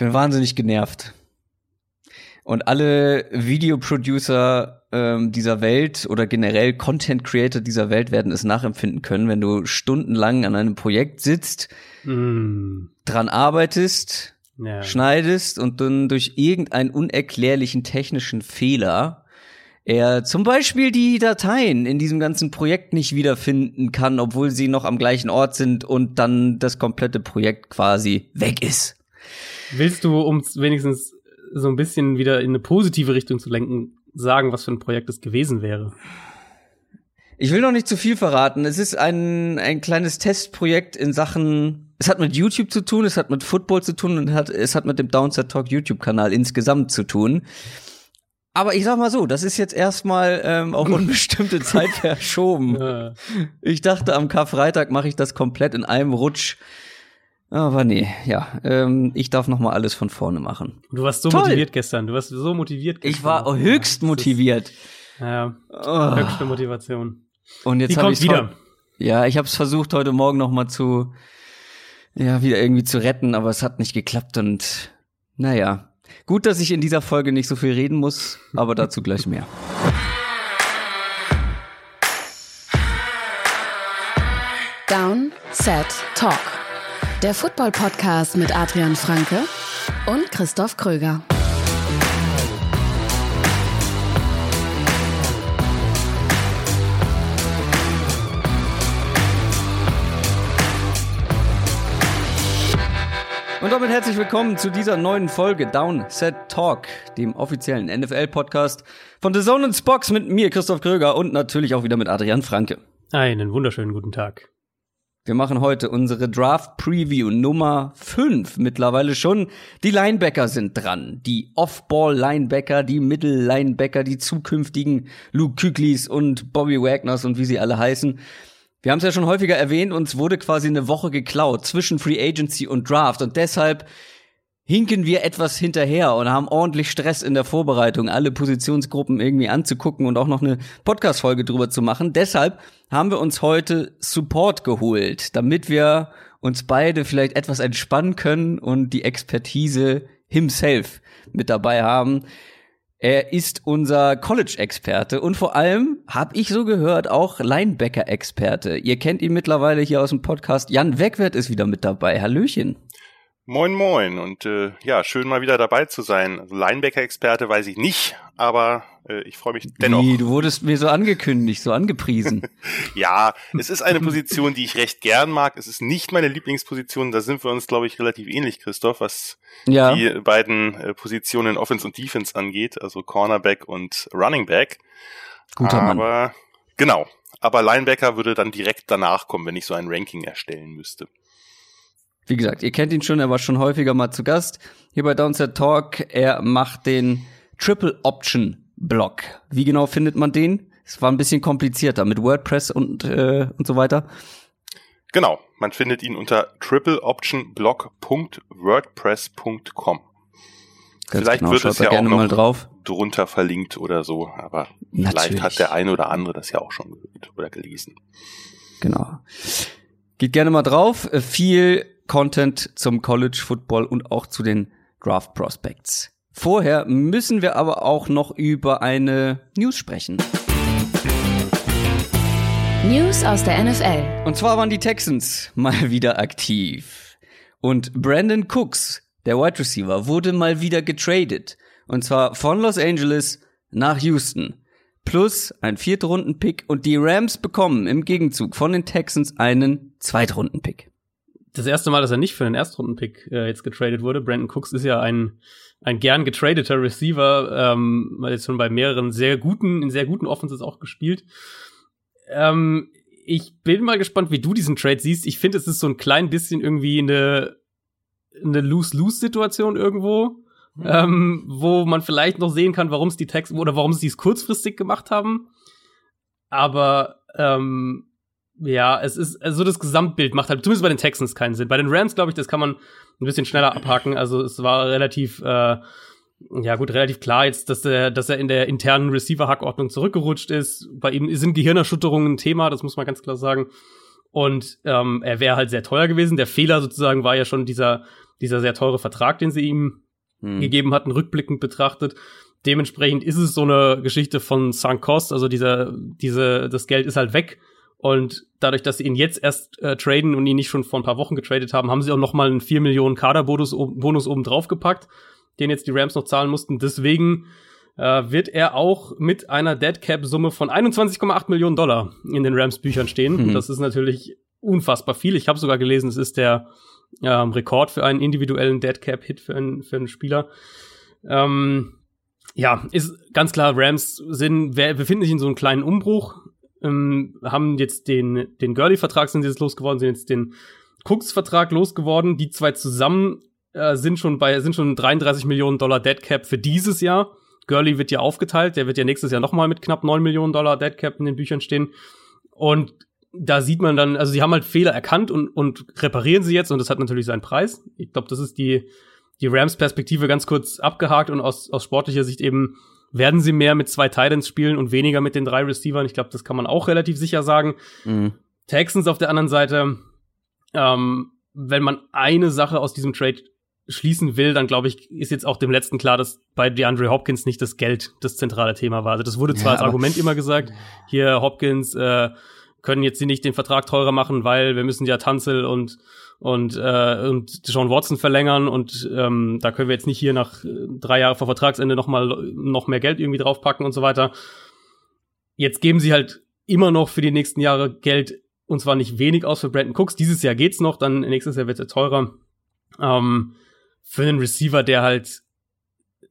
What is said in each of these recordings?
bin wahnsinnig genervt. Und alle Videoproducer ähm, dieser Welt oder generell Content Creator dieser Welt werden es nachempfinden können, wenn du stundenlang an einem Projekt sitzt, mm. dran arbeitest, ja. schneidest und dann durch irgendeinen unerklärlichen technischen Fehler er zum Beispiel die Dateien in diesem ganzen Projekt nicht wiederfinden kann, obwohl sie noch am gleichen Ort sind und dann das komplette Projekt quasi weg ist. Willst du, um wenigstens so ein bisschen wieder in eine positive Richtung zu lenken, sagen, was für ein Projekt es gewesen wäre? Ich will noch nicht zu viel verraten. Es ist ein, ein kleines Testprojekt in Sachen, es hat mit YouTube zu tun, es hat mit Football zu tun und hat, es hat mit dem Downset Talk YouTube-Kanal insgesamt zu tun. Aber ich sag mal so, das ist jetzt erstmal ähm, auf unbestimmte Zeit verschoben. Ja. Ich dachte, am Karfreitag mache ich das komplett in einem Rutsch. Aber nee, ja, ähm, ich darf noch mal alles von vorne machen. Du warst so Toll. motiviert gestern. Du warst so motiviert gestern. Ich war höchst motiviert. Ja, oh. höchste Motivation. Und jetzt habe ich wieder. Ja, ich habe es versucht heute Morgen noch mal zu ja wieder irgendwie zu retten, aber es hat nicht geklappt und naja, Gut, dass ich in dieser Folge nicht so viel reden muss, aber dazu gleich mehr. Down, Set, Talk. Der Football-Podcast mit Adrian Franke und Christoph Kröger. Und damit herzlich willkommen zu dieser neuen Folge Down Set Talk, dem offiziellen NFL-Podcast von The Zone und Spox mit mir, Christoph Kröger und natürlich auch wieder mit Adrian Franke. Einen wunderschönen guten Tag. Wir machen heute unsere Draft Preview Nummer 5 mittlerweile schon. Die Linebacker sind dran. Die Off-Ball Linebacker, die Middle Linebacker, die zukünftigen Luke Küklis und Bobby Wagners und wie sie alle heißen. Wir haben es ja schon häufiger erwähnt, uns wurde quasi eine Woche geklaut zwischen Free Agency und Draft und deshalb hinken wir etwas hinterher und haben ordentlich Stress in der Vorbereitung, alle Positionsgruppen irgendwie anzugucken und auch noch eine Podcast-Folge drüber zu machen. Deshalb haben wir uns heute Support geholt, damit wir uns beide vielleicht etwas entspannen können und die Expertise himself mit dabei haben. Er ist unser College-Experte und vor allem, habe ich so gehört, auch Linebacker-Experte. Ihr kennt ihn mittlerweile hier aus dem Podcast. Jan Wegwert ist wieder mit dabei. Hallöchen. Moin, moin. Und äh, ja, schön mal wieder dabei zu sein. Also Linebacker-Experte weiß ich nicht, aber äh, ich freue mich dennoch. Wie, du wurdest mir so angekündigt, so angepriesen. ja, es ist eine Position, die ich recht gern mag. Es ist nicht meine Lieblingsposition. Da sind wir uns, glaube ich, relativ ähnlich, Christoph, was ja. die beiden äh, Positionen Offense und Defense angeht, also Cornerback und Running Back. Guter aber, Mann. Genau. Aber Linebacker würde dann direkt danach kommen, wenn ich so ein Ranking erstellen müsste. Wie gesagt, ihr kennt ihn schon, er war schon häufiger mal zu Gast hier bei Downset Talk. Er macht den Triple Option Block. Wie genau findet man den? Es war ein bisschen komplizierter mit WordPress und, äh, und so weiter. Genau, man findet ihn unter tripleoptionblog.wordpress.com. Vielleicht genau, wird es ja auch noch drauf. drunter verlinkt oder so, aber Natürlich. vielleicht hat der eine oder andere das ja auch schon gehört oder gelesen. Genau. Geht gerne mal drauf. Viel Content zum College Football und auch zu den Draft Prospects. Vorher müssen wir aber auch noch über eine News sprechen. News aus der NFL. Und zwar waren die Texans mal wieder aktiv. Und Brandon Cooks, der Wide Receiver, wurde mal wieder getradet. Und zwar von Los Angeles nach Houston. Plus ein Viertrunden-Pick und die Rams bekommen im Gegenzug von den Texans einen Zweitrunden-Pick. Das erste Mal, dass er nicht für einen Erstrunden-Pick äh, jetzt getradet wurde. Brandon Cooks ist ja ein ein gern getradeter Receiver, ähm, jetzt schon bei mehreren sehr guten, in sehr guten Offenses auch gespielt. Ähm, ich bin mal gespannt, wie du diesen Trade siehst. Ich finde, es ist so ein klein bisschen irgendwie eine, eine Lose-Lose-Situation irgendwo, mhm. ähm, wo man vielleicht noch sehen kann, warum es die Texans oder warum sie es kurzfristig gemacht haben. Aber ähm, ja, es ist, also das Gesamtbild macht halt, zumindest bei den Texans keinen Sinn. Bei den Rams, glaube ich, das kann man ein bisschen schneller abhaken. Also es war relativ, äh, ja gut, relativ klar jetzt, dass er, dass er in der internen Receiver-Hackordnung zurückgerutscht ist. Bei ihm sind Gehirnerschütterungen ein Thema, das muss man ganz klar sagen. Und ähm, er wäre halt sehr teuer gewesen. Der Fehler sozusagen war ja schon dieser, dieser sehr teure Vertrag, den sie ihm hm. gegeben hatten, rückblickend betrachtet. Dementsprechend ist es so eine Geschichte von Sunk Cost, also dieser, diese, das Geld ist halt weg. Und dadurch, dass sie ihn jetzt erst äh, traden und ihn nicht schon vor ein paar Wochen getradet haben, haben sie auch noch mal einen 4 Millionen Kaderbonus Bonus oben drauf gepackt, den jetzt die Rams noch zahlen mussten. Deswegen äh, wird er auch mit einer Dead Cap Summe von 21,8 Millionen Dollar in den Rams Büchern stehen. Mhm. Das ist natürlich unfassbar viel. Ich habe sogar gelesen, es ist der ähm, Rekord für einen individuellen Dead Cap Hit für einen, für einen Spieler. Ähm, ja, ist ganz klar, Rams sind, befinden sich in so einem kleinen Umbruch, ähm, haben jetzt den, den Gurley-Vertrag sind jetzt losgeworden, sind jetzt den Cooks-Vertrag losgeworden. Die zwei zusammen äh, sind schon bei, sind schon 33 Millionen Dollar Dead Cap für dieses Jahr. Gurley wird ja aufgeteilt, der wird ja nächstes Jahr nochmal mit knapp 9 Millionen Dollar Dead Cap in den Büchern stehen. Und da sieht man dann, also sie haben halt Fehler erkannt und, und reparieren sie jetzt und das hat natürlich seinen Preis. Ich glaube, das ist die, die Rams-Perspektive ganz kurz abgehakt und aus, aus sportlicher Sicht eben werden sie mehr mit zwei Titans spielen und weniger mit den drei Receivern. Ich glaube, das kann man auch relativ sicher sagen. Mhm. Texans auf der anderen Seite, ähm, wenn man eine Sache aus diesem Trade schließen will, dann glaube ich, ist jetzt auch dem letzten klar, dass bei DeAndre Hopkins nicht das Geld das zentrale Thema war. Also das wurde zwar ja, als Argument immer gesagt, hier Hopkins äh, können jetzt sie nicht den Vertrag teurer machen, weil wir müssen ja Tanzel und und äh, und John Watson verlängern und ähm, da können wir jetzt nicht hier nach drei Jahren vor Vertragsende noch mal noch mehr Geld irgendwie draufpacken und so weiter. Jetzt geben sie halt immer noch für die nächsten Jahre Geld und zwar nicht wenig aus für Brandon Cooks. Dieses Jahr geht's noch, dann nächstes Jahr wird er teurer. Ähm, für einen Receiver, der halt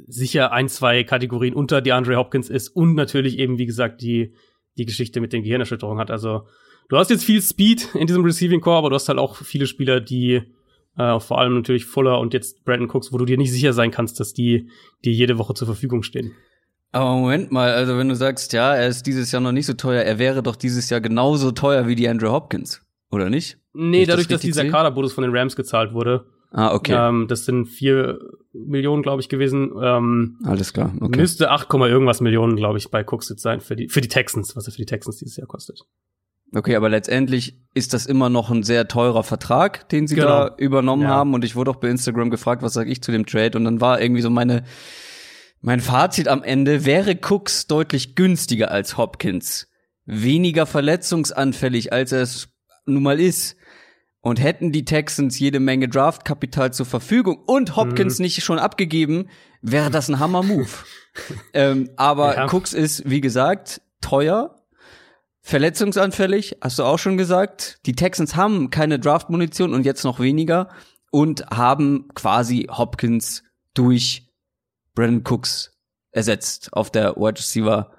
sicher ein, zwei Kategorien unter DeAndre Hopkins ist und natürlich eben, wie gesagt, die, die Geschichte mit den Gehirnerschütterungen hat. Also, du hast jetzt viel Speed in diesem Receiving Core, aber du hast halt auch viele Spieler, die äh, vor allem natürlich Fuller und jetzt Brandon Cooks, wo du dir nicht sicher sein kannst, dass die dir jede Woche zur Verfügung stehen. Aber Moment mal, also wenn du sagst, ja, er ist dieses Jahr noch nicht so teuer, er wäre doch dieses Jahr genauso teuer wie die Andrew Hopkins, oder nicht? Nee, dadurch, das dass dieser Kaderbonus von den Rams gezahlt wurde, Ah, okay. Ähm, das sind vier Millionen, glaube ich, gewesen. Ähm, Alles klar. Okay. Müsste 8, irgendwas Millionen, glaube ich, bei Cooks jetzt sein für die, für die Texans, was er für die Texans dieses Jahr kostet. Okay, aber letztendlich ist das immer noch ein sehr teurer Vertrag, den sie genau. da übernommen ja. haben. Und ich wurde auch bei Instagram gefragt, was sage ich zu dem Trade? Und dann war irgendwie so meine, mein Fazit am Ende, wäre Cooks deutlich günstiger als Hopkins, weniger verletzungsanfällig, als er es nun mal ist, und hätten die Texans jede Menge Draftkapital zur Verfügung und Hopkins mhm. nicht schon abgegeben, wäre das ein Hammer-Move. ähm, aber ja. Cooks ist, wie gesagt, teuer, verletzungsanfällig, hast du auch schon gesagt. Die Texans haben keine Draft-Munition und jetzt noch weniger und haben quasi Hopkins durch Brandon Cooks ersetzt auf der Wide Receiver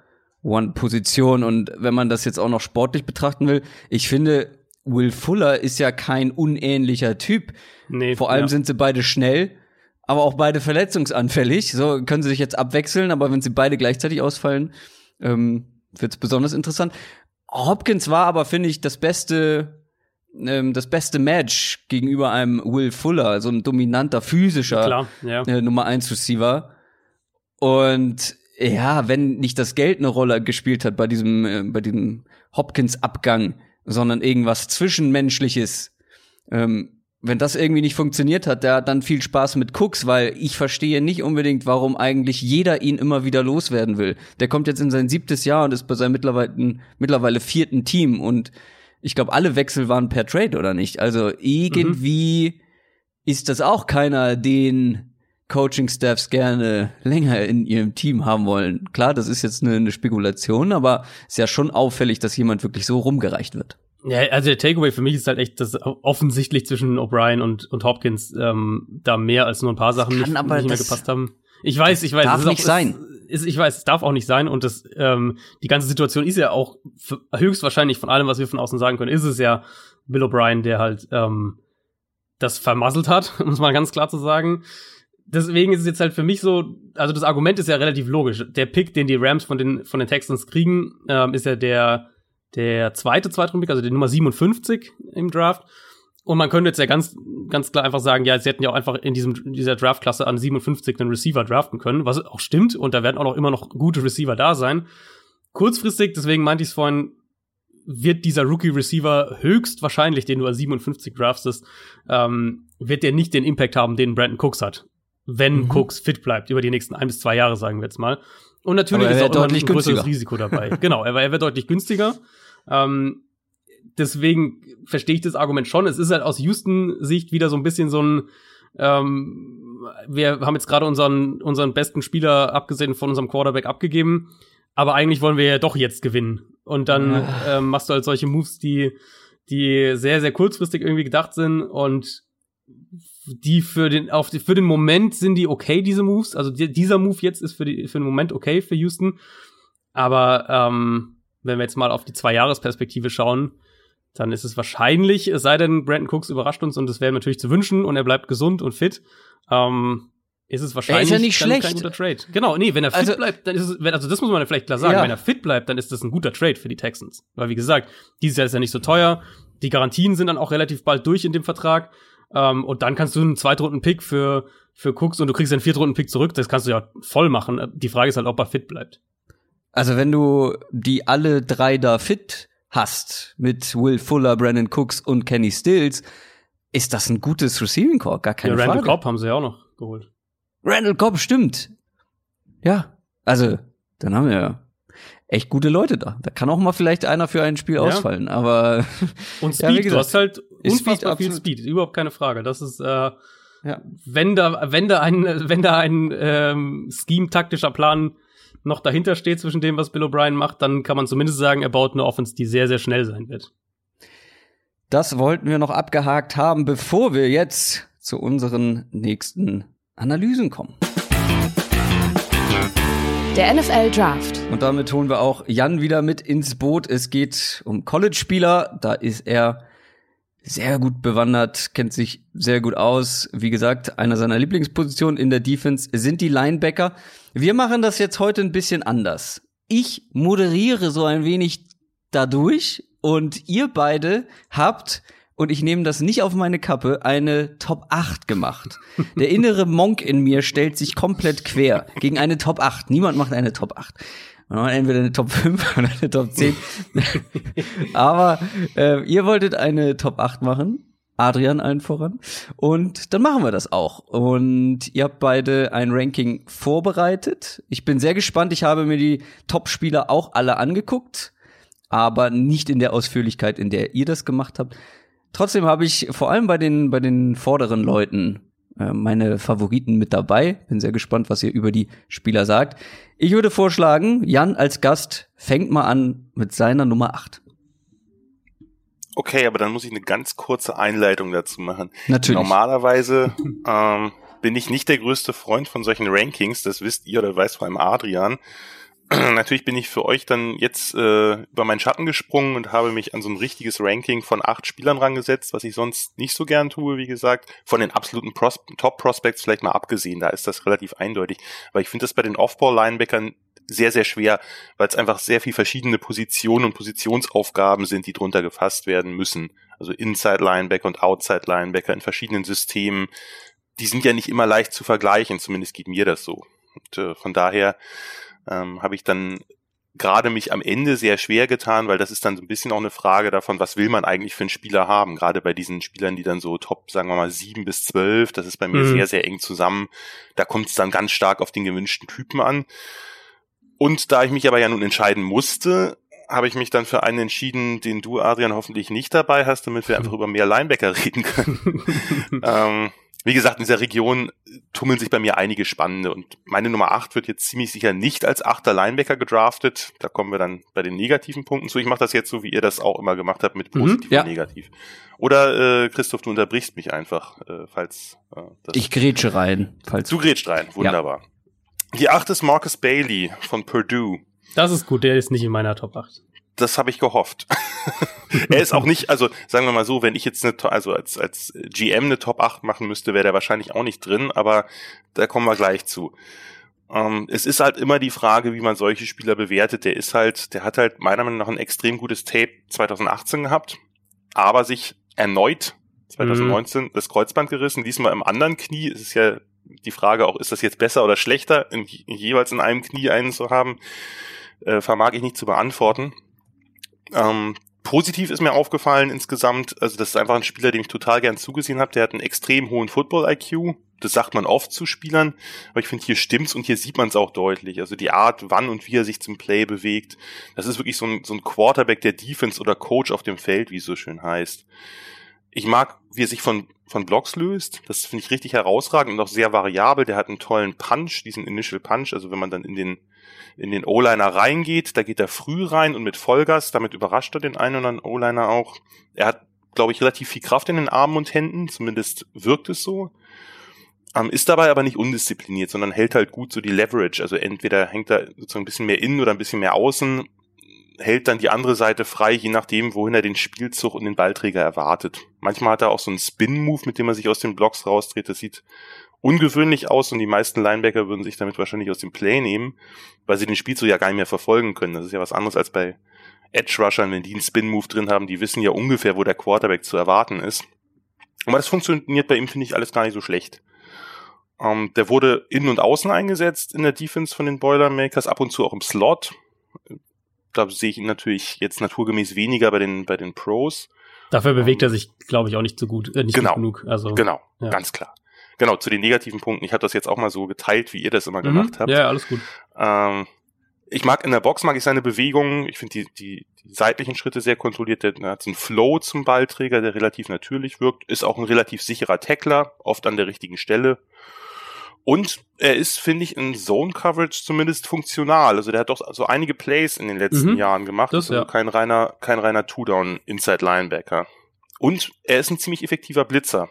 One Position. Und wenn man das jetzt auch noch sportlich betrachten will, ich finde, Will Fuller ist ja kein unähnlicher Typ. Nee, Vor allem ja. sind sie beide schnell, aber auch beide verletzungsanfällig. So können sie sich jetzt abwechseln, aber wenn sie beide gleichzeitig ausfallen, ähm, wird es besonders interessant. Hopkins war aber, finde ich, das beste, ähm, das beste Match gegenüber einem Will Fuller, so ein dominanter, physischer Klar, ja. äh, Nummer 1 Receiver. Und ja, wenn nicht das Geld eine Rolle gespielt hat bei diesem, äh, bei diesem Hopkins-Abgang, sondern irgendwas Zwischenmenschliches. Ähm, wenn das irgendwie nicht funktioniert hat, der hat dann viel Spaß mit Cooks, weil ich verstehe nicht unbedingt, warum eigentlich jeder ihn immer wieder loswerden will. Der kommt jetzt in sein siebtes Jahr und ist bei seinem mittlerweile, mittlerweile vierten Team und ich glaube, alle Wechsel waren per Trade oder nicht. Also irgendwie mhm. ist das auch keiner, den Coaching-Staffs gerne länger in ihrem Team haben wollen. Klar, das ist jetzt eine, eine Spekulation, aber ist ja schon auffällig, dass jemand wirklich so rumgereicht wird. Ja, also der Takeaway für mich ist halt echt, dass offensichtlich zwischen O'Brien und, und Hopkins ähm, da mehr als nur ein paar Sachen nicht, nicht mehr gepasst haben. Ich weiß, ich weiß. Darf nicht auch, sein. Ist, ich weiß, es darf auch nicht sein. Und das, ähm, die ganze Situation ist ja auch höchstwahrscheinlich von allem, was wir von außen sagen können, ist es ja Bill O'Brien, der halt ähm, das vermasselt hat, um es mal ganz klar zu sagen deswegen ist es jetzt halt für mich so, also das Argument ist ja relativ logisch. Der Pick, den die Rams von den, von den Texans kriegen, ähm, ist ja der, der zweite Zweitrunden-Pick, also die Nummer 57 im Draft. Und man könnte jetzt ja ganz, ganz klar einfach sagen, ja, sie hätten ja auch einfach in diesem, in dieser Draftklasse an 57 einen Receiver draften können, was auch stimmt. Und da werden auch noch immer noch gute Receiver da sein. Kurzfristig, deswegen meinte ich es vorhin, wird dieser Rookie-Receiver höchstwahrscheinlich, den du als 57 draftest, ähm, wird der nicht den Impact haben, den Brandon Cooks hat. Wenn mhm. Cooks fit bleibt, über die nächsten ein bis zwei Jahre, sagen wir jetzt mal. Und natürlich ist auch deutlich ein größeres Risiko dabei. genau, er, er wird deutlich günstiger. Ähm, deswegen verstehe ich das Argument schon. Es ist halt aus Houston-Sicht wieder so ein bisschen so ein ähm, wir haben jetzt gerade unseren, unseren besten Spieler, abgesehen von unserem Quarterback, abgegeben. Aber eigentlich wollen wir ja doch jetzt gewinnen. Und dann ja. ähm, machst du halt solche Moves, die, die sehr, sehr kurzfristig irgendwie gedacht sind und die für den, auf, für den Moment sind die okay, diese Moves. Also die, dieser Move jetzt ist für, die, für den Moment okay für Houston. Aber ähm, wenn wir jetzt mal auf die Zwei-Jahres-Perspektive schauen, dann ist es wahrscheinlich, es sei denn, Brandon Cooks überrascht uns und das wäre natürlich zu wünschen und er bleibt gesund und fit. Ähm, ist es wahrscheinlich er ist ja nicht schlecht. kein guter Trade. Genau, nee, wenn er fit also, bleibt, dann ist es, also das muss man ja vielleicht klar sagen, ja. wenn er fit bleibt, dann ist das ein guter Trade für die Texans. Weil wie gesagt, dieses Jahr ist ja nicht so teuer, die Garantien sind dann auch relativ bald durch in dem Vertrag ähm, und dann kannst du einen Zweitrunden-Pick für, für Cooks und du kriegst einen Viertrunden-Pick zurück, das kannst du ja voll machen. Die Frage ist halt, ob er fit bleibt. Also wenn du die alle drei da fit hast mit Will Fuller, Brandon Cooks und Kenny Stills, ist das ein gutes Receiving Core, gar keine ja, Randall Frage. Randall Cobb haben sie ja auch noch geholt. Randall Cobb, stimmt. Ja, also, dann haben wir ja echt gute Leute da. Da kann auch mal vielleicht einer für ein Spiel ja. ausfallen, aber und Speed, ja, gesagt, du hast halt unfassbar Speed, viel Speed, überhaupt keine Frage. Das ist äh, ja. wenn da wenn da ein wenn da ein ähm, Scheme taktischer Plan noch dahinter steht zwischen dem, was Bill O'Brien macht, dann kann man zumindest sagen, er baut eine Offense, die sehr, sehr schnell sein wird. Das wollten wir noch abgehakt haben, bevor wir jetzt zu unseren nächsten Analysen kommen. Der NFL Draft. Und damit holen wir auch Jan wieder mit ins Boot. Es geht um College-Spieler. Da ist er sehr gut bewandert, kennt sich sehr gut aus. Wie gesagt, einer seiner Lieblingspositionen in der Defense sind die Linebacker. Wir machen das jetzt heute ein bisschen anders. Ich moderiere so ein wenig dadurch und ihr beide habt und ich nehme das nicht auf meine Kappe, eine Top 8 gemacht. Der innere Monk in mir stellt sich komplett quer gegen eine Top 8. Niemand macht eine Top 8. Wir machen entweder eine Top 5 oder eine Top 10. Aber äh, ihr wolltet eine Top 8 machen. Adrian allen voran. Und dann machen wir das auch. Und ihr habt beide ein Ranking vorbereitet. Ich bin sehr gespannt. Ich habe mir die Top-Spieler auch alle angeguckt, aber nicht in der Ausführlichkeit, in der ihr das gemacht habt. Trotzdem habe ich vor allem bei den, bei den vorderen Leuten meine Favoriten mit dabei. Bin sehr gespannt, was ihr über die Spieler sagt. Ich würde vorschlagen, Jan als Gast fängt mal an mit seiner Nummer 8. Okay, aber dann muss ich eine ganz kurze Einleitung dazu machen. Natürlich. Normalerweise ähm, bin ich nicht der größte Freund von solchen Rankings, das wisst ihr oder weiß vor allem Adrian. natürlich bin ich für euch dann jetzt äh, über meinen Schatten gesprungen und habe mich an so ein richtiges Ranking von acht Spielern rangesetzt, was ich sonst nicht so gern tue, wie gesagt. Von den absoluten Pros Top-Prospects vielleicht mal abgesehen, da ist das relativ eindeutig. Aber ich finde das bei den Off-Ball-Linebackern sehr, sehr schwer, weil es einfach sehr viel verschiedene Positionen und Positionsaufgaben sind, die drunter gefasst werden müssen. Also Inside Linebacker und Outside Linebacker in verschiedenen Systemen. Die sind ja nicht immer leicht zu vergleichen, zumindest geht mir das so. Und äh, von daher ähm, habe ich dann gerade mich am Ende sehr schwer getan, weil das ist dann so ein bisschen auch eine Frage davon, was will man eigentlich für einen Spieler haben? Gerade bei diesen Spielern, die dann so top, sagen wir mal, sieben bis zwölf, das ist bei mir mhm. sehr, sehr eng zusammen. Da kommt es dann ganz stark auf den gewünschten Typen an. Und da ich mich aber ja nun entscheiden musste, habe ich mich dann für einen entschieden, den du, Adrian, hoffentlich nicht dabei hast, damit wir einfach über mehr Linebacker reden können. ähm, wie gesagt, in dieser Region tummeln sich bei mir einige spannende und meine Nummer 8 wird jetzt ziemlich sicher nicht als achter Linebacker gedraftet. Da kommen wir dann bei den negativen Punkten zu. Ich mache das jetzt so, wie ihr das auch immer gemacht habt, mit mhm, positiv mhm, ja. und negativ. Oder äh, Christoph, du unterbrichst mich einfach, äh, falls äh, das Ich grätsche rein. Falls du grätscht rein, wunderbar. Ja. Die 8 ist Marcus Bailey von Purdue. Das ist gut, der ist nicht in meiner Top 8 das habe ich gehofft. er ist auch nicht, also sagen wir mal so, wenn ich jetzt eine, also als, als GM eine Top 8 machen müsste, wäre der wahrscheinlich auch nicht drin, aber da kommen wir gleich zu. Ähm, es ist halt immer die Frage, wie man solche Spieler bewertet. Der ist halt, der hat halt meiner Meinung nach ein extrem gutes Tape 2018 gehabt, aber sich erneut 2019 mhm. das Kreuzband gerissen, diesmal im anderen Knie. Es ist ja die Frage auch, ist das jetzt besser oder schlechter, in, jeweils in einem Knie einen zu haben, äh, vermag ich nicht zu beantworten. Ähm, Positiv ist mir aufgefallen insgesamt, also das ist einfach ein Spieler, dem ich total gern zugesehen habe. Der hat einen extrem hohen Football-IQ. Das sagt man oft zu Spielern, aber ich finde, hier stimmt's und hier sieht man es auch deutlich. Also die Art, wann und wie er sich zum Play bewegt, das ist wirklich so ein, so ein Quarterback der Defense oder Coach auf dem Feld, wie es so schön heißt. Ich mag, wie er sich von, von Blocks löst. Das finde ich richtig herausragend und auch sehr variabel. Der hat einen tollen Punch, diesen Initial Punch. Also wenn man dann in den in den O-Liner reingeht. Da geht er früh rein und mit Vollgas. Damit überrascht er den einen oder anderen O-Liner auch. Er hat, glaube ich, relativ viel Kraft in den Armen und Händen. Zumindest wirkt es so. Ähm, ist dabei aber nicht undiszipliniert, sondern hält halt gut so die Leverage. Also entweder hängt er sozusagen ein bisschen mehr innen oder ein bisschen mehr außen, hält dann die andere Seite frei, je nachdem, wohin er den Spielzug und den Ballträger erwartet. Manchmal hat er auch so einen Spin-Move, mit dem er sich aus den Blocks rausdreht. Das sieht ungewöhnlich aus und die meisten Linebacker würden sich damit wahrscheinlich aus dem Play nehmen, weil sie den Spielzug ja gar nicht mehr verfolgen können. Das ist ja was anderes als bei Edge Rushern, wenn die einen Spin-Move drin haben, die wissen ja ungefähr, wo der Quarterback zu erwarten ist. Aber das funktioniert bei ihm, finde ich, alles gar nicht so schlecht. Ähm, der wurde innen und außen eingesetzt in der Defense von den Boilermakers, ab und zu auch im Slot. Da sehe ich ihn natürlich jetzt naturgemäß weniger bei den, bei den Pros. Dafür bewegt um, er sich, glaube ich, auch nicht so gut, äh, nicht genau, gut genug. Also, genau, ja. ganz klar. Genau, zu den negativen Punkten. Ich habe das jetzt auch mal so geteilt, wie ihr das immer mhm. gemacht habt. Ja, alles gut. Ähm, ich mag in der Box mag ich seine Bewegungen. Ich finde die, die, die seitlichen Schritte sehr kontrolliert. Der hat so einen Flow zum Ballträger, der relativ natürlich wirkt. Ist auch ein relativ sicherer Tackler, oft an der richtigen Stelle. Und er ist, finde ich, in Zone Coverage zumindest funktional. Also der hat doch so einige Plays in den letzten mhm. Jahren gemacht. Das, also ja. kein reiner, kein reiner Two-Down Inside Linebacker. Und er ist ein ziemlich effektiver Blitzer.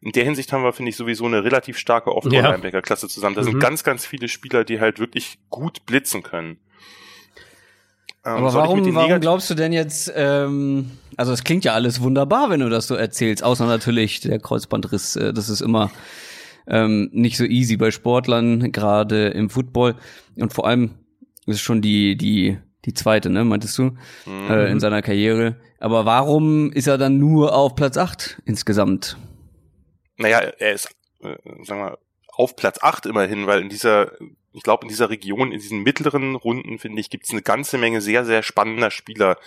In der Hinsicht haben wir, finde ich, sowieso eine relativ starke Off-Ball-Linebacker-Klasse zusammen. Da mhm. sind ganz, ganz viele Spieler, die halt wirklich gut blitzen können. Ähm, Aber warum, warum glaubst du denn jetzt, ähm, also es klingt ja alles wunderbar, wenn du das so erzählst, außer natürlich der Kreuzbandriss, äh, das ist immer ähm, nicht so easy bei Sportlern, gerade im Football. Und vor allem ist schon die, die, die zweite, ne, meintest du, mhm. äh, in seiner Karriere. Aber warum ist er dann nur auf Platz 8 insgesamt? naja, er ist, äh, sagen wir, auf Platz 8 immerhin, weil in dieser, ich glaube, in dieser Region, in diesen mittleren Runden, finde ich, gibt es eine ganze Menge sehr, sehr spannender Spieler.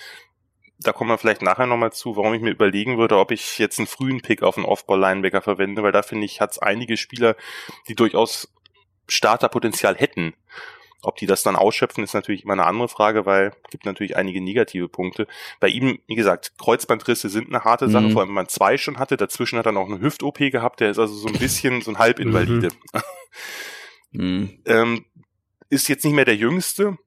Da kommen wir vielleicht nachher nochmal zu, warum ich mir überlegen würde, ob ich jetzt einen frühen Pick auf einen Off-Ball-Linebacker verwende, weil da finde ich, hat es einige Spieler, die durchaus Starterpotenzial hätten. Ob die das dann ausschöpfen, ist natürlich immer eine andere Frage, weil gibt natürlich einige negative Punkte. Bei ihm, wie gesagt, Kreuzbandrisse sind eine harte Sache, mhm. vor allem wenn man zwei schon hatte. Dazwischen hat er noch eine Hüft-OP gehabt, der ist also so ein bisschen so ein Halbinvalide. Mhm. mhm. ähm, ist jetzt nicht mehr der Jüngste.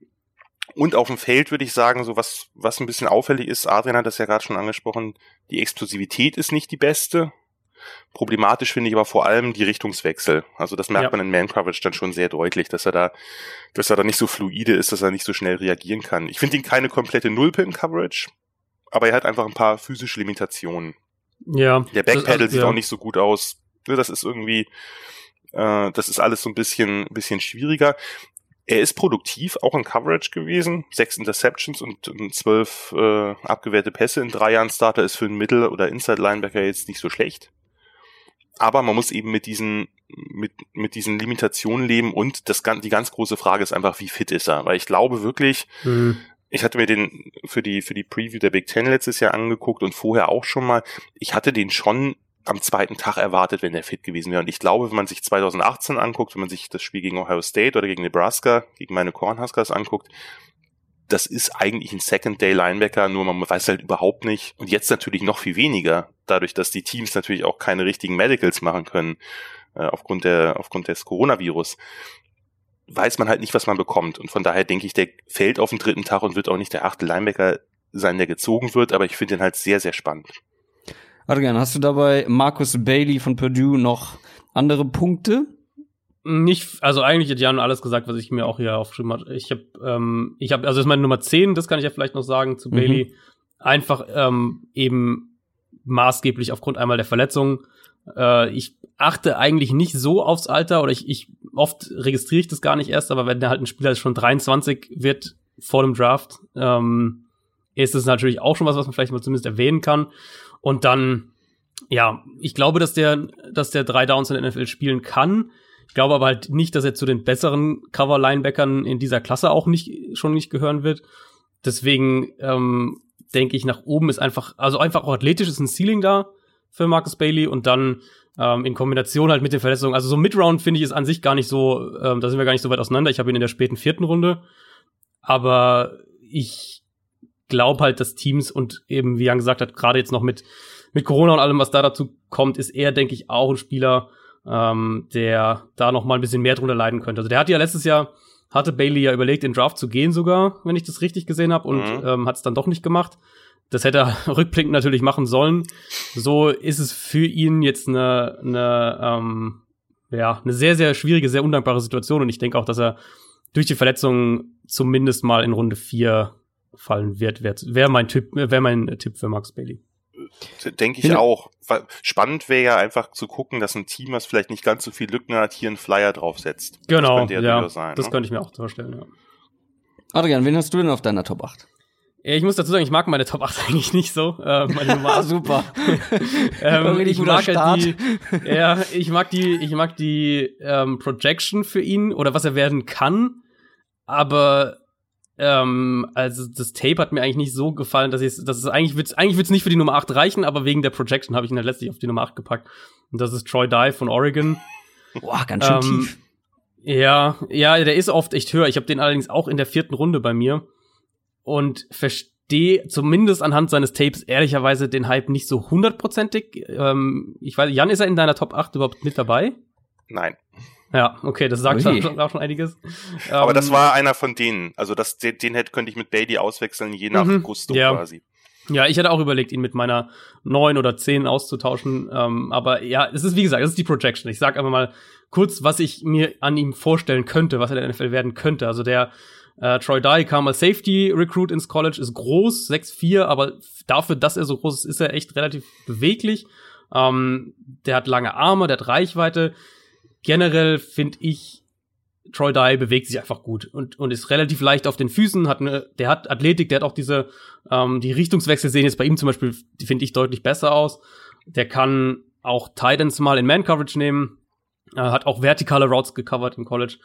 Und auf dem Feld würde ich sagen, so was, was ein bisschen auffällig ist, Adrian hat das ja gerade schon angesprochen, die Explosivität ist nicht die beste. Problematisch finde ich aber vor allem die Richtungswechsel. Also das merkt ja. man in Man Coverage dann schon sehr deutlich, dass er da, dass er da nicht so fluide ist, dass er nicht so schnell reagieren kann. Ich finde ihn keine komplette Nullpin Coverage, aber er hat einfach ein paar physische Limitationen. Ja. Der Backpedal also, sieht ja. auch nicht so gut aus. Das ist irgendwie, äh, das ist alles so ein bisschen, bisschen schwieriger. Er ist produktiv, auch in Coverage gewesen. Sechs Interceptions und, und zwölf äh, abgewehrte Pässe in drei Jahren Starter ist für einen Mittel- oder Inside-Linebacker jetzt nicht so schlecht aber man muss eben mit diesen mit mit diesen Limitationen leben und das die ganz große Frage ist einfach, wie fit ist er? Weil ich glaube wirklich, mhm. ich hatte mir den für die für die Preview der Big Ten letztes Jahr angeguckt und vorher auch schon mal. Ich hatte den schon am zweiten Tag erwartet, wenn er fit gewesen wäre. Und ich glaube, wenn man sich 2018 anguckt, wenn man sich das Spiel gegen Ohio State oder gegen Nebraska, gegen meine Cornhuskers anguckt, das ist eigentlich ein Second-Day-Linebacker, nur man weiß halt überhaupt nicht. Und jetzt natürlich noch viel weniger, dadurch, dass die Teams natürlich auch keine richtigen Medicals machen können, äh, aufgrund, der, aufgrund des Coronavirus, weiß man halt nicht, was man bekommt. Und von daher denke ich, der fällt auf den dritten Tag und wird auch nicht der achte Linebacker sein, der gezogen wird, aber ich finde ihn halt sehr, sehr spannend. Adrian, hast du dabei Marcus Bailey von Purdue noch andere Punkte? Nicht, also eigentlich hat Jan alles gesagt, was ich mir auch hier aufgeschrieben habe. Ich habe, ähm, ich habe, also das ist meine Nummer 10, das kann ich ja vielleicht noch sagen zu mhm. Bailey. Einfach ähm, eben maßgeblich aufgrund einmal der Verletzung. Äh, ich achte eigentlich nicht so aufs Alter oder ich, ich oft registriere ich das gar nicht erst, aber wenn der halt ein Spieler schon 23 wird vor dem Draft, ähm, ist es natürlich auch schon was, was man vielleicht mal zumindest erwähnen kann. Und dann, ja, ich glaube, dass der, dass der drei Downs in der NFL spielen kann. Ich glaube aber halt nicht, dass er zu den besseren Cover-Linebackern in dieser Klasse auch nicht schon nicht gehören wird. Deswegen ähm, denke ich, nach oben ist einfach, also einfach auch athletisch ist ein Ceiling da für Marcus Bailey und dann ähm, in Kombination halt mit den Verletzungen. Also so Midround finde ich ist an sich gar nicht so, ähm, da sind wir gar nicht so weit auseinander. Ich habe ihn in der späten vierten Runde. Aber ich glaube halt, dass Teams und eben, wie Jan gesagt hat, gerade jetzt noch mit, mit Corona und allem, was da dazu kommt, ist er, denke ich, auch ein Spieler, ähm, der da noch mal ein bisschen mehr drunter leiden könnte. Also der hat ja letztes Jahr, hatte Bailey ja überlegt, in Draft zu gehen sogar, wenn ich das richtig gesehen habe, und mhm. ähm, hat es dann doch nicht gemacht. Das hätte er rückblickend natürlich machen sollen. So ist es für ihn jetzt eine, eine, ähm, ja, eine sehr, sehr schwierige, sehr undankbare Situation. Und ich denke auch, dass er durch die Verletzung zumindest mal in Runde 4 fallen wird. Wäre wär mein Tipp, wäre mein Tipp für Max Bailey. Denke ich ja. auch. Spannend wäre ja einfach zu gucken, dass ein Team, was vielleicht nicht ganz so viel Lücken hat, hier einen Flyer draufsetzt. Genau, das ja, sein, das ne? könnte ich mir auch vorstellen, ja. Adrian, wen hast du denn auf deiner Top 8? Ja, ich muss dazu sagen, ich mag meine Top 8 eigentlich nicht so. Äh, meine Nummer super. ähm, ich mag halt die, ja, ich mag die, ich mag die ähm, Projection für ihn oder was er werden kann. Aber ähm, also das Tape hat mir eigentlich nicht so gefallen, dass ich dass es eigentlich wird's eigentlich wird's nicht für die Nummer 8 reichen, aber wegen der Projection habe ich ihn dann letztlich auf die Nummer 8 gepackt. Und das ist Troy Dye von Oregon. Boah, ganz schön ähm, tief. Ja, ja, der ist oft echt höher. Ich habe den allerdings auch in der vierten Runde bei mir und verstehe zumindest anhand seines Tapes ehrlicherweise den Hype nicht so hundertprozentig. Ähm, ich weiß, Jan, ist er in deiner Top 8 überhaupt mit dabei? Nein. Ja, okay, das sagt schon, auch schon einiges. Aber das ähm, war einer von denen. Also das, den, den hätte, könnte ich mit Bailey auswechseln, je nach mhm, Gusto ja. quasi. Ja, ich hatte auch überlegt, ihn mit meiner neun oder zehn auszutauschen. Ähm, aber ja, es ist wie gesagt, es ist die Projection. Ich sag einfach mal kurz, was ich mir an ihm vorstellen könnte, was er in der NFL werden könnte. Also der äh, Troy Dye kam als Safety Recruit ins College, ist groß, 6'4, aber dafür, dass er so groß ist, ist er echt relativ beweglich. Ähm, der hat lange Arme, der hat Reichweite generell finde ich, Troy Dye bewegt sich einfach gut und, und ist relativ leicht auf den Füßen, hat eine, der hat Athletik, der hat auch diese, ähm, die Richtungswechsel sehen jetzt bei ihm zum Beispiel, die finde ich deutlich besser aus. Der kann auch Titans mal in Man-Coverage nehmen, äh, hat auch vertikale Routes gecovert im College.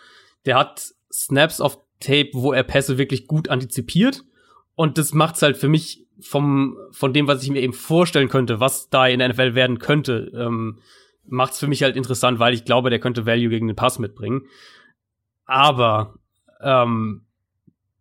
Der hat Snaps auf Tape, wo er Pässe wirklich gut antizipiert. Und das macht's halt für mich vom, von dem, was ich mir eben vorstellen könnte, was da in der NFL werden könnte, ähm, macht's für mich halt interessant, weil ich glaube, der könnte Value gegen den Pass mitbringen. Aber ähm,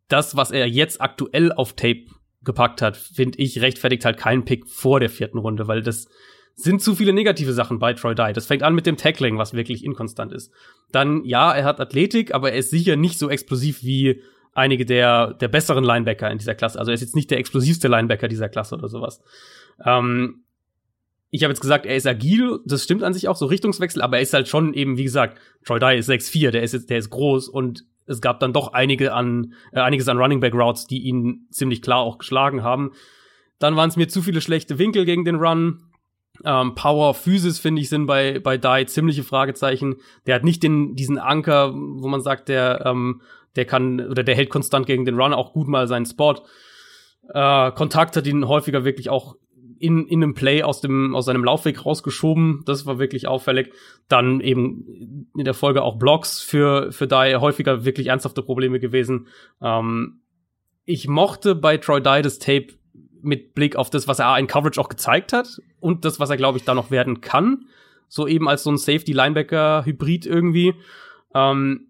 das, was er jetzt aktuell auf Tape gepackt hat, finde ich, rechtfertigt halt keinen Pick vor der vierten Runde, weil das sind zu viele negative Sachen bei Troy Dye. Das fängt an mit dem Tackling, was wirklich inkonstant ist. Dann, ja, er hat Athletik, aber er ist sicher nicht so explosiv wie einige der, der besseren Linebacker in dieser Klasse. Also er ist jetzt nicht der explosivste Linebacker dieser Klasse oder sowas. Ähm, ich habe jetzt gesagt, er ist agil, das stimmt an sich auch, so Richtungswechsel, aber er ist halt schon eben, wie gesagt, Troy Dye ist 6'4, der ist jetzt, der ist groß und es gab dann doch einige an, äh, einiges an Running Back Routes, die ihn ziemlich klar auch geschlagen haben. Dann waren es mir zu viele schlechte Winkel gegen den Run. Ähm, Power, Physis, finde ich, sind bei, bei Dye ziemliche Fragezeichen. Der hat nicht den, diesen Anker, wo man sagt, der, ähm, der kann, oder der hält konstant gegen den Run auch gut mal seinen Spot. Äh, Kontakt hat ihn häufiger wirklich auch in, in einem Play aus dem, aus seinem Laufweg rausgeschoben. Das war wirklich auffällig. Dann eben in der Folge auch Blocks für, für Dye häufiger wirklich ernsthafte Probleme gewesen. Ähm, ich mochte bei Troy Dye das Tape mit Blick auf das, was er in Coverage auch gezeigt hat und das, was er, glaube ich, da noch werden kann. So eben als so ein Safety-Linebacker-Hybrid irgendwie. Ähm,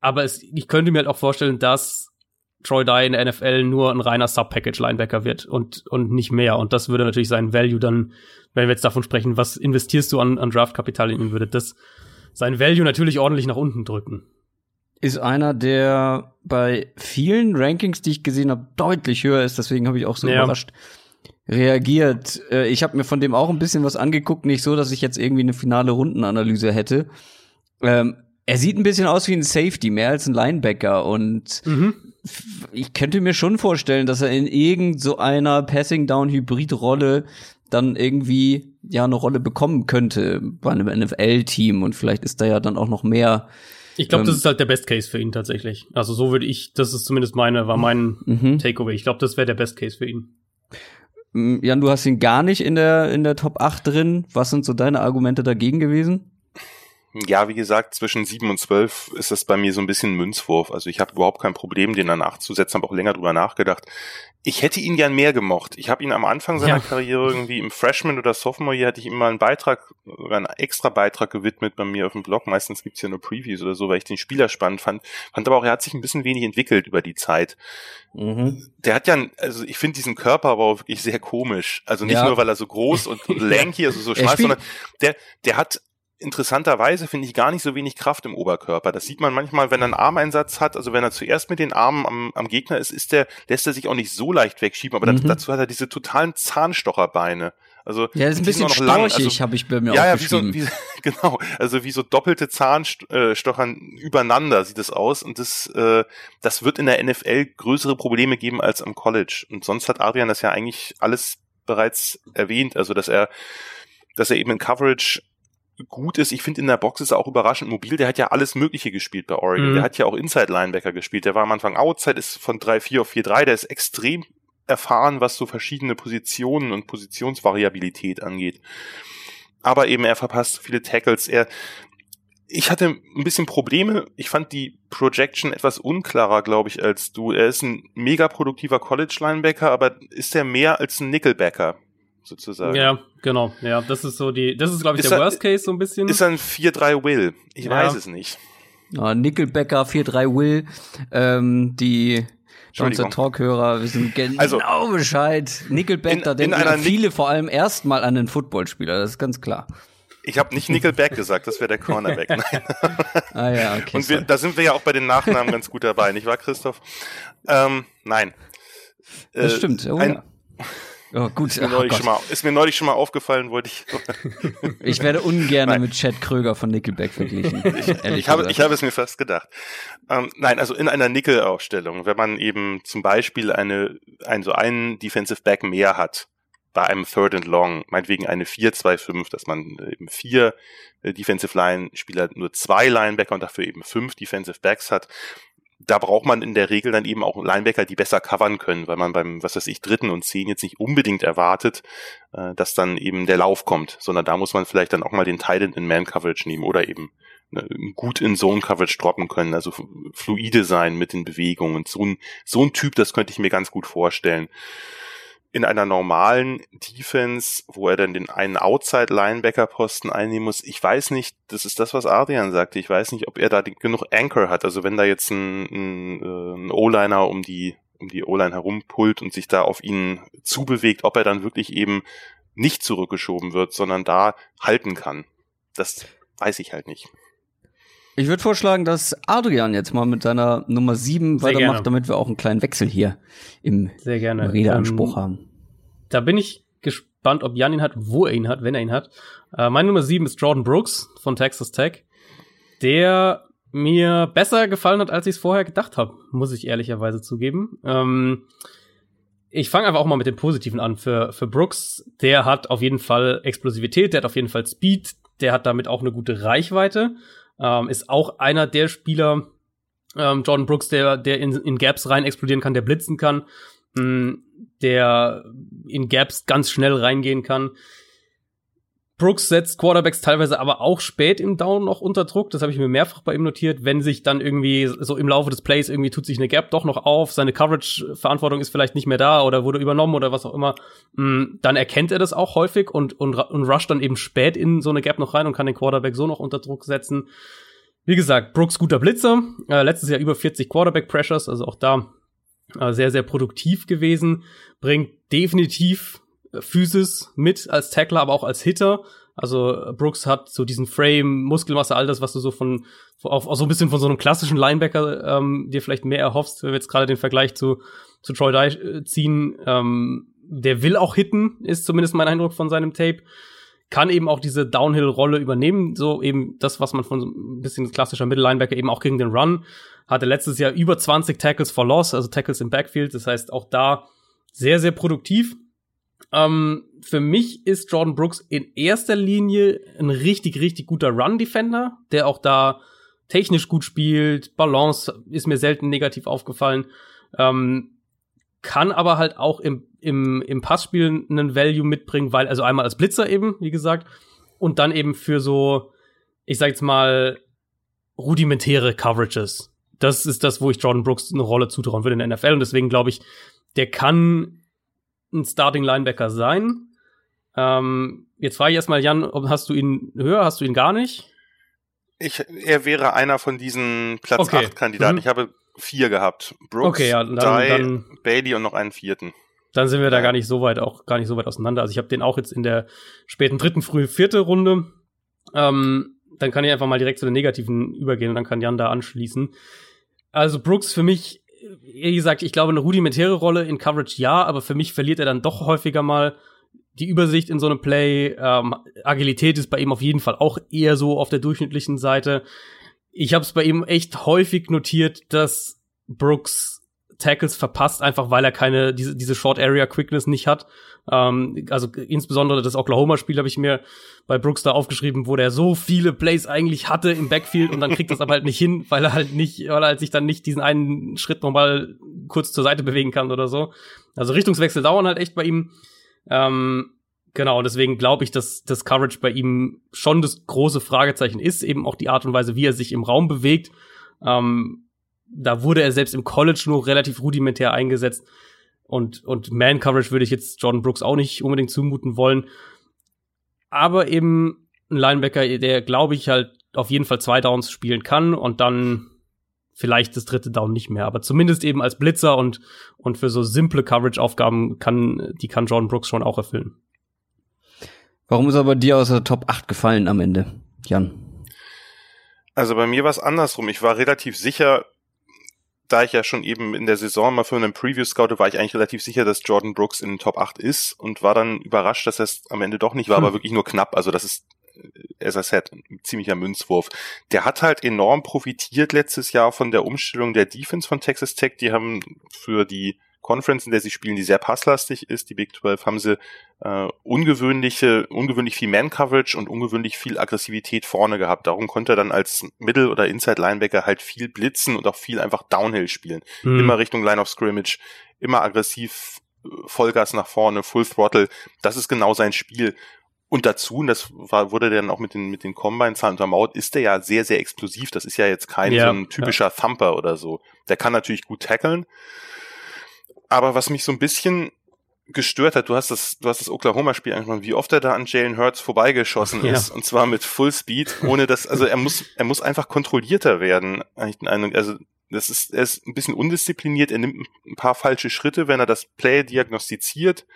aber es, ich könnte mir halt auch vorstellen, dass Troy Dye in der NFL nur ein reiner Sub-Package-Linebacker wird und, und nicht mehr. Und das würde natürlich seinen Value dann, wenn wir jetzt davon sprechen, was investierst du an, an Draft-Kapital in ihn, würde das sein Value natürlich ordentlich nach unten drücken. Ist einer, der bei vielen Rankings, die ich gesehen habe, deutlich höher ist. Deswegen habe ich auch so ja. überrascht reagiert. Äh, ich habe mir von dem auch ein bisschen was angeguckt. Nicht so, dass ich jetzt irgendwie eine finale Rundenanalyse hätte. Ähm, er sieht ein bisschen aus wie ein Safety, mehr als ein Linebacker. Und mhm. Ich könnte mir schon vorstellen, dass er in irgend so einer Passing-Down-Hybrid-Rolle dann irgendwie ja eine Rolle bekommen könnte bei einem NFL-Team. Und vielleicht ist da ja dann auch noch mehr. Ich glaube, ähm, das ist halt der Best Case für ihn tatsächlich. Also so würde ich, das ist zumindest meine, war mein mhm. Takeaway. Ich glaube, das wäre der Best Case für ihn. Jan, du hast ihn gar nicht in der, in der Top 8 drin. Was sind so deine Argumente dagegen gewesen? Ja, wie gesagt, zwischen sieben und zwölf ist das bei mir so ein bisschen Münzwurf. Also ich habe überhaupt kein Problem, den danach zu setzen, habe auch länger drüber nachgedacht. Ich hätte ihn gern mehr gemocht. Ich habe ihn am Anfang seiner ja. Karriere irgendwie im Freshman oder Sophomore Year hatte ich ihm mal einen Beitrag, einen extra Beitrag gewidmet bei mir auf dem Blog. Meistens gibt's ja nur Previews oder so, weil ich den Spieler spannend fand. Fand aber auch, er hat sich ein bisschen wenig entwickelt über die Zeit. Mhm. Der hat ja, also ich finde diesen Körper aber auch wirklich sehr komisch. Also nicht ja. nur, weil er so groß und lanky, also so schmal, sondern der, der hat interessanterweise finde ich gar nicht so wenig Kraft im Oberkörper. Das sieht man manchmal, wenn er einen Armeinsatz hat. Also wenn er zuerst mit den Armen am, am Gegner ist, ist der, lässt er sich auch nicht so leicht wegschieben, aber mhm. dazu hat er diese totalen Zahnstocherbeine. Also ja, ist ein bisschen storchig, also, habe ich bei mir ja, ja, wie so, wie, genau, also wie so doppelte Zahnstochern übereinander sieht es aus und das, äh, das wird in der NFL größere Probleme geben als am College. Und sonst hat Adrian das ja eigentlich alles bereits erwähnt, also dass er, dass er eben in Coverage gut ist. Ich finde, in der Box ist er auch überraschend mobil. Der hat ja alles Mögliche gespielt bei Oregon. Mhm. Der hat ja auch Inside Linebacker gespielt. Der war am Anfang Outside, ist von 3-4 auf 4-3. Der ist extrem erfahren, was so verschiedene Positionen und Positionsvariabilität angeht. Aber eben, er verpasst viele Tackles. Er, ich hatte ein bisschen Probleme. Ich fand die Projection etwas unklarer, glaube ich, als du. Er ist ein mega produktiver College-Linebacker, aber ist er mehr als ein Nickelbacker? sozusagen. Ja, genau. Ja, das ist so die, das ist, glaube ich, ist der er, Worst Case so ein bisschen. Ist ein 4-3 Will. Ich ja. weiß es nicht. Ja, Nickelbacker 4-3 Will, ähm, die Johnson Talkhörer wissen genau also, Bescheid. Nickelback, in, da denken viele vor allem erstmal an den Footballspieler, das ist ganz klar. Ich habe nicht Nickelback gesagt, das wäre der Cornerback. Nein. ah ja, okay. Und wir, da sind wir ja auch bei den Nachnamen ganz gut dabei, nicht wahr, Christoph? Ähm, nein. Das äh, stimmt. Oh, ein, ja. Oh, gut. Ist mir, neulich schon mal, ist mir neulich schon mal aufgefallen, wollte ich. ich werde ungern nein. mit Chad Kröger von Nickelback verglichen. Ich, ich habe, ich habe es mir fast gedacht. Ähm, nein, also in einer Nickel-Ausstellung, wenn man eben zum Beispiel eine, ein, so einen Defensive Back mehr hat, bei einem Third and Long, meinetwegen eine 4-2-5, dass man eben vier äh, Defensive Line Spieler, nur zwei Linebacker und dafür eben fünf Defensive Backs hat, da braucht man in der Regel dann eben auch Linebacker, die besser covern können, weil man beim, was weiß ich, dritten und zehn jetzt nicht unbedingt erwartet, äh, dass dann eben der Lauf kommt, sondern da muss man vielleicht dann auch mal den Titan in Man-Coverage nehmen oder eben ne, gut in Zone-Coverage droppen können, also fluide sein mit den Bewegungen. So ein, so ein Typ, das könnte ich mir ganz gut vorstellen in einer normalen Defense, wo er dann den einen Outside-Linebacker-Posten einnehmen muss, ich weiß nicht, das ist das, was Adrian sagte, ich weiß nicht, ob er da genug Anchor hat. Also wenn da jetzt ein, ein, äh, ein O-Liner um die, um die O-Line herumpult und sich da auf ihn zubewegt, ob er dann wirklich eben nicht zurückgeschoben wird, sondern da halten kann. Das weiß ich halt nicht. Ich würde vorschlagen, dass Adrian jetzt mal mit seiner Nummer 7 weitermacht, gerne. damit wir auch einen kleinen Wechsel hier im. Redeanspruch ähm, haben. Da bin ich gespannt, ob Jan ihn hat, wo er ihn hat, wenn er ihn hat. Äh, meine Nummer 7 ist Jordan Brooks von Texas Tech, der mir besser gefallen hat, als ich es vorher gedacht habe, muss ich ehrlicherweise zugeben. Ähm, ich fange einfach auch mal mit dem Positiven an. Für, für Brooks, der hat auf jeden Fall Explosivität, der hat auf jeden Fall Speed, der hat damit auch eine gute Reichweite. Ähm, ist auch einer der Spieler, ähm, Jordan Brooks, der, der in, in Gaps rein explodieren kann, der blitzen kann, mh, hm, der in Gaps ganz schnell reingehen kann. Brooks setzt Quarterbacks teilweise aber auch spät im Down noch unter Druck. Das habe ich mir mehrfach bei ihm notiert. Wenn sich dann irgendwie so im Laufe des Plays irgendwie tut sich eine Gap doch noch auf, seine Coverage-Verantwortung ist vielleicht nicht mehr da oder wurde übernommen oder was auch immer, mm, dann erkennt er das auch häufig und, und, und rusht dann eben spät in so eine Gap noch rein und kann den Quarterback so noch unter Druck setzen. Wie gesagt, Brooks guter Blitzer. Äh, letztes Jahr über 40 Quarterback-Pressures, also auch da äh, sehr, sehr produktiv gewesen. Bringt definitiv Physis mit als Tackler, aber auch als Hitter. Also Brooks hat so diesen Frame, Muskelmasse, all das, was du so von, auch, auch so ein bisschen von so einem klassischen Linebacker ähm, dir vielleicht mehr erhoffst, wenn wir jetzt gerade den Vergleich zu, zu Troy Dye äh, ziehen. Ähm, der will auch hitten, ist zumindest mein Eindruck von seinem Tape. Kann eben auch diese Downhill-Rolle übernehmen, so eben das, was man von so ein bisschen klassischer Mittellinebacker eben auch gegen den Run hatte letztes Jahr über 20 Tackles for Loss, also Tackles im Backfield. Das heißt, auch da sehr, sehr produktiv. Ähm, für mich ist Jordan Brooks in erster Linie ein richtig, richtig guter Run-Defender, der auch da technisch gut spielt. Balance ist mir selten negativ aufgefallen. Ähm, kann aber halt auch im, im, im Passspiel einen Value mitbringen, weil, also einmal als Blitzer eben, wie gesagt, und dann eben für so ich sag jetzt mal, rudimentäre Coverages. Das ist das, wo ich Jordan Brooks eine Rolle zutrauen würde in der NFL. Und deswegen glaube ich, der kann ein Starting Linebacker sein. Ähm, jetzt frage ich erstmal, Jan, hast du ihn höher, hast du ihn gar nicht? Ich, er wäre einer von diesen Platz okay. 8 Kandidaten. Mhm. Ich habe vier gehabt. Brooks, okay, ja, dann, Dye, dann, Bailey und noch einen vierten. Dann sind wir da gar nicht so weit, auch gar nicht so weit auseinander. Also ich habe den auch jetzt in der späten dritten, früh vierte Runde. Ähm, dann kann ich einfach mal direkt zu den negativen übergehen und dann kann Jan da anschließen. Also Brooks für mich, wie gesagt, ich glaube eine rudimentäre Rolle in Coverage ja, aber für mich verliert er dann doch häufiger mal die Übersicht in so einem Play. Ähm, Agilität ist bei ihm auf jeden Fall auch eher so auf der durchschnittlichen Seite. Ich habe es bei ihm echt häufig notiert, dass Brooks Tackles verpasst, einfach weil er keine, diese, diese Short Area Quickness nicht hat. Ähm, also insbesondere das Oklahoma-Spiel habe ich mir bei Brooks da aufgeschrieben, wo der so viele Plays eigentlich hatte im Backfield und dann kriegt das aber halt nicht hin, weil er halt nicht, weil er halt sich dann nicht diesen einen Schritt nochmal kurz zur Seite bewegen kann oder so. Also Richtungswechsel dauern halt echt bei ihm. Ähm, genau, deswegen glaube ich, dass das Coverage bei ihm schon das große Fragezeichen ist, eben auch die Art und Weise, wie er sich im Raum bewegt. Ähm, da wurde er selbst im College nur relativ rudimentär eingesetzt. Und, und Man-Coverage würde ich jetzt Jordan Brooks auch nicht unbedingt zumuten wollen. Aber eben ein Linebacker, der, glaube ich, halt auf jeden Fall zwei Downs spielen kann und dann vielleicht das dritte Down nicht mehr. Aber zumindest eben als Blitzer und, und für so simple Coverage-Aufgaben kann, die kann Jordan Brooks schon auch erfüllen. Warum ist er bei dir aus der Top 8 gefallen am Ende, Jan? Also bei mir war es andersrum. Ich war relativ sicher, da ich ja schon eben in der Saison mal für einen Preview scoute, war ich eigentlich relativ sicher, dass Jordan Brooks in den Top 8 ist und war dann überrascht, dass es am Ende doch nicht war, hm. aber wirklich nur knapp. Also das ist, äh, as I said, ein ziemlicher Münzwurf. Der hat halt enorm profitiert letztes Jahr von der Umstellung der Defense von Texas Tech. Die haben für die Conference, in der sie spielen, die sehr passlastig ist, die Big 12, haben sie äh, ungewöhnliche, ungewöhnlich viel Man-Coverage und ungewöhnlich viel Aggressivität vorne gehabt. Darum konnte er dann als Middle- oder Inside-Linebacker halt viel blitzen und auch viel einfach Downhill spielen. Mhm. Immer Richtung Line of Scrimmage, immer aggressiv, äh, Vollgas nach vorne, Full Throttle. Das ist genau sein Spiel. Und dazu, und das war, wurde dann auch mit den, mit den Combine-Zahlen untermauert, ist der ja sehr, sehr explosiv. Das ist ja jetzt kein ja, so ein typischer ja. Thumper oder so. Der kann natürlich gut tackeln. Aber was mich so ein bisschen gestört hat, du hast das, du hast das Oklahoma-Spiel angesprochen, wie oft er da an Jalen Hurts vorbeigeschossen ist, und zwar mit Full Speed, ohne dass, also er muss, er muss einfach kontrollierter werden. Also das ist, er ist ein bisschen undiszipliniert, er nimmt ein paar falsche Schritte, wenn er das Play diagnostiziert.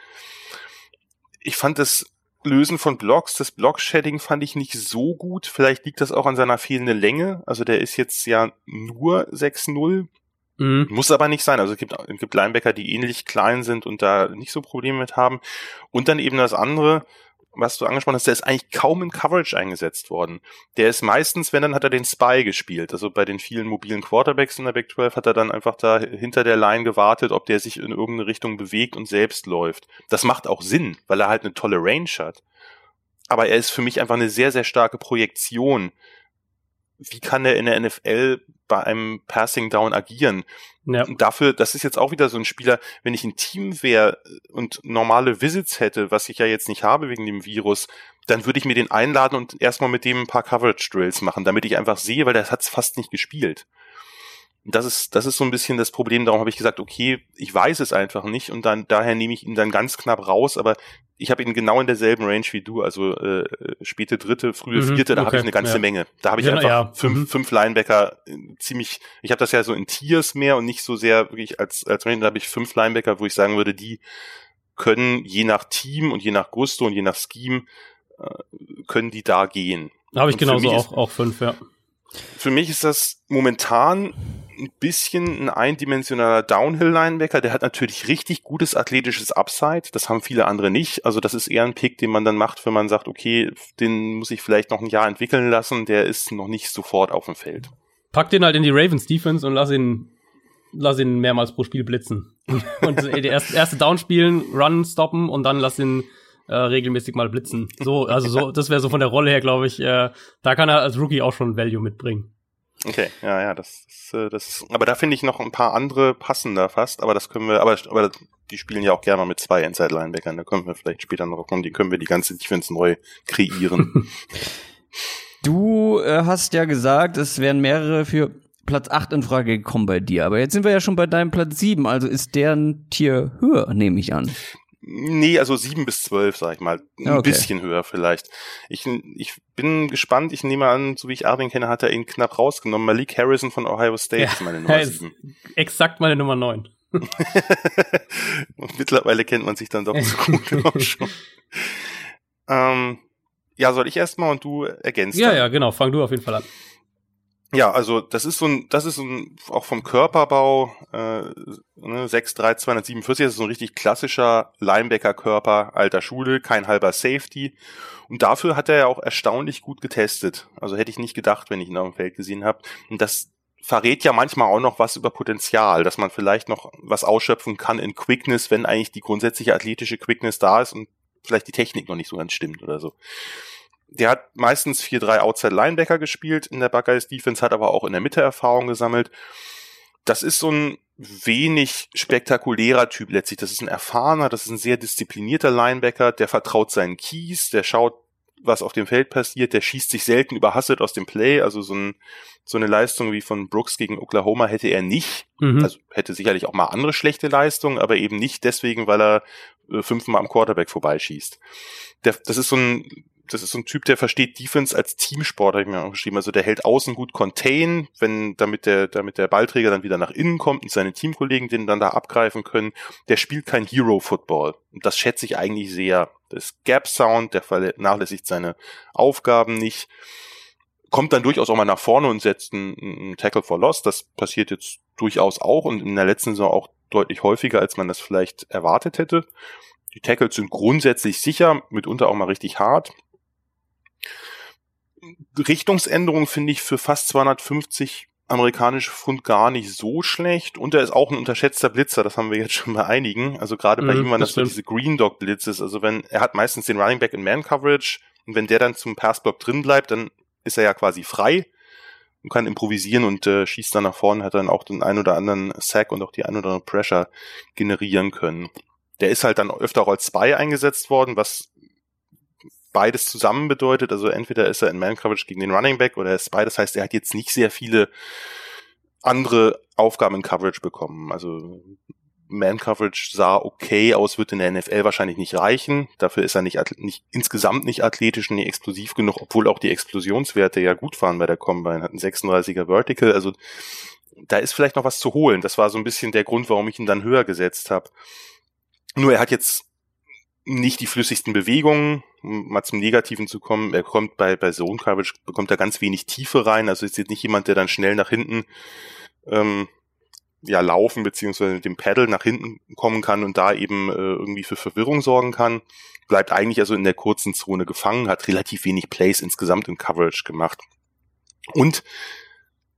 Ich fand das Lösen von Blocks, das Block-Shedding fand ich nicht so gut. Vielleicht liegt das auch an seiner fehlenden Länge. Also der ist jetzt ja nur 6-0. Mhm. Muss aber nicht sein. Also es gibt, es gibt Linebacker, die ähnlich klein sind und da nicht so Probleme mit haben. Und dann eben das andere, was du angesprochen hast, der ist eigentlich kaum in Coverage eingesetzt worden. Der ist meistens, wenn dann hat er den Spy gespielt. Also bei den vielen mobilen Quarterbacks in der Big 12 hat er dann einfach da hinter der Line gewartet, ob der sich in irgendeine Richtung bewegt und selbst läuft. Das macht auch Sinn, weil er halt eine tolle Range hat. Aber er ist für mich einfach eine sehr, sehr starke Projektion wie kann er in der NFL bei einem Passing Down agieren? Ja. Und dafür, das ist jetzt auch wieder so ein Spieler, wenn ich ein Team wäre und normale Visits hätte, was ich ja jetzt nicht habe wegen dem Virus, dann würde ich mir den einladen und erstmal mit dem ein paar Coverage Drills machen, damit ich einfach sehe, weil der hat es fast nicht gespielt das ist, das ist so ein bisschen das Problem. Darum habe ich gesagt, okay, ich weiß es einfach nicht und dann daher nehme ich ihn dann ganz knapp raus, aber ich habe ihn genau in derselben Range wie du, also äh, späte dritte, frühe mhm, vierte, da okay, habe ich eine ganze ja. Menge. Da habe ich ja, einfach ja. fünf, mhm. fünf Linebacker äh, ziemlich, ich habe das ja so in Tiers mehr und nicht so sehr wirklich als, als Range, da habe ich fünf Linebacker, wo ich sagen würde, die können je nach Team und je nach Gusto und je nach Scheme, äh, können die da gehen. Da habe ich genauso auch, auch fünf, ja. Für mich ist das momentan ein bisschen ein eindimensionaler Downhill-Linebacker. Der hat natürlich richtig gutes athletisches Upside. Das haben viele andere nicht. Also das ist eher ein Pick, den man dann macht, wenn man sagt, okay, den muss ich vielleicht noch ein Jahr entwickeln lassen. Der ist noch nicht sofort auf dem Feld. Pack den halt in die Ravens Defense und lass ihn, lass ihn mehrmals pro Spiel blitzen. und die erste, erste Down spielen, Run stoppen und dann lass ihn äh, regelmäßig mal blitzen. So, also so, das wäre so von der Rolle her, glaube ich, äh, da kann er als Rookie auch schon Value mitbringen. Okay, ja, ja, das ist, äh, das aber da finde ich noch ein paar andere passender fast, aber das können wir, aber, aber die spielen ja auch gerne mit zwei Inside Linebackern, da können wir vielleicht später noch kommen, die können wir die ganze Defense neu kreieren. Du äh, hast ja gesagt, es wären mehrere für Platz 8 in Frage gekommen bei dir. Aber jetzt sind wir ja schon bei deinem Platz 7. Also ist deren Tier höher, nehme ich an. Nee, also sieben bis zwölf, sag ich mal. Ein okay. bisschen höher vielleicht. Ich, ich bin gespannt. Ich nehme an, so wie ich Arvin kenne, hat er ihn knapp rausgenommen. Malik Harrison von Ohio State ja, ist meine Nummer sieben. Exakt meine Nummer neun. Mittlerweile kennt man sich dann doch so gut schon. Ähm, ja, soll ich erstmal und du ergänzt? Ja, dann? ja, genau. Fang du auf jeden Fall an. Ja, also das ist so ein, das ist so ein, auch vom Körperbau äh, ne, 6'3", 247, das ist so ein richtig klassischer Linebacker-Körper alter Schule, kein halber Safety. Und dafür hat er ja auch erstaunlich gut getestet. Also hätte ich nicht gedacht, wenn ich ihn auf dem Feld gesehen habe. Und das verrät ja manchmal auch noch was über Potenzial, dass man vielleicht noch was ausschöpfen kann in Quickness, wenn eigentlich die grundsätzliche athletische Quickness da ist und vielleicht die Technik noch nicht so ganz stimmt oder so. Der hat meistens 4-3 Outside Linebacker gespielt in der Buckeyes Defense, hat aber auch in der Mitte Erfahrung gesammelt. Das ist so ein wenig spektakulärer Typ letztlich. Das ist ein erfahrener, das ist ein sehr disziplinierter Linebacker, der vertraut seinen Keys, der schaut, was auf dem Feld passiert, der schießt sich selten überhastet aus dem Play, also so, ein, so eine Leistung wie von Brooks gegen Oklahoma hätte er nicht. Mhm. Also hätte sicherlich auch mal andere schlechte Leistungen, aber eben nicht deswegen, weil er äh, fünfmal am Quarterback vorbeischießt. Der, das ist so ein das ist so ein Typ, der versteht Defense als Teamsport, habe ich mir auch geschrieben. Also der hält außen gut contain, wenn damit der, damit der Ballträger dann wieder nach innen kommt und seine Teamkollegen den dann da abgreifen können. Der spielt kein Hero-Football. Und das schätze ich eigentlich sehr. Das Gap-Sound, der vernachlässigt seine Aufgaben nicht. Kommt dann durchaus auch mal nach vorne und setzt einen, einen Tackle for Loss. Das passiert jetzt durchaus auch und in der letzten Saison auch deutlich häufiger, als man das vielleicht erwartet hätte. Die Tackles sind grundsätzlich sicher, mitunter auch mal richtig hart. Richtungsänderung finde ich für fast 250 amerikanische Pfund gar nicht so schlecht. Und er ist auch ein unterschätzter Blitzer, das haben wir jetzt schon bei einigen. Also gerade bei mhm, ihm waren das, das so diese Green Dog Blitzes. Also wenn, er hat meistens den Running Back in Man Coverage und wenn der dann zum Passblock drin bleibt, dann ist er ja quasi frei und kann improvisieren und äh, schießt dann nach vorne, hat dann auch den ein oder anderen Sack und auch die ein oder andere Pressure generieren können. Der ist halt dann öfter auch als Spy eingesetzt worden, was beides zusammen bedeutet. Also entweder ist er in Man Coverage gegen den Running Back oder er ist beides. Heißt, er hat jetzt nicht sehr viele andere Aufgaben in Coverage bekommen. Also Man Coverage sah okay aus, wird in der NFL wahrscheinlich nicht reichen. Dafür ist er nicht, nicht insgesamt nicht athletisch nicht explosiv genug, obwohl auch die Explosionswerte ja gut waren bei der Combine. Hat einen 36er Vertical. Also da ist vielleicht noch was zu holen. Das war so ein bisschen der Grund, warum ich ihn dann höher gesetzt habe. Nur er hat jetzt nicht die flüssigsten Bewegungen, um mal zum Negativen zu kommen. Er kommt bei, bei Zone Coverage, bekommt er ganz wenig Tiefe rein. Also ist jetzt nicht jemand, der dann schnell nach hinten ähm, ja laufen beziehungsweise mit dem Pedal nach hinten kommen kann und da eben äh, irgendwie für Verwirrung sorgen kann. Bleibt eigentlich also in der kurzen Zone gefangen, hat relativ wenig Plays insgesamt in Coverage gemacht. Und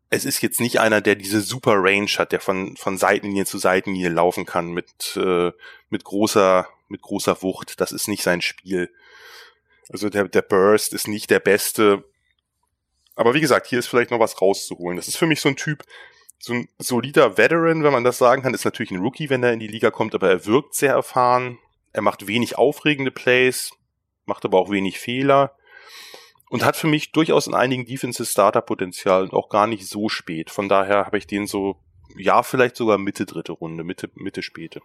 es ist jetzt nicht einer, der diese super Range hat, der von, von Seitenlinie zu Seitenlinie laufen kann mit, äh, mit großer, mit großer Wucht. Das ist nicht sein Spiel. Also der, der Burst ist nicht der beste. Aber wie gesagt, hier ist vielleicht noch was rauszuholen. Das ist für mich so ein Typ, so ein solider Veteran, wenn man das sagen kann, ist natürlich ein Rookie, wenn er in die Liga kommt, aber er wirkt sehr erfahren. Er macht wenig aufregende Plays, macht aber auch wenig Fehler und hat für mich durchaus in einigen Defenses Starter-Potenzial und auch gar nicht so spät. Von daher habe ich den so, ja, vielleicht sogar Mitte dritte Runde, Mitte, Mitte späte.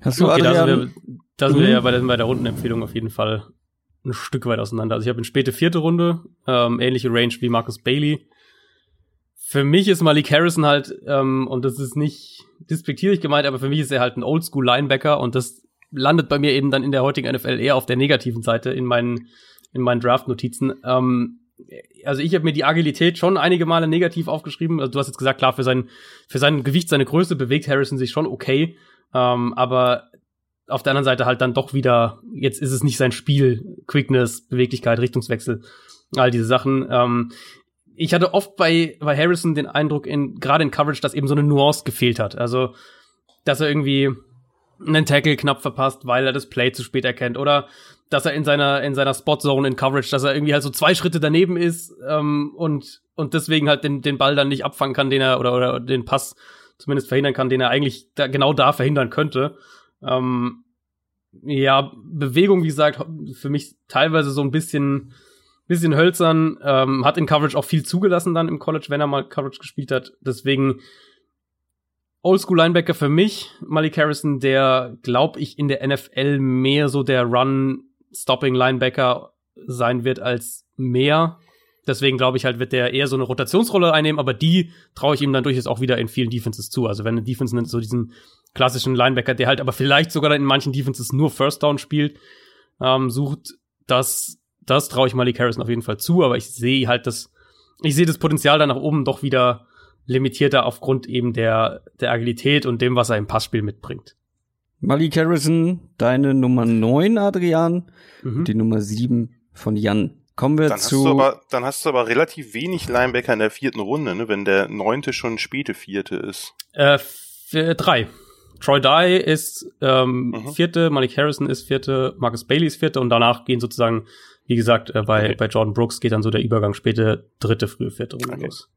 Hast du, okay, Adrian, da sind wir, da sind wir ja bei der, bei der Rundenempfehlung auf jeden Fall ein Stück weit auseinander. Also ich habe eine späte vierte Runde, ähm, ähnliche Range wie Marcus Bailey. Für mich ist Malik Harrison halt, ähm, und das ist nicht despektierlich gemeint, aber für mich ist er halt ein Oldschool-Linebacker und das landet bei mir eben dann in der heutigen NFL eher auf der negativen Seite in meinen in meinen Draft-Notizen. Ähm, also ich habe mir die Agilität schon einige Male negativ aufgeschrieben. Also du hast jetzt gesagt, klar, für sein, für sein Gewicht, seine Größe bewegt Harrison sich schon okay. Ähm, aber auf der anderen Seite halt dann doch wieder, jetzt ist es nicht sein Spiel, Quickness, Beweglichkeit, Richtungswechsel, all diese Sachen. Ähm, ich hatte oft bei, bei Harrison den Eindruck, in, gerade in Coverage, dass eben so eine Nuance gefehlt hat. Also, dass er irgendwie einen Tackle knapp verpasst, weil er das Play zu spät erkennt oder dass er in seiner in seiner Spotzone in Coverage, dass er irgendwie halt so zwei Schritte daneben ist ähm, und und deswegen halt den den Ball dann nicht abfangen kann, den er oder oder den Pass zumindest verhindern kann, den er eigentlich da, genau da verhindern könnte. Ähm, ja, Bewegung, wie gesagt, für mich teilweise so ein bisschen bisschen hölzern, ähm, hat in Coverage auch viel zugelassen dann im College, wenn er mal Coverage gespielt hat. Deswegen Oldschool Linebacker für mich, Malik Harrison, der glaube ich in der NFL mehr so der Run Stopping Linebacker sein wird als mehr. Deswegen glaube ich halt, wird der eher so eine Rotationsrolle einnehmen, aber die traue ich ihm dann durchaus auch wieder in vielen Defenses zu. Also wenn eine Defense so diesen klassischen Linebacker, der halt aber vielleicht sogar in manchen Defenses nur First Down spielt, ähm, sucht, das, das traue ich Malik Harrison auf jeden Fall zu, aber ich sehe halt das, ich sehe das Potenzial da nach oben doch wieder limitierter aufgrund eben der, der Agilität und dem, was er im Passspiel mitbringt. Malik Harrison, deine Nummer 9, Adrian, mhm. die Nummer 7 von Jan. Kommen wir dann zu. Hast du aber, dann hast du aber relativ wenig Linebacker in der vierten Runde, ne, wenn der neunte schon späte vierte ist. Äh, drei. Troy Dye ist ähm, mhm. vierte, Malik Harrison ist vierte, Marcus Bailey ist vierte und danach gehen sozusagen, wie gesagt, äh, bei, okay. bei Jordan Brooks geht dann so der Übergang späte, dritte, frühe, vierte Runde okay. los.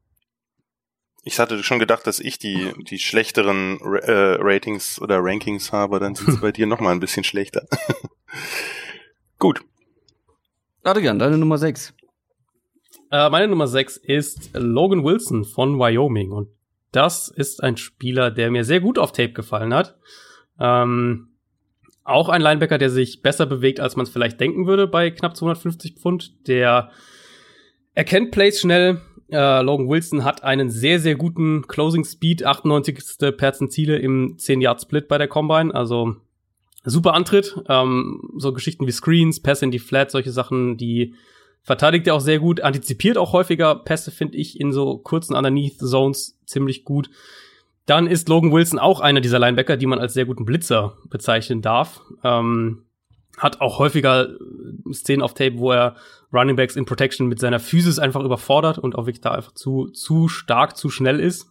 Ich hatte schon gedacht, dass ich die, die schlechteren äh, Ratings oder Rankings habe, dann sind es bei dir noch mal ein bisschen schlechter. Gut, Adrian, deine Nummer 6. Äh, meine Nummer 6 ist Logan Wilson von Wyoming. Und das ist ein Spieler, der mir sehr gut auf Tape gefallen hat. Ähm, auch ein Linebacker, der sich besser bewegt, als man es vielleicht denken würde bei knapp 250 Pfund. Der erkennt Plays schnell. Äh, Logan Wilson hat einen sehr, sehr guten Closing Speed, 98. Perzentile im 10-Yard-Split bei der Combine. Also super Antritt. Ähm, so Geschichten wie Screens, Pass in die Flat, solche Sachen, die verteidigt er auch sehr gut, antizipiert auch häufiger Pässe, finde ich, in so kurzen Underneath Zones ziemlich gut. Dann ist Logan Wilson auch einer dieser Linebacker, die man als sehr guten Blitzer bezeichnen darf. Ähm, hat auch häufiger Szenen auf Tape, wo er Running Backs in Protection mit seiner Physis einfach überfordert und auch wirklich da einfach zu, zu stark, zu schnell ist.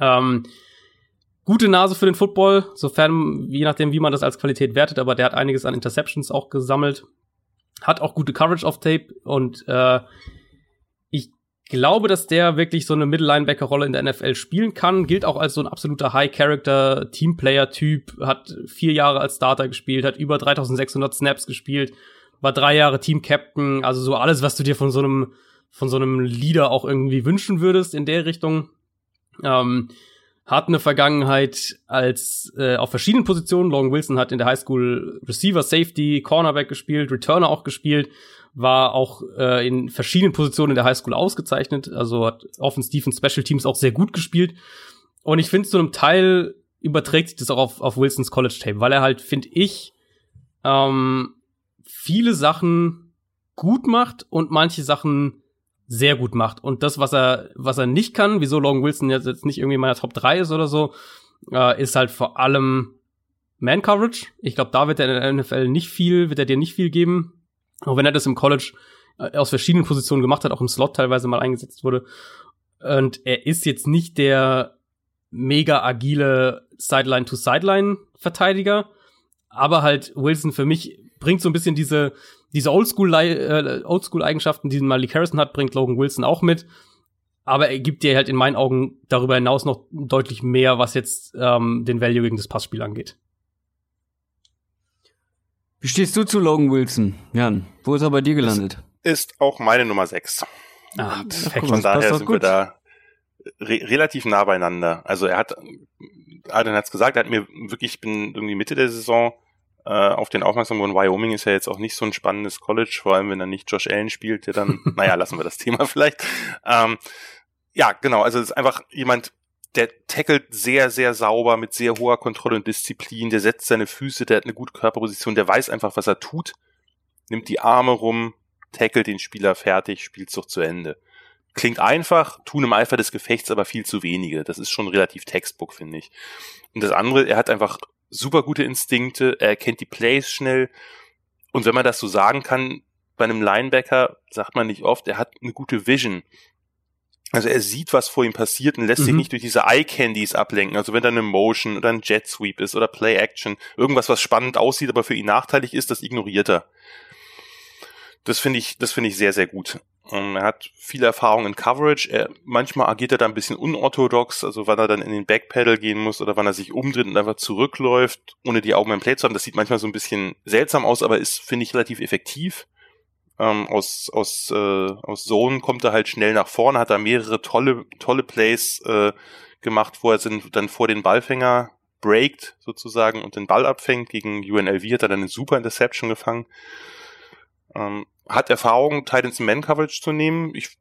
Ähm, gute Nase für den Football, sofern, je nachdem, wie man das als Qualität wertet, aber der hat einiges an Interceptions auch gesammelt. Hat auch gute Coverage auf Tape und äh, ich glaube, dass der wirklich so eine Middle-Linebacker-Rolle in der NFL spielen kann. Gilt auch als so ein absoluter High-Character-Teamplayer-Typ. Hat vier Jahre als Starter gespielt, hat über 3600 Snaps gespielt, war drei Jahre Team-Captain. Also so alles, was du dir von so einem, von so einem Leader auch irgendwie wünschen würdest in der Richtung. Ähm, hat eine Vergangenheit als äh, auf verschiedenen Positionen. Logan Wilson hat in der Highschool Receiver, Safety, Cornerback gespielt, Returner auch gespielt, war auch äh, in verschiedenen Positionen in der Highschool ausgezeichnet, also hat Offense, Defense, Special Teams auch sehr gut gespielt. Und ich finde, zu einem Teil überträgt sich das auch auf, auf Wilsons College Tape, weil er halt, finde ich, ähm, viele Sachen gut macht und manche Sachen sehr gut macht. Und das, was er, was er nicht kann, wieso Logan Wilson jetzt nicht irgendwie in meiner Top 3 ist oder so, äh, ist halt vor allem Man Coverage. Ich glaube, da wird er in der NFL nicht viel, wird er dir nicht viel geben. Auch wenn er das im College äh, aus verschiedenen Positionen gemacht hat, auch im Slot teilweise mal eingesetzt wurde. Und er ist jetzt nicht der mega agile Sideline-to-Sideline-Verteidiger. Aber halt Wilson für mich bringt so ein bisschen diese, diese Oldschool-Eigenschaften, äh, Oldschool die Malik Harrison hat, bringt Logan Wilson auch mit. Aber er gibt dir halt in meinen Augen darüber hinaus noch deutlich mehr, was jetzt ähm, den Value gegen das Passspiel angeht. Wie stehst du zu Logan Wilson, Jan? Wo ist er bei dir gelandet? Das ist auch meine Nummer 6. Ah, von daher sind gut. wir da re relativ nah beieinander. Also er hat, Adrian hat es gesagt, er hat mir wirklich, ich bin irgendwie Mitte der Saison äh, auf den aufmerksam geworden. Wyoming ist ja jetzt auch nicht so ein spannendes College, vor allem wenn er nicht Josh Allen spielt, der dann, naja, lassen wir das Thema vielleicht. Ähm, ja, genau, also es ist einfach jemand, der tackelt sehr, sehr sauber mit sehr hoher Kontrolle und Disziplin, der setzt seine Füße, der hat eine gute Körperposition, der weiß einfach, was er tut, nimmt die Arme rum, tackelt den Spieler fertig, spielt doch zu Ende. Klingt einfach, tun im Eifer des Gefechts aber viel zu wenige. Das ist schon relativ Textbook, finde ich. Und das andere, er hat einfach super gute Instinkte, er kennt die Plays schnell. Und wenn man das so sagen kann, bei einem Linebacker sagt man nicht oft, er hat eine gute Vision. Also er sieht, was vor ihm passiert und lässt mhm. sich nicht durch diese Eye-Candies ablenken. Also wenn da eine Motion oder ein Jet Sweep ist oder Play Action, irgendwas, was spannend aussieht, aber für ihn nachteilig ist, das ignoriert er. Das finde ich, das finde ich sehr, sehr gut. Ähm, er hat viele Erfahrungen in Coverage. Er, manchmal agiert er da ein bisschen unorthodox, also wann er dann in den Backpedal gehen muss oder wann er sich umdreht und einfach zurückläuft, ohne die Augen beim Play zu haben. Das sieht manchmal so ein bisschen seltsam aus, aber ist, finde ich, relativ effektiv. Ähm, aus aus äh, aus Zone kommt er halt schnell nach vorne, hat da mehrere tolle tolle Plays äh, gemacht, wo er dann vor den Ballfänger breakt sozusagen und den Ball abfängt. Gegen UNLV hat er dann eine super Interception gefangen. Ähm, hat Erfahrung, Titans Man Coverage zu nehmen. Ich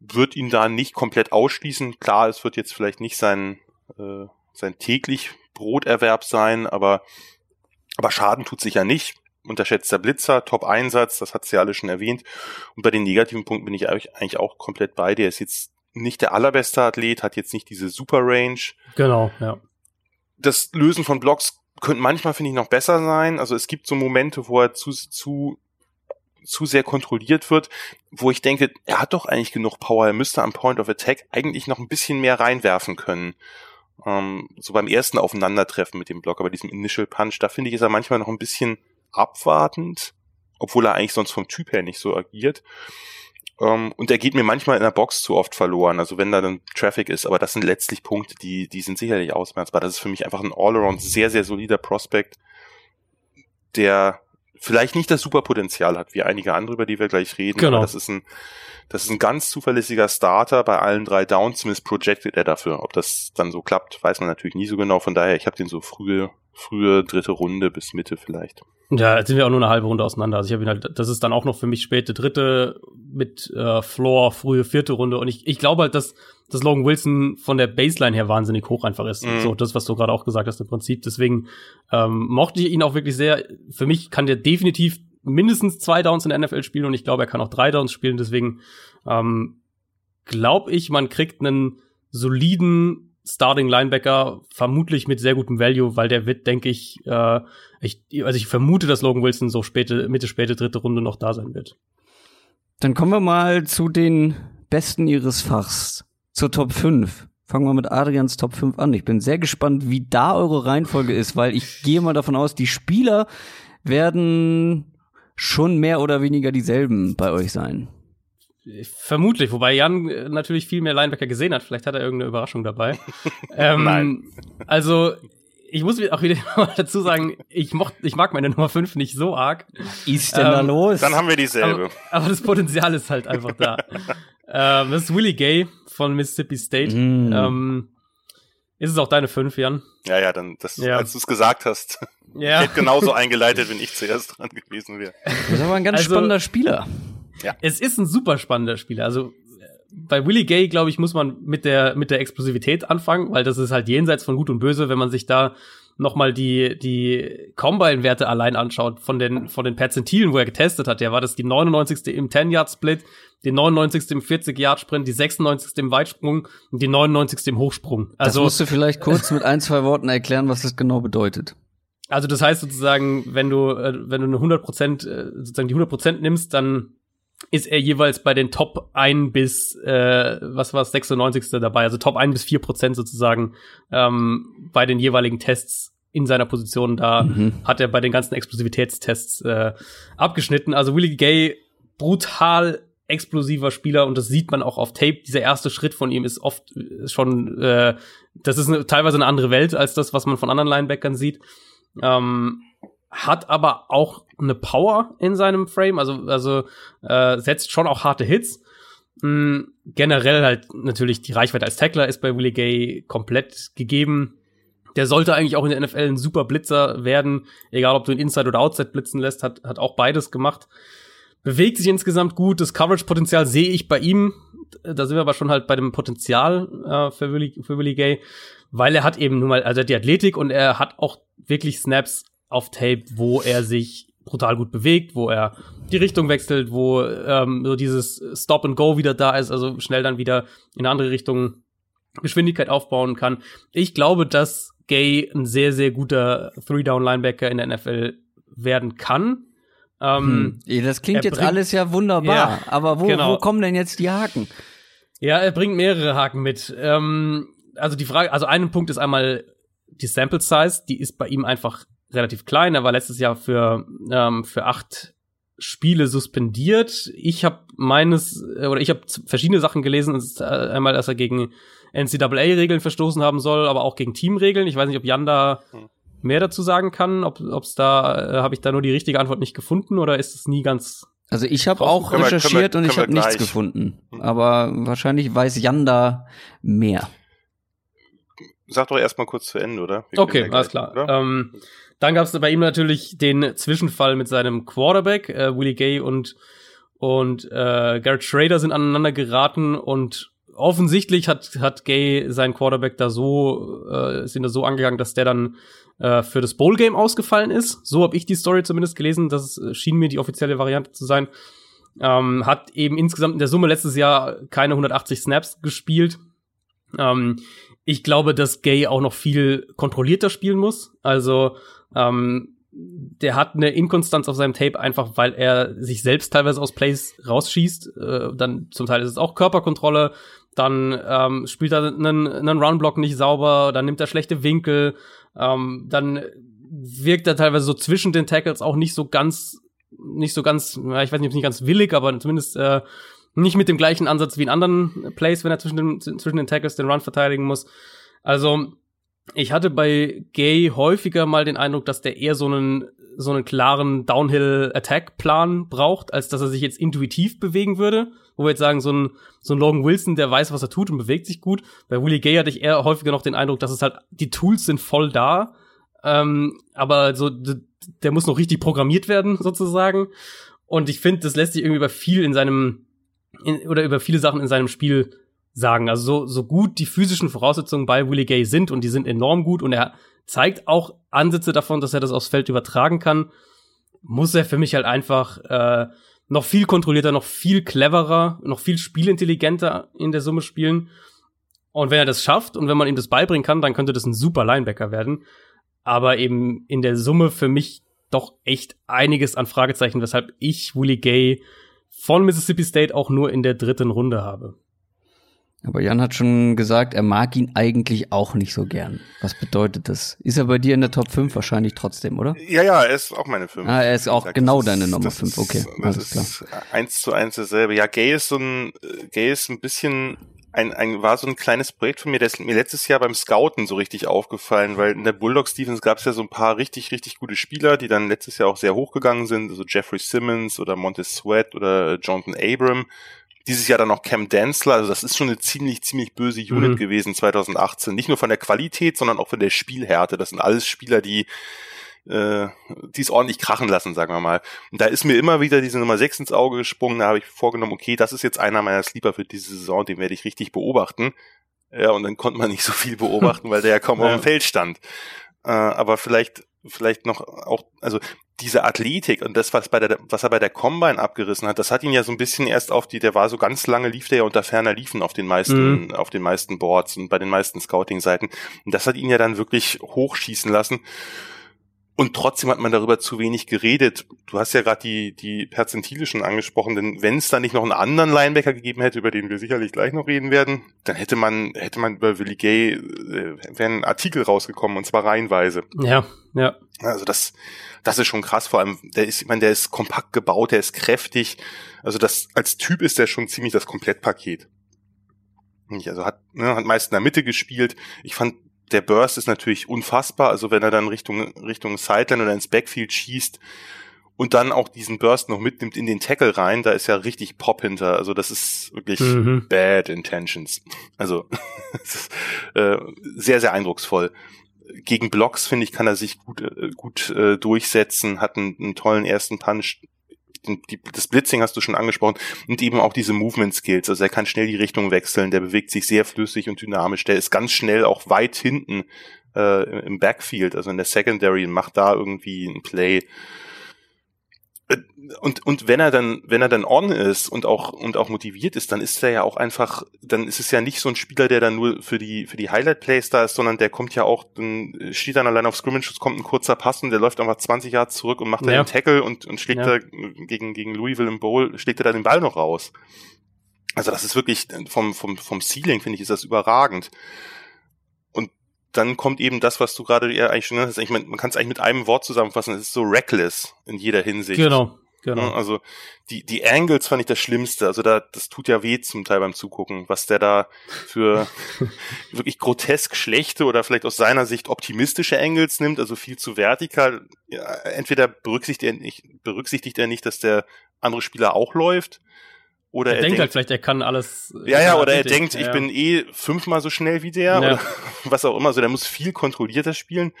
würde ihn da nicht komplett ausschließen. Klar, es wird jetzt vielleicht nicht sein, äh, sein täglich Broterwerb sein, aber, aber Schaden tut sich ja nicht. Unterschätzter Blitzer, Top-Einsatz, das hat sie ja alle schon erwähnt. Und bei den negativen Punkten bin ich eigentlich auch komplett bei dir. Ist jetzt nicht der allerbeste Athlet, hat jetzt nicht diese Super Range. Genau, ja. Das Lösen von Blocks könnte manchmal, finde ich, noch besser sein. Also es gibt so Momente, wo er zu, zu zu sehr kontrolliert wird, wo ich denke, er hat doch eigentlich genug Power, er müsste am Point of Attack eigentlich noch ein bisschen mehr reinwerfen können. Ähm, so beim ersten Aufeinandertreffen mit dem Blocker, bei diesem Initial Punch, da finde ich, ist er manchmal noch ein bisschen abwartend, obwohl er eigentlich sonst vom Typ her nicht so agiert. Um, ähm, und er geht mir manchmal in der Box zu oft verloren, also wenn da dann Traffic ist, aber das sind letztlich Punkte, die, die sind sicherlich ausmerzbar. Das ist für mich einfach ein Allround sehr, sehr solider Prospect, der vielleicht nicht das Superpotenzial hat, wie einige andere, über die wir gleich reden. Genau. Aber das ist ein, das ist ein ganz zuverlässiger Starter bei allen drei Downs, zumindest projected er dafür. Ob das dann so klappt, weiß man natürlich nie so genau. Von daher, ich habe den so frühe, frühe dritte Runde bis Mitte vielleicht. Ja, jetzt sind wir auch nur eine halbe Runde auseinander. Also ich habe ihn halt, das ist dann auch noch für mich späte dritte mit äh, Floor, frühe vierte Runde. Und ich, ich glaube halt, dass, dass Logan Wilson von der Baseline her wahnsinnig hoch einfach ist. Mhm. So, das, was du gerade auch gesagt hast im Prinzip. Deswegen ähm, mochte ich ihn auch wirklich sehr. Für mich kann der definitiv mindestens zwei Downs in der NFL spielen und ich glaube, er kann auch drei Downs spielen. Deswegen ähm, glaube ich, man kriegt einen soliden Starting Linebacker, vermutlich mit sehr gutem Value, weil der wird, denke ich, äh, ich, also ich vermute, dass Logan Wilson so späte, Mitte, späte dritte Runde noch da sein wird. Dann kommen wir mal zu den Besten ihres Fachs, zur Top 5. Fangen wir mit Adrians Top 5 an. Ich bin sehr gespannt, wie da eure Reihenfolge ist, weil ich gehe mal davon aus, die Spieler werden schon mehr oder weniger dieselben bei euch sein. Vermutlich, wobei Jan äh, natürlich viel mehr Linebacker gesehen hat. Vielleicht hat er irgendeine Überraschung dabei. ähm, Nein. Also, ich muss auch wieder mal dazu sagen, ich, mocht, ich mag meine Nummer 5 nicht so arg. Ist denn ähm, da los? Dann haben wir dieselbe. Aber, aber das Potenzial ist halt einfach da. ähm, das ist Willie Gay von Mississippi State. Mm. Ähm, ist es auch deine 5, Jan? Ja, ja, dann, das, ja. als du es gesagt hast, ja. hätte genauso eingeleitet, wenn ich zuerst dran gewesen wäre. Das ist aber ein ganz also, spannender Spieler. Ja. Es ist ein super spannender Spieler. Also bei Willie Gay, glaube ich, muss man mit der, mit der Explosivität anfangen, weil das ist halt jenseits von Gut und Böse, wenn man sich da nochmal die, die Combine-Werte allein anschaut von den, von den Perzentilen, wo er getestet hat. Ja, war das die 99. im 10-Yard-Split, die 99. im 40-Yard-Sprint, die 96. im Weitsprung und die 99. im Hochsprung. Also, das musst du vielleicht kurz mit ein, zwei Worten erklären, was das genau bedeutet. Also das heißt sozusagen, wenn du, äh, wenn du eine 100 Prozent, äh, sozusagen die 100 Prozent nimmst, dann ist er jeweils bei den Top 1 bis, äh, was war 96. dabei, also Top 1 bis 4 Prozent sozusagen ähm, bei den jeweiligen Tests in seiner Position. Da mhm. hat er bei den ganzen Explosivitätstests äh, abgeschnitten. Also Willie Gay, brutal explosiver Spieler und das sieht man auch auf Tape. Dieser erste Schritt von ihm ist oft schon, äh, das ist eine, teilweise eine andere Welt als das, was man von anderen Linebackern sieht. Ähm, hat aber auch eine Power in seinem Frame, also, also äh, setzt schon auch harte Hits. Mhm, generell halt natürlich die Reichweite als Tackler ist bei Willie Gay komplett gegeben. Der sollte eigentlich auch in der NFL ein super Blitzer werden, egal ob du ihn Inside oder Outside blitzen lässt, hat, hat auch beides gemacht. Bewegt sich insgesamt gut, das Coverage-Potenzial sehe ich bei ihm. Da sind wir aber schon halt bei dem Potenzial äh, für, Willie, für Willie Gay, weil er hat eben nun mal, also die Athletik und er hat auch wirklich Snaps auf Tape, wo er sich brutal gut bewegt, wo er die Richtung wechselt, wo ähm, so dieses Stop and Go wieder da ist, also schnell dann wieder in eine andere Richtung Geschwindigkeit aufbauen kann. Ich glaube, dass Gay ein sehr, sehr guter Three-Down-Linebacker in der NFL werden kann. Ähm, hm. Das klingt jetzt bringt, alles ja wunderbar, ja, aber wo, genau. wo kommen denn jetzt die Haken? Ja, er bringt mehrere Haken mit. Ähm, also die Frage, also ein Punkt ist einmal die Sample Size, die ist bei ihm einfach relativ klein. Er war letztes Jahr für, ähm, für acht Spiele suspendiert. Ich habe meines, äh, oder ich habe verschiedene Sachen gelesen. Äh, einmal, dass er gegen NCAA-Regeln verstoßen haben soll, aber auch gegen Teamregeln. Ich weiß nicht, ob Jan da hm. mehr dazu sagen kann. Ob es da, äh, habe ich da nur die richtige Antwort nicht gefunden oder ist es nie ganz Also ich habe auch können recherchiert wir, und ich habe nichts gefunden. Hm. Aber wahrscheinlich weiß Jan da mehr. Sag doch erstmal kurz zu Ende, oder? Wir okay, alles klar. Ähm, dann gab es bei ihm natürlich den Zwischenfall mit seinem Quarterback, äh, Willie Gay und und äh, Garrett Schrader sind aneinander geraten und offensichtlich hat hat Gay seinen Quarterback da so äh, sind da so angegangen, dass der dann äh, für das Bowl Game ausgefallen ist. So habe ich die Story zumindest gelesen. Das schien mir die offizielle Variante zu sein. Ähm, hat eben insgesamt in der Summe letztes Jahr keine 180 Snaps gespielt. Ähm, ich glaube, dass Gay auch noch viel kontrollierter spielen muss. Also ähm, der hat eine Inkonstanz auf seinem Tape einfach, weil er sich selbst teilweise aus Plays rausschießt. Äh, dann zum Teil ist es auch Körperkontrolle. Dann ähm, spielt er einen, einen Runblock nicht sauber. Dann nimmt er schlechte Winkel. Ähm, dann wirkt er teilweise so zwischen den Tackles auch nicht so ganz, nicht so ganz, ich weiß nicht, ob nicht ganz willig, aber zumindest äh, nicht mit dem gleichen Ansatz wie in anderen Plays, wenn er zwischen den, zwischen den Tackles den Run verteidigen muss. Also ich hatte bei Gay häufiger mal den Eindruck, dass der eher so einen so einen klaren Downhill-Attack-Plan braucht, als dass er sich jetzt intuitiv bewegen würde. Wo wir jetzt sagen, so ein, so ein Logan Wilson, der weiß, was er tut und bewegt sich gut. Bei Willie Gay hatte ich eher häufiger noch den Eindruck, dass es halt, die Tools sind voll da, ähm, aber so, der muss noch richtig programmiert werden, sozusagen. Und ich finde, das lässt sich irgendwie über viel in seinem, in, oder über viele Sachen in seinem Spiel sagen. Also so, so gut die physischen Voraussetzungen bei Willie Gay sind und die sind enorm gut und er zeigt auch Ansätze davon, dass er das aufs Feld übertragen kann, muss er für mich halt einfach äh, noch viel kontrollierter, noch viel cleverer, noch viel spielintelligenter in der Summe spielen. Und wenn er das schafft und wenn man ihm das beibringen kann, dann könnte das ein super Linebacker werden. Aber eben in der Summe für mich doch echt einiges an Fragezeichen, weshalb ich Willie Gay von Mississippi State auch nur in der dritten Runde habe. Aber Jan hat schon gesagt, er mag ihn eigentlich auch nicht so gern. Was bedeutet das? Ist er bei dir in der Top 5 wahrscheinlich trotzdem, oder? Ja, ja, er ist auch meine 5. Ah, er ist auch genau deine ist, Nummer 5, okay. Das alles klar. ist eins zu eins dasselbe. Ja, Gay ist so ein, Gay ist ein bisschen ein, ein, war so ein kleines Projekt von mir, das ist mir letztes Jahr beim Scouten so richtig aufgefallen, weil in der Bulldogs Stevens gab es ja so ein paar richtig, richtig gute Spieler, die dann letztes Jahr auch sehr hochgegangen sind, also Jeffrey Simmons oder Montez Sweat oder Jonathan Abram dieses Jahr dann noch Cam Densler, also das ist schon eine ziemlich, ziemlich böse Unit mhm. gewesen 2018. Nicht nur von der Qualität, sondern auch von der Spielhärte. Das sind alles Spieler, die äh, die es ordentlich krachen lassen, sagen wir mal. Und da ist mir immer wieder diese Nummer 6 ins Auge gesprungen, da habe ich vorgenommen, okay, das ist jetzt einer meiner Sleeper für diese Saison, den werde ich richtig beobachten. Ja, und dann konnte man nicht so viel beobachten, weil der ja kaum ja. auf dem Feld stand. Äh, aber vielleicht vielleicht noch auch, also diese Athletik und das, was bei der, was er bei der Combine abgerissen hat, das hat ihn ja so ein bisschen erst auf die, der war so ganz lange, lief der ja unter ferner Liefen auf den meisten, mhm. auf den meisten Boards und bei den meisten Scouting-Seiten. Und das hat ihn ja dann wirklich hochschießen lassen. Und trotzdem hat man darüber zu wenig geredet. Du hast ja gerade die, die Perzentile schon angesprochen, denn wenn es da nicht noch einen anderen Linebacker gegeben hätte, über den wir sicherlich gleich noch reden werden, dann hätte man, hätte man über Willie Gay, äh, wäre ein Artikel rausgekommen, und zwar reihenweise. Ja, ja. Also das, das ist schon krass, vor allem, der ist, ich meine, der ist kompakt gebaut, der ist kräftig. Also das, als Typ ist der schon ziemlich das Komplettpaket. Also hat, ne, hat meist in der Mitte gespielt. Ich fand der Burst ist natürlich unfassbar. Also wenn er dann Richtung, Richtung Sideline oder ins Backfield schießt und dann auch diesen Burst noch mitnimmt in den Tackle rein, da ist ja richtig Pop hinter. Also das ist wirklich mhm. bad intentions. Also ist, äh, sehr, sehr eindrucksvoll. Gegen Blocks, finde ich, kann er sich gut, äh, gut äh, durchsetzen, hat einen, einen tollen ersten Punch, die, das Blitzing hast du schon angesprochen und eben auch diese Movement Skills. Also er kann schnell die Richtung wechseln, der bewegt sich sehr flüssig und dynamisch, der ist ganz schnell auch weit hinten äh, im Backfield, also in der Secondary macht da irgendwie ein Play und und wenn er dann wenn er dann on ist und auch und auch motiviert ist, dann ist er ja auch einfach, dann ist es ja nicht so ein Spieler, der dann nur für die für die Highlight Plays da ist, sondern der kommt ja auch, dann steht dann allein auf Scrimmage, es kommt ein kurzer Pass und der läuft einfach 20 Jahre zurück und macht dann ja. einen Tackle und und schlägt ja. da gegen gegen Louisville im Bowl schlägt er da den Ball noch raus. Also das ist wirklich vom vom vom Ceiling finde ich ist das überragend dann kommt eben das, was du gerade ja eigentlich schon hast. Ich meine, man kann es eigentlich mit einem Wort zusammenfassen. Es ist so reckless in jeder Hinsicht. Genau. Genau. Also die, die Angles fand ich das Schlimmste. Also da, das tut ja weh zum Teil beim Zugucken, was der da für wirklich grotesk schlechte oder vielleicht aus seiner Sicht optimistische Angles nimmt, also viel zu vertikal. Ja, entweder berücksichtigt er nicht, berücksichtigt er nicht, dass der andere Spieler auch läuft. Oder er, er denkt halt vielleicht, er kann alles. Ja, ja, oder er denkt, ja. ich bin eh fünfmal so schnell wie der ja. oder was auch immer. So, der muss viel kontrollierter spielen.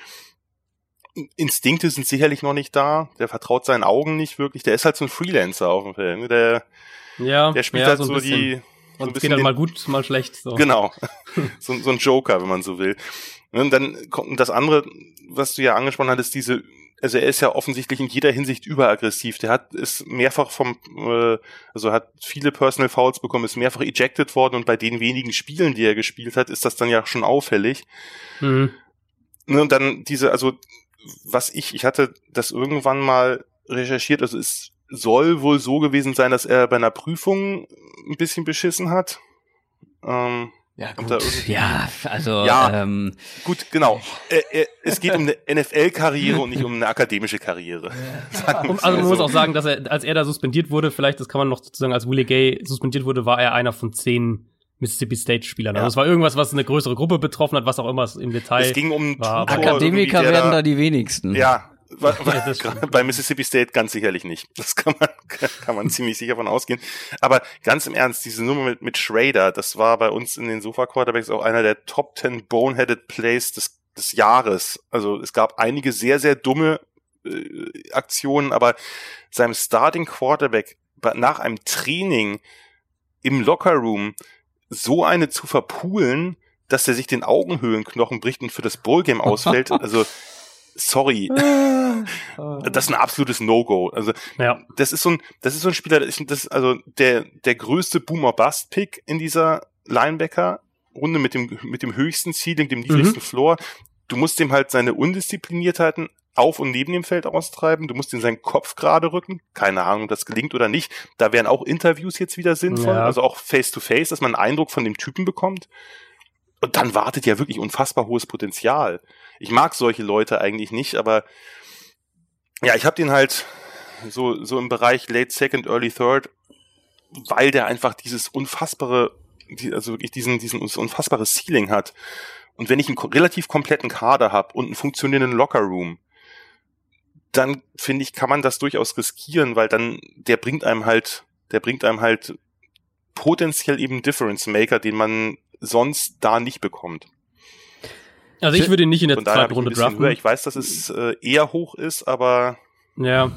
Instinkte sind sicherlich noch nicht da. Der vertraut seinen Augen nicht wirklich. Der ist halt so ein Freelancer auf dem Feld. Ne? Der, ja, der spielt ja, halt so, so die. So und es geht dann mal gut, mal schlecht. So. Genau. so, so ein Joker, wenn man so will. Und dann kommt das andere, was du ja angesprochen hattest, diese also er ist ja offensichtlich in jeder Hinsicht überaggressiv. Der hat ist mehrfach vom, äh, also hat viele Personal Fouls bekommen, ist mehrfach ejected worden und bei den wenigen Spielen, die er gespielt hat, ist das dann ja schon auffällig. Mhm. Ne, und dann diese, also was ich, ich hatte das irgendwann mal recherchiert, also es soll wohl so gewesen sein, dass er bei einer Prüfung ein bisschen beschissen hat. Ähm, ja, gut. ja, also ja, ähm, gut, genau. Äh, äh, es geht um eine NFL-Karriere und nicht um eine akademische Karriere. Ja. also man so. muss auch sagen, dass er, als er da suspendiert wurde, vielleicht, das kann man noch sozusagen, als Willie Gay suspendiert wurde, war er einer von zehn Mississippi State Spielern. Ja. Also es war irgendwas, was eine größere Gruppe betroffen hat, was auch immer im Detail. Es ging um war. Akademiker werden da die wenigsten. Ja, bei Mississippi State ganz sicherlich nicht. Das kann man, kann man ziemlich sicher von ausgehen. Aber ganz im Ernst, diese Nummer mit, mit Schrader, das war bei uns in den Sofa Quarterbacks auch einer der Top 10 Boneheaded Plays des, des Jahres. Also es gab einige sehr, sehr dumme äh, Aktionen, aber seinem Starting Quarterback nach einem Training im Lockerroom so eine zu verpulen, dass er sich den Augenhöhlenknochen bricht und für das Bowl-Game ausfällt. Also sorry. das ist ein absolutes No-Go. Also ja. das ist so ein, das ist so ein Spieler, das ist also der der größte Boomer-Bust-Pick in dieser Linebacker-Runde mit dem mit dem höchsten Ceiling, dem niedrigsten mhm. Floor. Du musst ihm halt seine Undiszipliniertheiten auf und neben dem Feld austreiben. Du musst in seinen Kopf gerade rücken. Keine Ahnung, ob das gelingt oder nicht. Da wären auch Interviews jetzt wieder sinnvoll. Ja. Also auch face to face, dass man einen Eindruck von dem Typen bekommt. Und dann wartet ja wirklich unfassbar hohes Potenzial. Ich mag solche Leute eigentlich nicht, aber ja, ich habe den halt so, so im Bereich Late Second, Early Third, weil der einfach dieses unfassbare, also wirklich diesen, diesen unfassbare Ceiling hat. Und wenn ich einen relativ kompletten Kader habe und einen funktionierenden Lockerroom, dann finde ich, kann man das durchaus riskieren, weil dann der bringt einem halt, der bringt einem halt potenziell eben Difference Maker, den man sonst da nicht bekommt. Also ich würde ihn nicht in der zweiten Runde draften. Höher. Ich weiß, dass es äh, eher hoch ist, aber ja.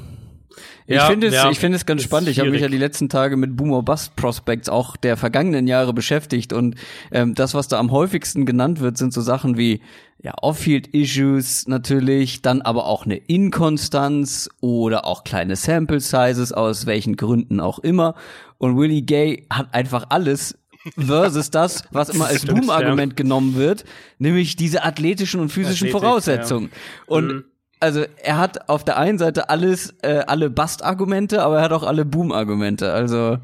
Ich ja, finde es, ja, ich finde es ganz spannend. Ich habe mich ja die letzten Tage mit Boomer Bust Prospects auch der vergangenen Jahre beschäftigt und ähm, das, was da am häufigsten genannt wird, sind so Sachen wie ja Off-Field Issues natürlich, dann aber auch eine Inkonstanz oder auch kleine Sample Sizes aus welchen Gründen auch immer. Und Willie Gay hat einfach alles versus das, was immer als Boom-Argument genommen wird, nämlich diese athletischen und physischen Athletik, Voraussetzungen. Ja. Und mhm. also er hat auf der einen Seite alles, äh, alle Bust-Argumente, aber er hat auch alle Boom-Argumente. Also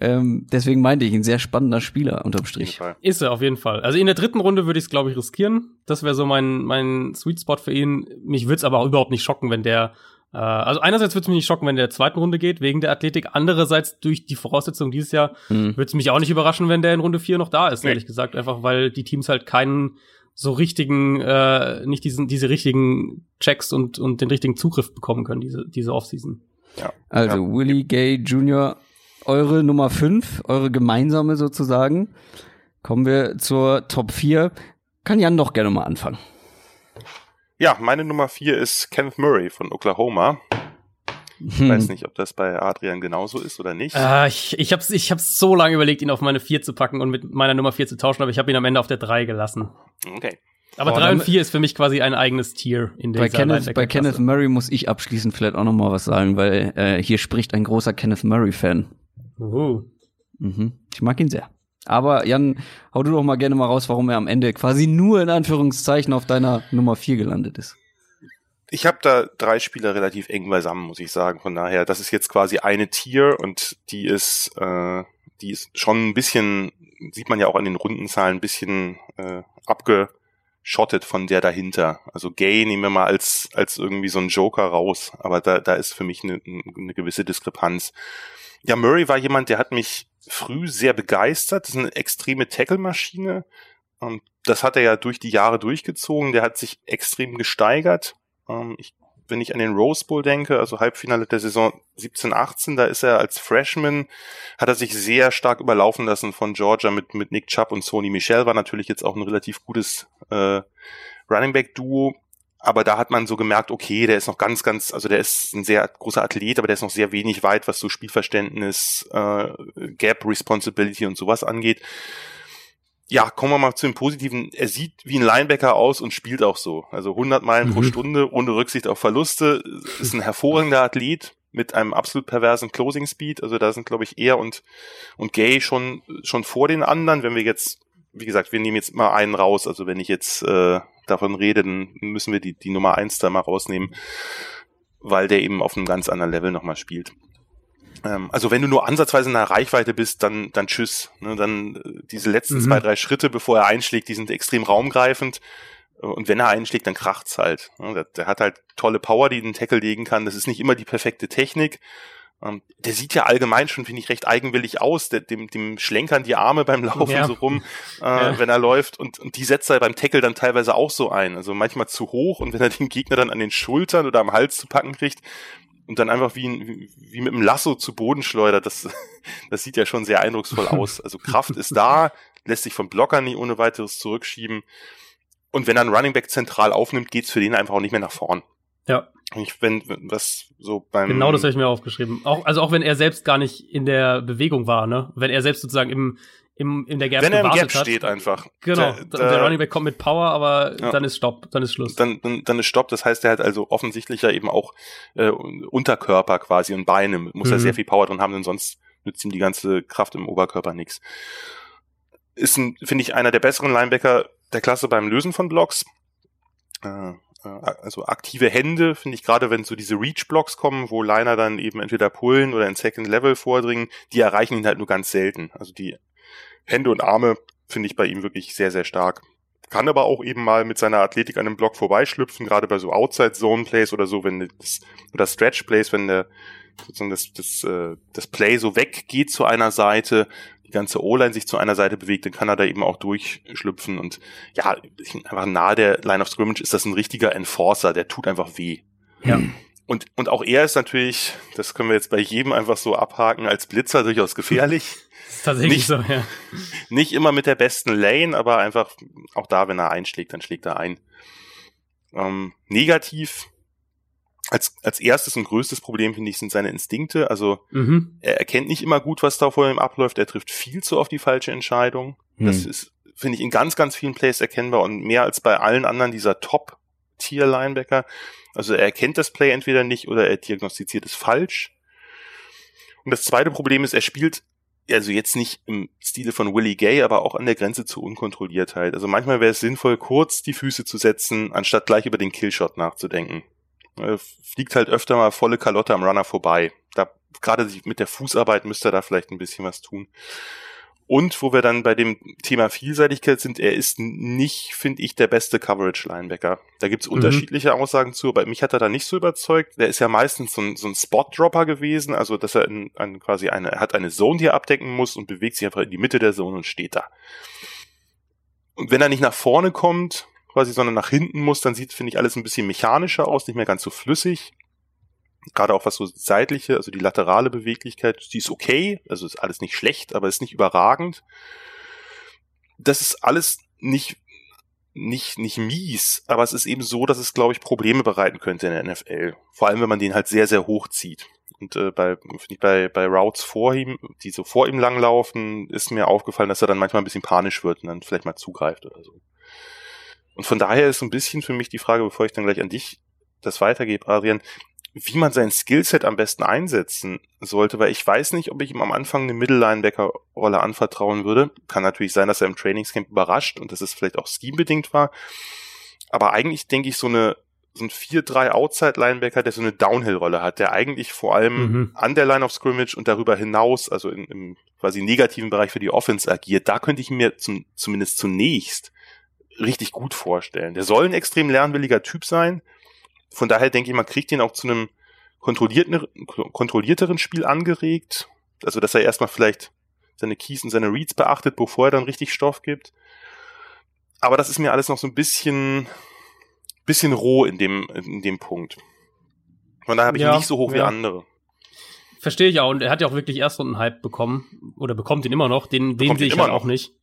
ähm, deswegen meinte ich, ein sehr spannender Spieler unterm Strich. Ist er auf jeden Fall. Also in der dritten Runde würde ich es, glaube ich, riskieren. Das wäre so mein, mein Sweet Spot für ihn. Mich würde es aber auch überhaupt nicht schocken, wenn der also einerseits würde es mich nicht schocken, wenn der zweiten Runde geht, wegen der Athletik. Andererseits durch die Voraussetzungen dieses Jahr mhm. würde es mich auch nicht überraschen, wenn der in Runde 4 noch da ist, nee. ehrlich gesagt. Einfach weil die Teams halt keinen so richtigen, äh, nicht diesen, diese richtigen Checks und, und den richtigen Zugriff bekommen können, diese, diese Offseason. Ja. Also ja. Willie Gay Jr., eure Nummer 5, eure gemeinsame sozusagen. Kommen wir zur Top 4. Kann Jan doch gerne mal anfangen. Ja, meine Nummer vier ist Kenneth Murray von Oklahoma. Ich hm. weiß nicht, ob das bei Adrian genauso ist oder nicht. Äh, ich ich habe ich hab's so lange überlegt, ihn auf meine vier zu packen und mit meiner Nummer vier zu tauschen, aber ich habe ihn am Ende auf der drei gelassen. Okay. Aber oh, drei und vier ist für mich quasi ein eigenes Tier in der Bei Kenneth, bei Kenneth Murray muss ich abschließend vielleicht auch noch mal was sagen, weil äh, hier spricht ein großer Kenneth Murray-Fan. Uh. Mhm. Ich mag ihn sehr. Aber Jan, hau du doch mal gerne mal raus, warum er am Ende quasi nur in Anführungszeichen auf deiner Nummer vier gelandet ist. Ich habe da drei Spieler relativ eng beisammen, muss ich sagen. Von daher, das ist jetzt quasi eine Tier und die ist, äh, die ist schon ein bisschen, sieht man ja auch an den Rundenzahlen, ein bisschen äh, abgeschottet von der dahinter. Also Gay nehmen wir mal als, als irgendwie so ein Joker raus, aber da, da ist für mich eine, eine gewisse Diskrepanz. Ja, Murray war jemand, der hat mich früh sehr begeistert. Das ist eine extreme Tackle-Maschine. Das hat er ja durch die Jahre durchgezogen. Der hat sich extrem gesteigert. Ähm, ich wenn ich an den Rose Bowl denke, also Halbfinale der Saison 17, 18, da ist er als Freshman, hat er sich sehr stark überlaufen lassen von Georgia mit, mit Nick Chubb und Sony Michel, war natürlich jetzt auch ein relativ gutes äh, Running Back Duo, aber da hat man so gemerkt, okay, der ist noch ganz, ganz, also der ist ein sehr großer Athlet, aber der ist noch sehr wenig weit, was so Spielverständnis, äh, Gap Responsibility und sowas angeht ja, kommen wir mal zu dem Positiven. Er sieht wie ein Linebacker aus und spielt auch so. Also 100 Meilen mhm. pro Stunde ohne Rücksicht auf Verluste. Ist ein hervorragender Athlet mit einem absolut perversen Closing Speed. Also da sind, glaube ich, er und, und Gay schon, schon vor den anderen. Wenn wir jetzt, wie gesagt, wir nehmen jetzt mal einen raus. Also wenn ich jetzt äh, davon rede, dann müssen wir die, die Nummer eins da mal rausnehmen, weil der eben auf einem ganz anderen Level nochmal spielt. Ähm, also wenn du nur ansatzweise in der Reichweite bist, dann, dann tschüss. Ne? Dann äh, diese letzten mhm. zwei, drei Schritte, bevor er einschlägt, die sind extrem raumgreifend. Und wenn er einschlägt, dann kracht's halt. Ne? Der, der, hat halt tolle Power, die den Tackle legen kann. Das ist nicht immer die perfekte Technik. Ähm, der sieht ja allgemein schon, finde ich, recht eigenwillig aus. Der, dem, dem schlenkern die Arme beim Laufen ja. so rum, äh, ja. wenn er läuft. Und, und die setzt er beim Tackle dann teilweise auch so ein. Also manchmal zu hoch. Und wenn er den Gegner dann an den Schultern oder am Hals zu packen kriegt, und dann einfach wie, wie, wie mit einem Lasso zu Boden schleudert, das, das sieht ja schon sehr eindrucksvoll aus. Also Kraft ist da, lässt sich vom Blocker nie ohne weiteres zurückschieben. Und wenn er einen Running Back zentral aufnimmt, geht's für den einfach auch nicht mehr nach vorn. Ja. Ich, wenn, was so beim. Genau das habe ich mir aufgeschrieben. Auch, also auch wenn er selbst gar nicht in der Bewegung war, ne? Wenn er selbst sozusagen im, im, in der Gap Wenn er im Gap hat. steht einfach. Genau, der, der, der Running Back kommt mit Power, aber ja. dann ist Stopp, dann ist Schluss. Dann, dann, dann ist Stopp, das heißt, er hat also offensichtlich ja eben auch äh, Unterkörper quasi und Beine, muss mhm. er sehr viel Power drin haben, denn sonst nützt ihm die ganze Kraft im Oberkörper nichts. Ist ein, finde ich, einer der besseren Linebacker der Klasse beim Lösen von Blocks. Äh also aktive Hände, finde ich gerade, wenn so diese Reach-Blocks kommen, wo Liner dann eben entweder pullen oder in Second Level vordringen, die erreichen ihn halt nur ganz selten. Also die Hände und Arme finde ich bei ihm wirklich sehr, sehr stark. Kann aber auch eben mal mit seiner Athletik an einem Block vorbeischlüpfen, gerade bei so Outside-Zone-Plays oder so, wenn das, oder Stretch-Plays, wenn der, sozusagen das, das, äh, das Play so weggeht zu einer Seite, die ganze O-Line sich zu einer Seite bewegt, dann kann er da eben auch durchschlüpfen und ja, einfach nahe der Line of Scrimmage ist das ein richtiger Enforcer, der tut einfach weh. Ja. Und, und auch er ist natürlich, das können wir jetzt bei jedem einfach so abhaken, als Blitzer durchaus gefährlich tatsächlich nicht, so, ja. Nicht immer mit der besten Lane, aber einfach auch da, wenn er einschlägt, dann schlägt er ein. Ähm, negativ als, als erstes und größtes Problem, finde ich, sind seine Instinkte. Also mhm. er erkennt nicht immer gut, was da vor ihm abläuft. Er trifft viel zu oft die falsche Entscheidung. Mhm. Das ist, finde ich, in ganz, ganz vielen Plays erkennbar und mehr als bei allen anderen dieser Top-Tier-Linebacker. Also er erkennt das Play entweder nicht oder er diagnostiziert es falsch. Und das zweite Problem ist, er spielt also jetzt nicht im Stile von Willie Gay, aber auch an der Grenze zur Unkontrolliertheit. Also manchmal wäre es sinnvoll, kurz die Füße zu setzen, anstatt gleich über den Killshot nachzudenken. Er fliegt halt öfter mal volle Kalotte am Runner vorbei. Da gerade mit der Fußarbeit müsste er da vielleicht ein bisschen was tun. Und wo wir dann bei dem Thema Vielseitigkeit sind, er ist nicht, finde ich, der beste Coverage-Linebacker. Da gibt's mhm. unterschiedliche Aussagen zu, aber mich hat er da nicht so überzeugt. Der ist ja meistens so ein, so ein Spot-Dropper gewesen, also dass er in, in quasi eine, hat eine Zone, die er abdecken muss und bewegt sich einfach in die Mitte der Zone und steht da. Und wenn er nicht nach vorne kommt, quasi, sondern nach hinten muss, dann sieht, finde ich, alles ein bisschen mechanischer aus, nicht mehr ganz so flüssig gerade auch was so seitliche, also die laterale Beweglichkeit, die ist okay, also ist alles nicht schlecht, aber ist nicht überragend. Das ist alles nicht nicht nicht mies, aber es ist eben so, dass es glaube ich Probleme bereiten könnte in der NFL, vor allem wenn man den halt sehr sehr hoch zieht. Und äh, bei finde ich bei bei Routes vor ihm, die so vor ihm langlaufen, ist mir aufgefallen, dass er dann manchmal ein bisschen panisch wird und dann vielleicht mal zugreift oder so. Und von daher ist so ein bisschen für mich die Frage, bevor ich dann gleich an dich das weitergebe, Adrian, wie man sein Skillset am besten einsetzen sollte, weil ich weiß nicht, ob ich ihm am Anfang eine Middle-Linebacker-Rolle anvertrauen würde. Kann natürlich sein, dass er im Trainingscamp überrascht und dass es vielleicht auch scheme-bedingt war. Aber eigentlich denke ich, so eine so ein 4-3 Outside-Linebacker, der so eine Downhill-Rolle hat, der eigentlich vor allem mhm. an der Line of Scrimmage und darüber hinaus, also in, im quasi negativen Bereich für die Offense agiert, da könnte ich mir zum, zumindest zunächst richtig gut vorstellen. Der soll ein extrem lernwilliger Typ sein, von daher denke ich, man kriegt ihn auch zu einem kontrollierten, kontrollierteren Spiel angeregt. Also, dass er erstmal vielleicht seine Keys und seine Reads beachtet, bevor er dann richtig Stoff gibt. Aber das ist mir alles noch so ein bisschen, bisschen roh in dem, in dem Punkt. Von daher habe ich ja, ihn nicht so hoch ja. wie andere. Verstehe ich auch. Und er hat ja auch wirklich erst einen Hype bekommen. Oder bekommt ihn immer noch. Den, den sehe ich halt auch nicht.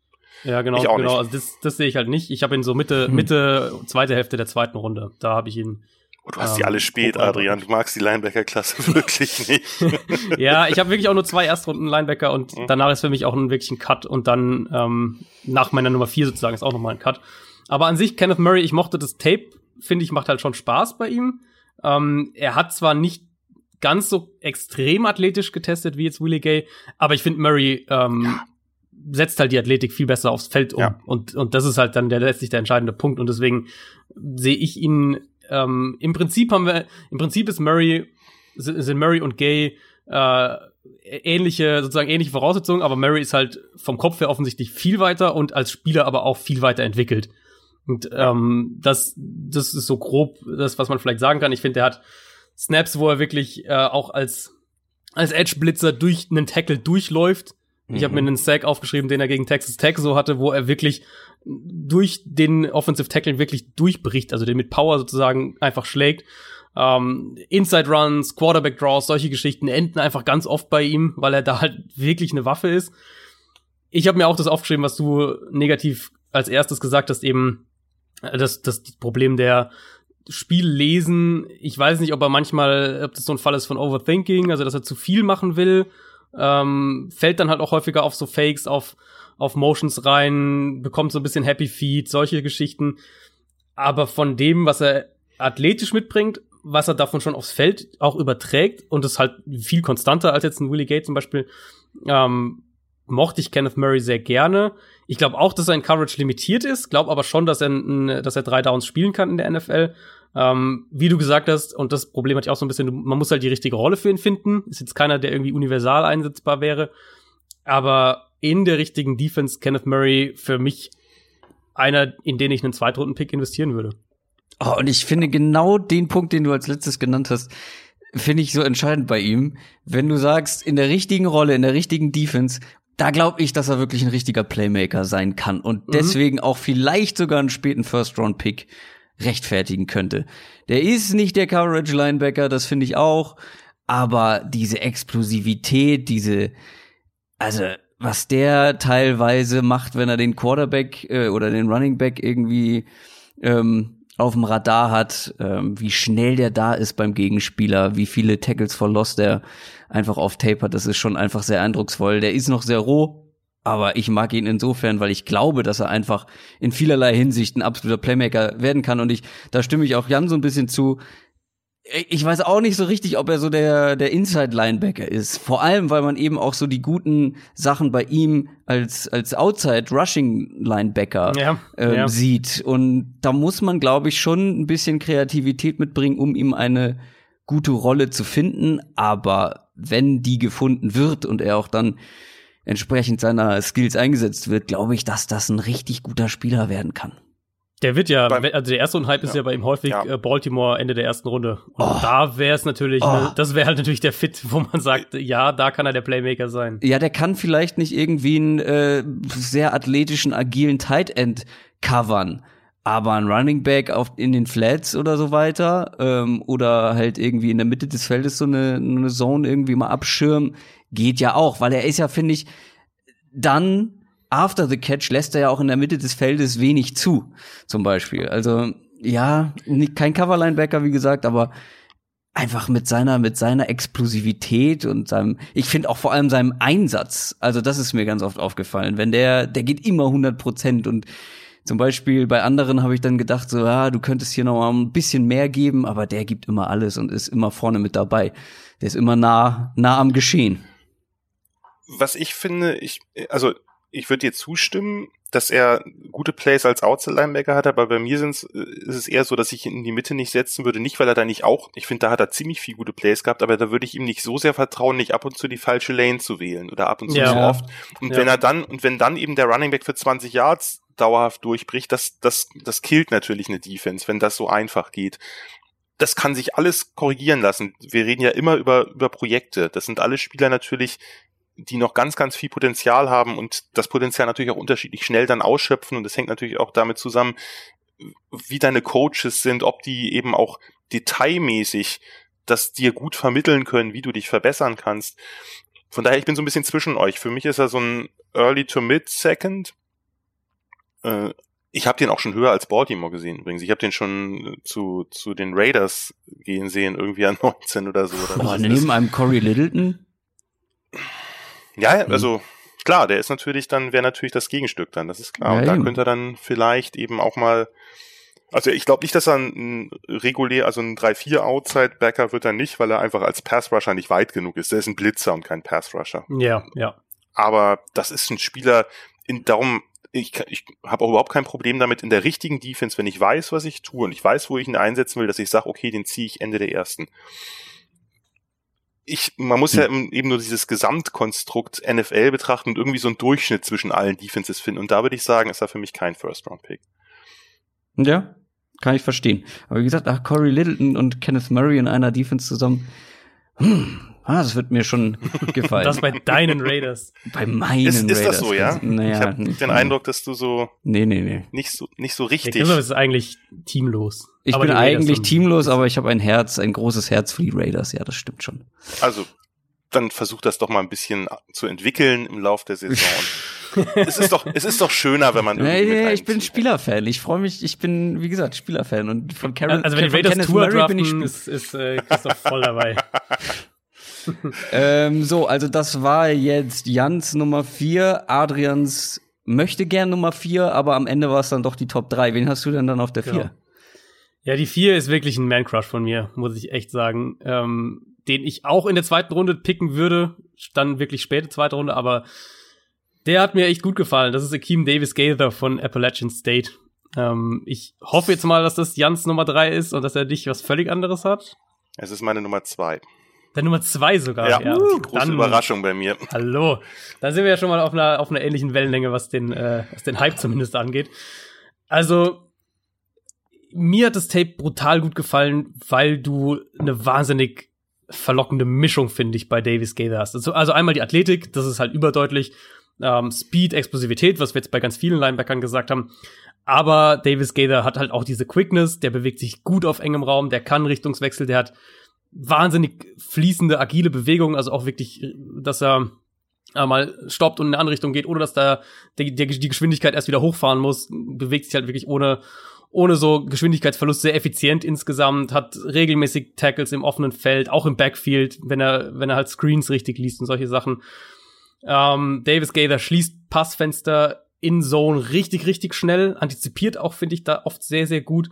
Ja, genau, genau. Nicht. Also das, das sehe ich halt nicht. Ich habe ihn so Mitte, hm. Mitte, zweite Hälfte der zweiten Runde. Da habe ich ihn. Oh, du hast ähm, die alle spät, Adrian. Du magst die Linebacker-Klasse wirklich nicht. ja, ich habe wirklich auch nur zwei Erstrunden-Linebacker und mhm. danach ist für mich auch ein, wirklich ein Cut und dann ähm, nach meiner Nummer vier sozusagen ist auch nochmal ein Cut. Aber an sich, Kenneth Murray, ich mochte das Tape, finde ich, macht halt schon Spaß bei ihm. Ähm, er hat zwar nicht ganz so extrem athletisch getestet wie jetzt Willie Gay, aber ich finde Murray ähm, ja. Setzt halt die Athletik viel besser aufs Feld um. Ja. Und, und das ist halt dann der letztlich der entscheidende Punkt. Und deswegen sehe ich ihn ähm, im Prinzip haben wir, im Prinzip ist Murray, sind Murray und Gay äh, ähnliche, sozusagen ähnliche Voraussetzungen, aber Murray ist halt vom Kopf her offensichtlich viel weiter und als Spieler aber auch viel weiter entwickelt. Und ähm, das, das ist so grob das, was man vielleicht sagen kann. Ich finde, er hat Snaps, wo er wirklich äh, auch als, als Edge-Blitzer durch einen Tackle durchläuft. Mhm. Ich habe mir einen Sack aufgeschrieben, den er gegen Texas Tech so hatte, wo er wirklich durch den Offensive Tackle wirklich durchbricht, also den mit Power sozusagen einfach schlägt. Ähm, Inside Runs, Quarterback Draws, solche Geschichten enden einfach ganz oft bei ihm, weil er da halt wirklich eine Waffe ist. Ich habe mir auch das aufgeschrieben, was du negativ als erstes gesagt hast, eben äh, das, das Problem der Spiel lesen. Ich weiß nicht, ob er manchmal, ob das so ein Fall ist von Overthinking, also dass er zu viel machen will. Ähm, fällt dann halt auch häufiger auf so Fakes, auf, auf Motions rein, bekommt so ein bisschen Happy Feet, solche Geschichten. Aber von dem, was er athletisch mitbringt, was er davon schon aufs Feld auch überträgt und ist halt viel konstanter als jetzt ein Willie Gate zum Beispiel, ähm, mochte ich Kenneth Murray sehr gerne. Ich glaube auch, dass sein Coverage limitiert ist, glaube aber schon, dass er, dass er drei Downs spielen kann in der NFL. Ähm, wie du gesagt hast, und das Problem hatte ich auch so ein bisschen, man muss halt die richtige Rolle für ihn finden. Ist jetzt keiner, der irgendwie universal einsetzbar wäre. Aber in der richtigen Defense Kenneth Murray für mich einer, in den ich einen Zweitrunden-Pick investieren würde. Oh, und ich finde genau den Punkt, den du als letztes genannt hast, finde ich so entscheidend bei ihm. Wenn du sagst, in der richtigen Rolle, in der richtigen Defense da glaube ich, dass er wirklich ein richtiger Playmaker sein kann und mhm. deswegen auch vielleicht sogar einen späten First-Round-Pick rechtfertigen könnte. Der ist nicht der Coverage-Linebacker, das finde ich auch, aber diese Explosivität, diese, also was der teilweise macht, wenn er den Quarterback äh, oder den Running Back irgendwie ähm, auf dem Radar hat, ähm, wie schnell der da ist beim Gegenspieler, wie viele Tackles for Loss der einfach auf Tape hat, das ist schon einfach sehr eindrucksvoll. Der ist noch sehr roh, aber ich mag ihn insofern, weil ich glaube, dass er einfach in vielerlei Hinsicht ein absoluter Playmaker werden kann und ich, da stimme ich auch Jan so ein bisschen zu, ich weiß auch nicht so richtig, ob er so der, der Inside-Linebacker ist. Vor allem, weil man eben auch so die guten Sachen bei ihm als, als Outside-Rushing-Linebacker ja, ähm, ja. sieht. Und da muss man, glaube ich, schon ein bisschen Kreativität mitbringen, um ihm eine gute Rolle zu finden. Aber wenn die gefunden wird und er auch dann entsprechend seiner Skills eingesetzt wird, glaube ich, dass das ein richtig guter Spieler werden kann. Der wird ja, Beim, also der erste und Hype ja. ist ja bei ihm häufig ja. äh, Baltimore Ende der ersten Runde. Und oh. da wäre es natürlich, oh. ne, das wäre halt natürlich der Fit, wo man sagt, ja, da kann er der Playmaker sein. Ja, der kann vielleicht nicht irgendwie einen äh, sehr athletischen, agilen Tight End covern. Aber ein Running Back auf, in den Flats oder so weiter, ähm, oder halt irgendwie in der Mitte des Feldes so eine, eine Zone irgendwie mal abschirmen, geht ja auch, weil er ist ja, finde ich, dann after the catch lässt er ja auch in der Mitte des Feldes wenig zu, zum Beispiel. Also ja, kein Coverlinebacker, wie gesagt, aber einfach mit seiner mit seiner Explosivität und seinem ich finde auch vor allem seinem Einsatz also das ist mir ganz oft aufgefallen wenn der der geht immer 100 Prozent und zum Beispiel bei anderen habe ich dann gedacht so ja du könntest hier noch mal ein bisschen mehr geben aber der gibt immer alles und ist immer vorne mit dabei der ist immer nah nah am Geschehen was ich finde ich also ich würde dir zustimmen, dass er gute Plays als Outside-Linebacker hat, aber bei mir sind's, äh, ist es eher so, dass ich ihn in die Mitte nicht setzen würde. Nicht, weil er da nicht auch, ich finde, da hat er ziemlich viel gute Plays gehabt, aber da würde ich ihm nicht so sehr vertrauen, nicht ab und zu die falsche Lane zu wählen oder ab und zu ja. zu oft. Und ja. wenn er dann, und wenn dann eben der Running Back für 20 Yards dauerhaft durchbricht, das, das, das killt natürlich eine Defense, wenn das so einfach geht das kann sich alles korrigieren lassen. Wir reden ja immer über, über Projekte. Das sind alle Spieler natürlich die noch ganz, ganz viel Potenzial haben und das Potenzial natürlich auch unterschiedlich schnell dann ausschöpfen. Und das hängt natürlich auch damit zusammen, wie deine Coaches sind, ob die eben auch detailmäßig das dir gut vermitteln können, wie du dich verbessern kannst. Von daher, ich bin so ein bisschen zwischen euch. Für mich ist er so ein Early to Mid Second. Äh, ich habe den auch schon höher als Baltimore gesehen übrigens. Ich habe den schon zu, zu den Raiders gehen sehen, irgendwie an 19 oder so. Oder Boah, neben einem Corey Littleton? Ja, hm. also klar, der ist natürlich dann, wäre natürlich das Gegenstück dann, das ist klar. Ja, und da eben. könnte er dann vielleicht eben auch mal, also ich glaube nicht, dass er ein, regulär, also ein 3-4 Outside-Backer wird er nicht, weil er einfach als Pass-Rusher nicht weit genug ist. Der ist ein Blitzer und kein Pass-Rusher. Ja, ja. Aber das ist ein Spieler, in, darum, ich, ich habe auch überhaupt kein Problem damit in der richtigen Defense, wenn ich weiß, was ich tue und ich weiß, wo ich ihn einsetzen will, dass ich sage, okay, den ziehe ich Ende der ersten ich, man muss ja hm. eben nur dieses Gesamtkonstrukt NFL betrachten und irgendwie so einen Durchschnitt zwischen allen Defenses finden. Und da würde ich sagen, ist er für mich kein First-Round-Pick. Ja, kann ich verstehen. Aber wie gesagt, ach, Corey Littleton und Kenneth Murray in einer Defense zusammen. Hm, Ah, das wird mir schon gefallen. das bei deinen Raiders. Bei meinen ist, ist Raiders. Ist das so, ja? Naja, ich habe den Eindruck, dass du so nee, nee, nee. nicht so nicht so richtig. Ja, ist eigentlich teamlos. Ich aber bin eigentlich teamlos, aber ich habe ein Herz, ein großes Herz für die Raiders. Ja, das stimmt schon. Also dann versuch das doch mal ein bisschen zu entwickeln im Lauf der Saison. es ist doch, es ist doch schöner, wenn man irgendwie nee, nee, ich bin Spielerfan. Ich freue mich, ich bin, wie gesagt, Spielerfan und von Karen. Also wenn die Raiders Tour draften, bin ich ist, ist äh, Christoph voll dabei. ähm, so, also das war jetzt Jans Nummer 4, Adrians möchte gern Nummer 4, aber am Ende war es dann doch die Top 3. Wen hast du denn dann auf der 4? Genau. Ja, die 4 ist wirklich ein Man-Crush von mir, muss ich echt sagen. Ähm, den ich auch in der zweiten Runde picken würde, dann wirklich späte zweite Runde, aber der hat mir echt gut gefallen. Das ist Akeem Davis Gaither von Appalachian State. Ähm, ich hoffe jetzt mal, dass das Jans Nummer 3 ist und dass er dich was völlig anderes hat. Es ist meine Nummer 2. Der Nummer zwei sogar. Ja, ja. die große Dann, Überraschung bei mir. Hallo. Da sind wir ja schon mal auf einer, auf einer ähnlichen Wellenlänge, was den, äh, was den Hype zumindest angeht. Also, mir hat das Tape brutal gut gefallen, weil du eine wahnsinnig verlockende Mischung, finde ich, bei Davis Gaither hast. Also, also einmal die Athletik, das ist halt überdeutlich. Ähm, Speed, Explosivität, was wir jetzt bei ganz vielen Linebackern gesagt haben. Aber Davis Gaither hat halt auch diese Quickness, der bewegt sich gut auf engem Raum, der kann Richtungswechsel, der hat wahnsinnig fließende, agile Bewegung, also auch wirklich, dass er äh, mal stoppt und in eine andere Richtung geht, ohne dass da die, die, Geschwindigkeit erst wieder hochfahren muss, bewegt sich halt wirklich ohne ohne so Geschwindigkeitsverlust sehr effizient insgesamt, hat regelmäßig Tackles im offenen Feld, auch im Backfield, wenn er, wenn er halt Screens richtig liest und solche Sachen. Ähm, Davis Gaither schließt Passfenster in Zone richtig, richtig schnell, antizipiert auch, finde ich, da oft sehr, sehr gut.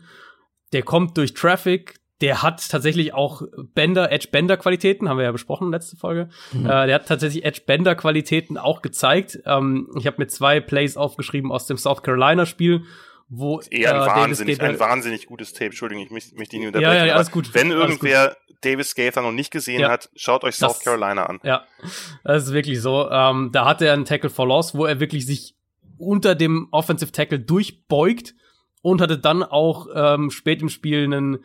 Der kommt durch Traffic, der hat tatsächlich auch Bender, Edge Bender Qualitäten, haben wir ja besprochen letzte Folge. Mhm. Äh, der hat tatsächlich Edge Bender Qualitäten auch gezeigt. Ähm, ich habe mir zwei Plays aufgeschrieben aus dem South Carolina Spiel, wo eher ein, äh, wahnsinnig, ein wahnsinnig gutes Tape. Entschuldigung, ich möchte mich nicht unterbrechen. Ja, ja, alles gut. Wenn irgendwer Davis Gaither noch nicht gesehen ja. hat, schaut euch South das, Carolina an. Ja, das ist wirklich so. Ähm, da hat er einen Tackle for Loss, wo er wirklich sich unter dem Offensive Tackle durchbeugt und hatte dann auch ähm, spät im Spiel einen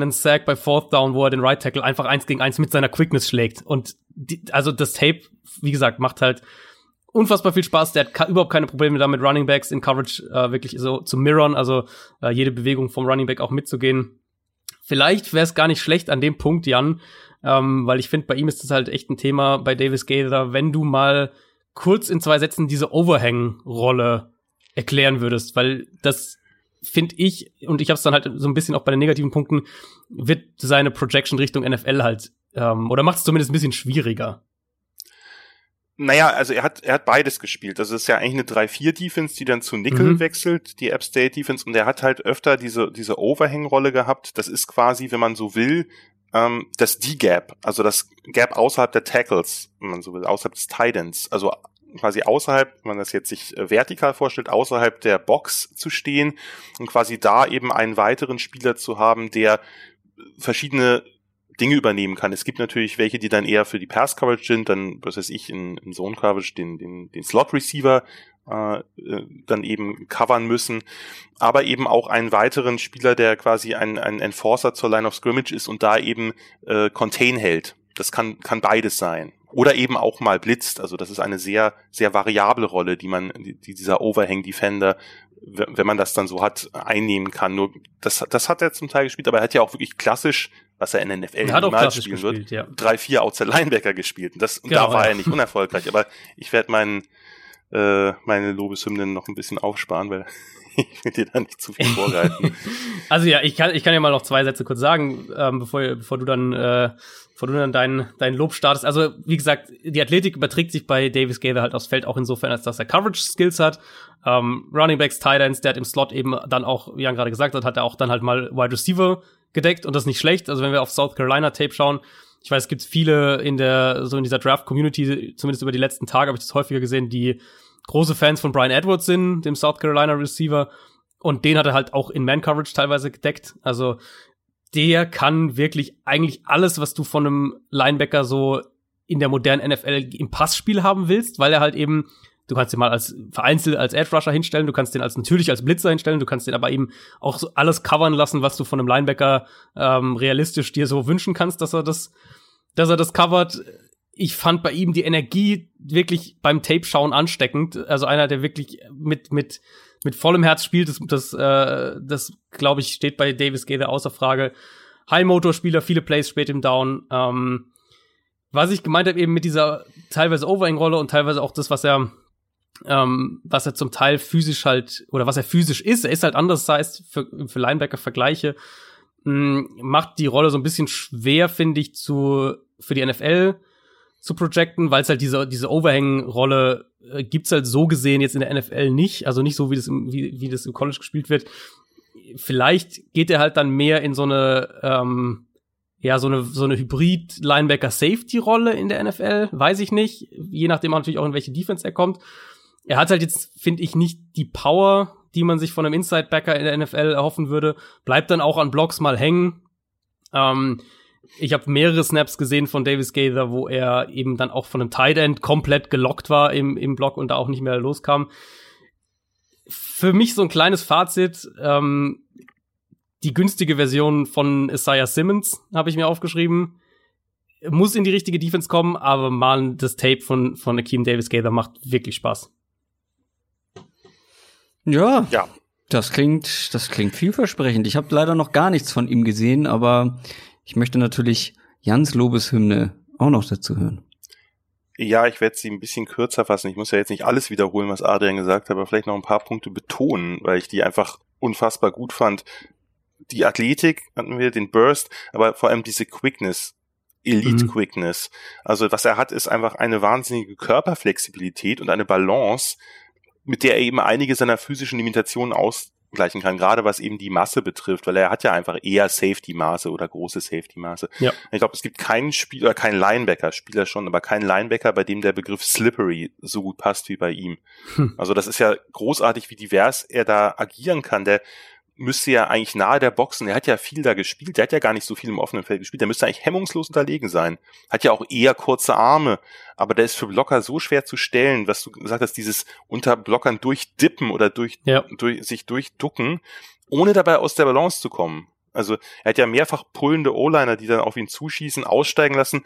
einen Sack bei Fourth Down, wo er den Right Tackle einfach eins gegen eins mit seiner Quickness schlägt. Und die, also das Tape, wie gesagt, macht halt unfassbar viel Spaß. Der hat überhaupt keine Probleme damit, Running Backs in Coverage äh, wirklich so zu mirrorn, also äh, jede Bewegung vom Running Back auch mitzugehen. Vielleicht wäre es gar nicht schlecht an dem Punkt, Jan, ähm, weil ich finde, bei ihm ist das halt echt ein Thema bei Davis Gaither, wenn du mal kurz in zwei Sätzen diese Overhang-Rolle erklären würdest, weil das finde ich, und ich habe es dann halt so ein bisschen auch bei den negativen Punkten, wird seine Projection Richtung NFL halt, ähm, oder macht es zumindest ein bisschen schwieriger. Naja, also er hat, er hat beides gespielt. Das ist ja eigentlich eine 3-4-Defense, die dann zu Nickel mhm. wechselt, die App State Defense, und er hat halt öfter diese, diese Overhang-Rolle gehabt. Das ist quasi, wenn man so will, ähm, das D-Gap, also das Gap außerhalb der Tackles, wenn man so will, außerhalb des Titans. Also quasi außerhalb, wenn man das jetzt sich äh, vertikal vorstellt, außerhalb der Box zu stehen und quasi da eben einen weiteren Spieler zu haben, der verschiedene Dinge übernehmen kann. Es gibt natürlich welche, die dann eher für die Pass Coverage sind, dann, was weiß ich, in, in Zone Coverage den, den, den Slot Receiver äh, äh, dann eben covern müssen, aber eben auch einen weiteren Spieler, der quasi ein, ein Enforcer zur Line of Scrimmage ist und da eben äh, Contain hält. Das kann, kann beides sein oder eben auch mal blitzt. Also das ist eine sehr, sehr variable Rolle, die man, die, dieser Overhang Defender, wenn man das dann so hat, einnehmen kann. Nur das, das hat er zum Teil gespielt, aber er hat ja auch wirklich klassisch was er in der NFL niemals spielen wird, ja. drei, vier Outside Linebacker gespielt. Und, das, und genau, da war ja. er nicht unerfolgreich. Aber ich werde meinen äh, meine Lobeshymnen noch ein bisschen aufsparen, weil ich will dir da nicht zu viel vorgreifen. also ja, ich kann, ich kann ja mal noch zwei Sätze kurz sagen, ähm, bevor, bevor du dann, äh, bevor du dann deinen dein Lob startest. Also, wie gesagt, die Athletik überträgt sich bei Davis Gaither halt aufs Feld auch insofern, als dass er Coverage-Skills hat. Ähm, Running Backs, Tight Ends, der hat im Slot eben dann auch, wie Jan gerade gesagt hat, hat er auch dann halt mal Wide Receiver gedeckt und das ist nicht schlecht. Also, wenn wir auf South Carolina Tape schauen, ich weiß, es gibt viele in der, so in dieser Draft-Community, zumindest über die letzten Tage habe ich das häufiger gesehen, die große Fans von Brian Edwards sind, dem South Carolina Receiver. Und den hat er halt auch in Man-Coverage teilweise gedeckt. Also der kann wirklich eigentlich alles, was du von einem Linebacker so in der modernen NFL im Passspiel haben willst, weil er halt eben, du kannst den mal als vereinzelt als Edge Rusher hinstellen, du kannst den als natürlich als Blitzer hinstellen, du kannst den aber eben auch so alles covern lassen, was du von einem Linebacker ähm, realistisch dir so wünschen kannst, dass er das, dass er das covert ich fand bei ihm die Energie wirklich beim Tape-Schauen ansteckend. Also einer, der wirklich mit, mit, mit vollem Herz spielt, das, das, äh, das glaube ich, steht bei Davis Gaither außer Frage. High-Motor-Spieler, viele Plays spät im Down. Ähm, was ich gemeint habe, eben mit dieser teilweise Overhang-Rolle und teilweise auch das, was er, ähm, was er zum Teil physisch halt, oder was er physisch ist, er ist halt anders, heißt, für, für Linebacker-Vergleiche, macht die Rolle so ein bisschen schwer, finde ich, zu, für die NFL zu projecten, weil es halt diese, diese Overhang-Rolle äh, gibt's halt so gesehen jetzt in der NFL nicht, also nicht so, wie das, im, wie, wie das im College gespielt wird. Vielleicht geht er halt dann mehr in so eine, ähm, ja, so eine, so eine Hybrid-Linebacker-Safety-Rolle in der NFL, weiß ich nicht, je nachdem natürlich auch in welche Defense er kommt. Er hat halt jetzt, finde ich, nicht die Power, die man sich von einem Inside-Backer in der NFL erhoffen würde, bleibt dann auch an Blocks mal hängen. Ähm, ich habe mehrere Snaps gesehen von Davis Gaither, wo er eben dann auch von einem Tight End komplett gelockt war im, im Block und da auch nicht mehr loskam. Für mich so ein kleines Fazit. Ähm, die günstige Version von Isaiah Simmons habe ich mir aufgeschrieben. Muss in die richtige Defense kommen, aber mal das Tape von, von Akeem Davis Gaither macht wirklich Spaß. Ja. Ja. Das klingt, das klingt vielversprechend. Ich habe leider noch gar nichts von ihm gesehen, aber ich möchte natürlich Jans Lobeshymne auch noch dazu hören. Ja, ich werde sie ein bisschen kürzer fassen. Ich muss ja jetzt nicht alles wiederholen, was Adrian gesagt hat, aber vielleicht noch ein paar Punkte betonen, weil ich die einfach unfassbar gut fand. Die Athletik hatten wir, den Burst, aber vor allem diese Quickness, Elite. Quickness. Also was er hat, ist einfach eine wahnsinnige Körperflexibilität und eine Balance, mit der er eben einige seiner physischen Limitationen aus gleichen kann, gerade was eben die Masse betrifft, weil er hat ja einfach eher Safety-Maße oder große Safety-Maße. Ja. Ich glaube, es gibt keinen Spieler, keinen Linebacker, Spieler schon, aber keinen Linebacker, bei dem der Begriff slippery so gut passt wie bei ihm. Hm. Also das ist ja großartig, wie divers er da agieren kann. Der müsste ja eigentlich nahe der Boxen, er hat ja viel da gespielt, der hat ja gar nicht so viel im offenen Feld gespielt, der müsste eigentlich hemmungslos unterlegen sein. Hat ja auch eher kurze Arme, aber der ist für Blocker so schwer zu stellen, was du gesagt hast, dieses unter Blockern durchdippen oder durch, ja. durch sich durchducken, ohne dabei aus der Balance zu kommen. Also er hat ja mehrfach pullende O-Liner, die dann auf ihn zuschießen, aussteigen lassen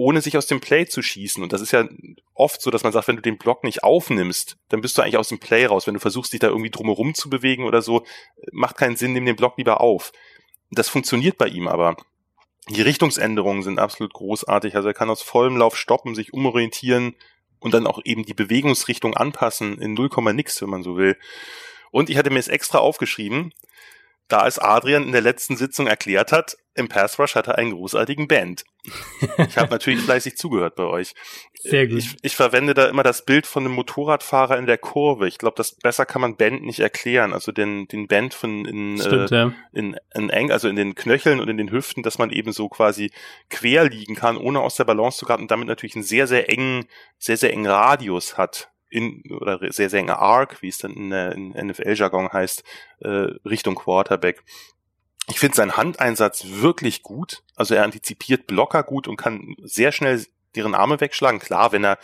ohne sich aus dem Play zu schießen. Und das ist ja oft so, dass man sagt, wenn du den Block nicht aufnimmst, dann bist du eigentlich aus dem Play raus. Wenn du versuchst, dich da irgendwie drumherum zu bewegen oder so, macht keinen Sinn, nimm den Block lieber auf. Das funktioniert bei ihm aber. Die Richtungsänderungen sind absolut großartig. Also er kann aus vollem Lauf stoppen, sich umorientieren und dann auch eben die Bewegungsrichtung anpassen in 0, nix, wenn man so will. Und ich hatte mir es extra aufgeschrieben, da es Adrian in der letzten Sitzung erklärt hat, im Pass Rush hat er einen großartigen Band. Ich habe natürlich fleißig zugehört bei euch. Sehr gut. Ich, ich, verwende da immer das Bild von einem Motorradfahrer in der Kurve. Ich glaube, das besser kann man Band nicht erklären. Also den, den Band von in, Stimmt, äh, ja. in, in eng, also in den Knöcheln und in den Hüften, dass man eben so quasi quer liegen kann, ohne aus der Balance zu geraten und damit natürlich einen sehr, sehr engen, sehr, sehr engen Radius hat in oder sehr, sehr enge Arc, wie es dann in, in NFL-Jargon heißt, äh, Richtung Quarterback. Ich finde seinen Handeinsatz wirklich gut. Also er antizipiert Blocker gut und kann sehr schnell deren Arme wegschlagen. Klar, wenn er,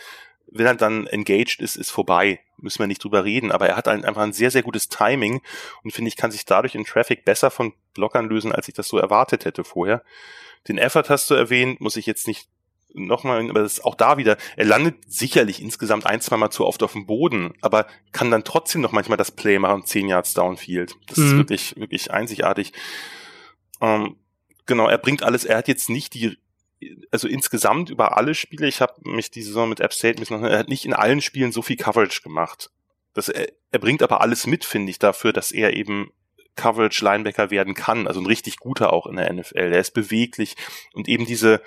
wenn er dann engaged ist, ist vorbei. Müssen wir nicht drüber reden. Aber er hat einfach ein sehr, sehr gutes Timing und finde ich, kann sich dadurch in Traffic besser von Blockern lösen, als ich das so erwartet hätte vorher. Den Effort hast du erwähnt, muss ich jetzt nicht nochmal, aber das ist auch da wieder, er landet sicherlich insgesamt ein, zwei Mal zu oft auf dem Boden, aber kann dann trotzdem noch manchmal das Play machen, zehn Yards Downfield. Das mhm. ist wirklich, wirklich einzigartig. Ähm, Genau, er bringt alles, er hat jetzt nicht die also insgesamt über alle Spiele, ich habe mich die Saison mit App State noch, er hat nicht in allen Spielen so viel Coverage gemacht. Das, er, er bringt aber alles mit, finde ich, dafür, dass er eben Coverage Linebacker werden kann, also ein richtig guter auch in der NFL. Er ist beweglich und eben diese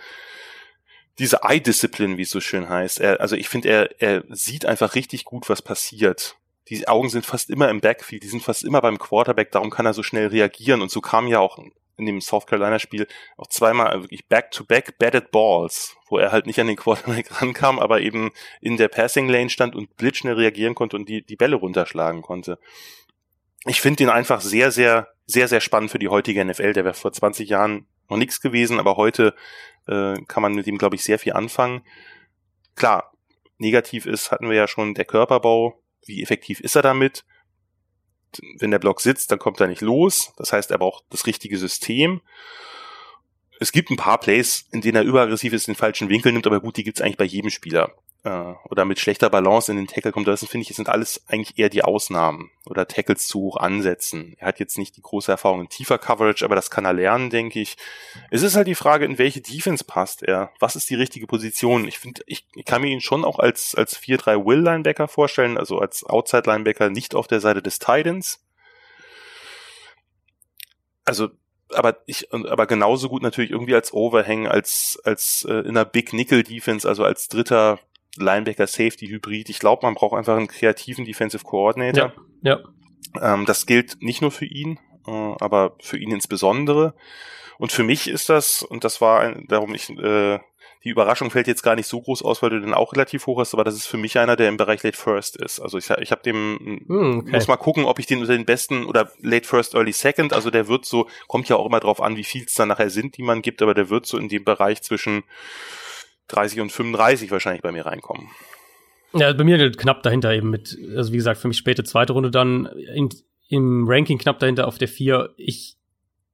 diese Eye-Discipline, wie es so schön heißt. Er, also ich finde, er, er sieht einfach richtig gut, was passiert. Die Augen sind fast immer im Backfield, die sind fast immer beim Quarterback, darum kann er so schnell reagieren. Und so kam ja auch in dem South Carolina Spiel auch zweimal wirklich back-to-back batted balls, wo er halt nicht an den Quarterback rankam, aber eben in der Passing Lane stand und blitzschnell reagieren konnte und die, die Bälle runterschlagen konnte. Ich finde ihn einfach sehr, sehr, sehr, sehr spannend für die heutige NFL. Der wäre vor 20 Jahren noch nichts gewesen, aber heute äh, kann man mit ihm, glaube ich, sehr viel anfangen. Klar, negativ ist, hatten wir ja schon der Körperbau. Wie effektiv ist er damit? wenn der Block sitzt, dann kommt er nicht los. Das heißt, er braucht das richtige System. Es gibt ein paar Plays, in denen er überaggressiv ist, den falschen Winkel nimmt, aber gut, die gibt's eigentlich bei jedem Spieler äh, oder mit schlechter Balance in den Tackle kommt, das finde ich, sind alles eigentlich eher die Ausnahmen oder Tackles zu hoch ansetzen. Er hat jetzt nicht die große Erfahrung in tiefer Coverage, aber das kann er lernen, denke ich. Es ist halt die Frage, in welche Defense passt er? Was ist die richtige Position? Ich finde, ich, ich kann mir ihn schon auch als, als 4-3 Will Linebacker vorstellen, also als Outside Linebacker nicht auf der Seite des Titans. Also aber ich aber genauso gut natürlich irgendwie als Overhang als als äh, in einer Big Nickel Defense also als dritter Linebacker Safety Hybrid. Ich glaube, man braucht einfach einen kreativen Defensive Coordinator. Ja. ja. Ähm, das gilt nicht nur für ihn, äh, aber für ihn insbesondere. Und für mich ist das, und das war ein, darum ich, äh, die Überraschung fällt jetzt gar nicht so groß aus, weil du den auch relativ hoch hast, aber das ist für mich einer, der im Bereich Late First ist. Also ich, ich habe dem, hm, okay. muss mal gucken, ob ich den unter den besten oder Late First, Early Second, also der wird so, kommt ja auch immer drauf an, wie viel es dann nachher sind, die man gibt, aber der wird so in dem Bereich zwischen 30 und 35 wahrscheinlich bei mir reinkommen. Ja, bei mir knapp dahinter eben mit, also wie gesagt, für mich späte zweite Runde dann in, im Ranking knapp dahinter auf der 4. Ich,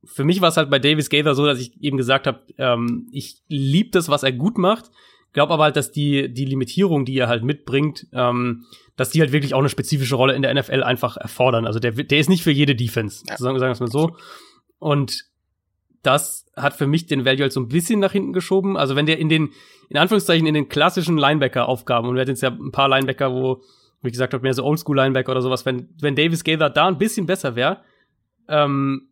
für mich war es halt bei Davis Gaither so, dass ich eben gesagt habe, ähm, ich lieb das, was er gut macht, glaube aber halt, dass die, die Limitierung, die er halt mitbringt, ähm, dass die halt wirklich auch eine spezifische Rolle in der NFL einfach erfordern. Also der, der ist nicht für jede Defense, ja. sagen, sagen wir es mal so. Und das hat für mich den Value halt so ein bisschen nach hinten geschoben. Also wenn der in den, in Anführungszeichen, in den klassischen Linebacker-Aufgaben, und wir hatten jetzt ja ein paar Linebacker, wo, wie gesagt habe, mehr so Oldschool-Linebacker oder sowas, wenn, wenn Davis Gaither da ein bisschen besser wäre, ähm,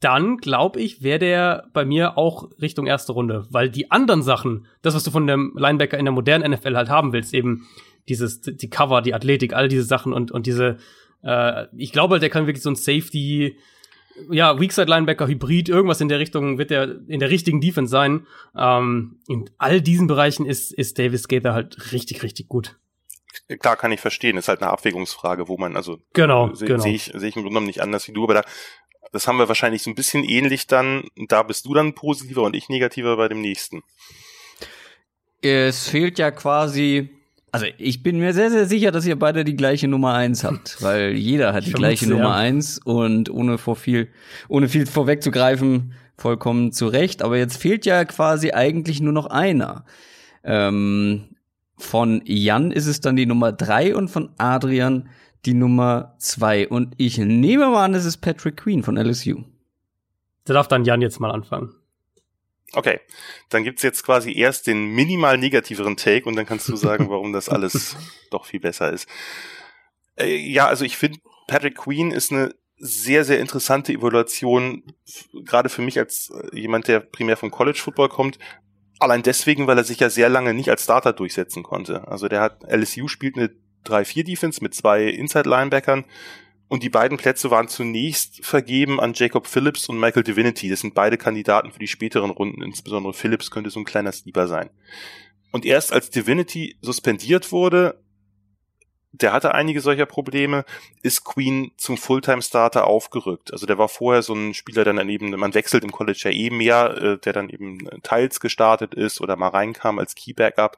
dann glaube ich, wäre der bei mir auch Richtung erste Runde, weil die anderen Sachen, das, was du von dem Linebacker in der modernen NFL halt haben willst, eben dieses, die Cover, die Athletik, all diese Sachen und, und diese, äh, ich glaube halt, der kann wirklich so ein Safety, ja, Weakside Linebacker Hybrid, irgendwas in der Richtung wird der in der richtigen Defense sein. Ähm, in all diesen Bereichen ist, ist Davis Gaither halt richtig, richtig gut. Klar kann ich verstehen, ist halt eine Abwägungsfrage, wo man, also genau, sehe genau. seh ich, seh ich im Grunde genommen nicht anders wie du, aber da, das haben wir wahrscheinlich so ein bisschen ähnlich dann, da bist du dann positiver und ich negativer bei dem nächsten. Es fehlt ja quasi also ich bin mir sehr, sehr sicher, dass ihr beide die gleiche Nummer eins habt, weil jeder hat die gleiche Nummer eins und ohne vor viel, ohne viel vorwegzugreifen, vollkommen zu Recht. Aber jetzt fehlt ja quasi eigentlich nur noch einer. Ähm, von Jan ist es dann die Nummer drei und von Adrian die Nummer zwei. Und ich nehme mal an, es ist Patrick Queen von LSU. Da darf dann Jan jetzt mal anfangen. Okay, dann gibt's jetzt quasi erst den minimal negativeren Take und dann kannst du sagen, warum das alles doch viel besser ist. Äh, ja, also ich finde, Patrick Queen ist eine sehr, sehr interessante Evaluation, gerade für mich als äh, jemand, der primär vom College Football kommt. Allein deswegen, weil er sich ja sehr lange nicht als Starter durchsetzen konnte. Also der hat, LSU spielt eine 3-4-Defense mit zwei Inside-Linebackern, und die beiden Plätze waren zunächst vergeben an Jacob Phillips und Michael Divinity. Das sind beide Kandidaten für die späteren Runden. Insbesondere Phillips könnte so ein kleiner Sleeper sein. Und erst als Divinity suspendiert wurde, der hatte einige solcher Probleme, ist Queen zum Fulltime-Starter aufgerückt. Also der war vorher so ein Spieler, der dann eben, man wechselt im College ja eh mehr, äh, der dann eben teils gestartet ist oder mal reinkam als Key-Backup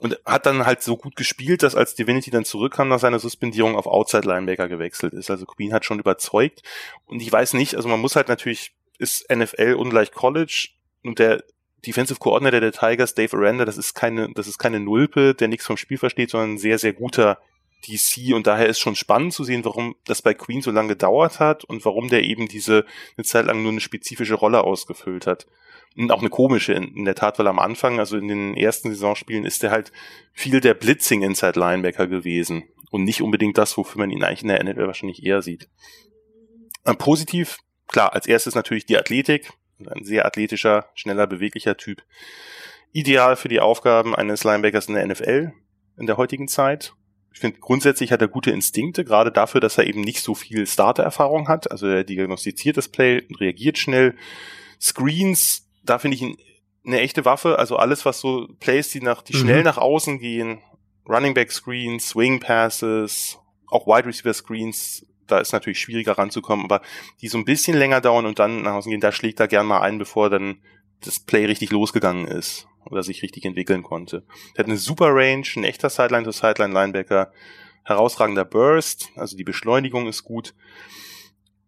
und hat dann halt so gut gespielt, dass als Divinity dann zurückkam nach seiner Suspendierung auf Outside Linebacker gewechselt ist. Also Queen hat schon überzeugt und ich weiß nicht, also man muss halt natürlich ist NFL ungleich College und der Defensive Coordinator der Tigers, Dave Aranda, das ist keine, das ist keine Nulpe, der nichts vom Spiel versteht, sondern ein sehr, sehr guter DC und daher ist schon spannend zu sehen, warum das bei Queen so lange gedauert hat und warum der eben diese eine Zeit lang nur eine spezifische Rolle ausgefüllt hat. Auch eine komische in, der Tat, weil am Anfang, also in den ersten Saisonspielen, ist der halt viel der Blitzing Inside Linebacker gewesen und nicht unbedingt das, wofür man ihn eigentlich in der NFL wahrscheinlich eher sieht. Ähm, positiv, klar, als erstes natürlich die Athletik, ein sehr athletischer, schneller, beweglicher Typ. Ideal für die Aufgaben eines Linebackers in der NFL in der heutigen Zeit. Ich finde, grundsätzlich hat er gute Instinkte, gerade dafür, dass er eben nicht so viel Starter-Erfahrung hat. Also er diagnostiziert das Play, reagiert schnell. Screens, da finde ich ihn eine echte Waffe. Also alles, was so Plays, die nach, die mhm. schnell nach außen gehen, Running Back Screens, Swing Passes, auch Wide Receiver Screens, da ist natürlich schwieriger ranzukommen, aber die so ein bisschen länger dauern und dann nach außen gehen, da schlägt er gern mal ein, bevor dann das Play richtig losgegangen ist oder sich richtig entwickeln konnte. Er hat eine super Range, ein echter Sideline-to-Sideline-Linebacker, herausragender Burst, also die Beschleunigung ist gut.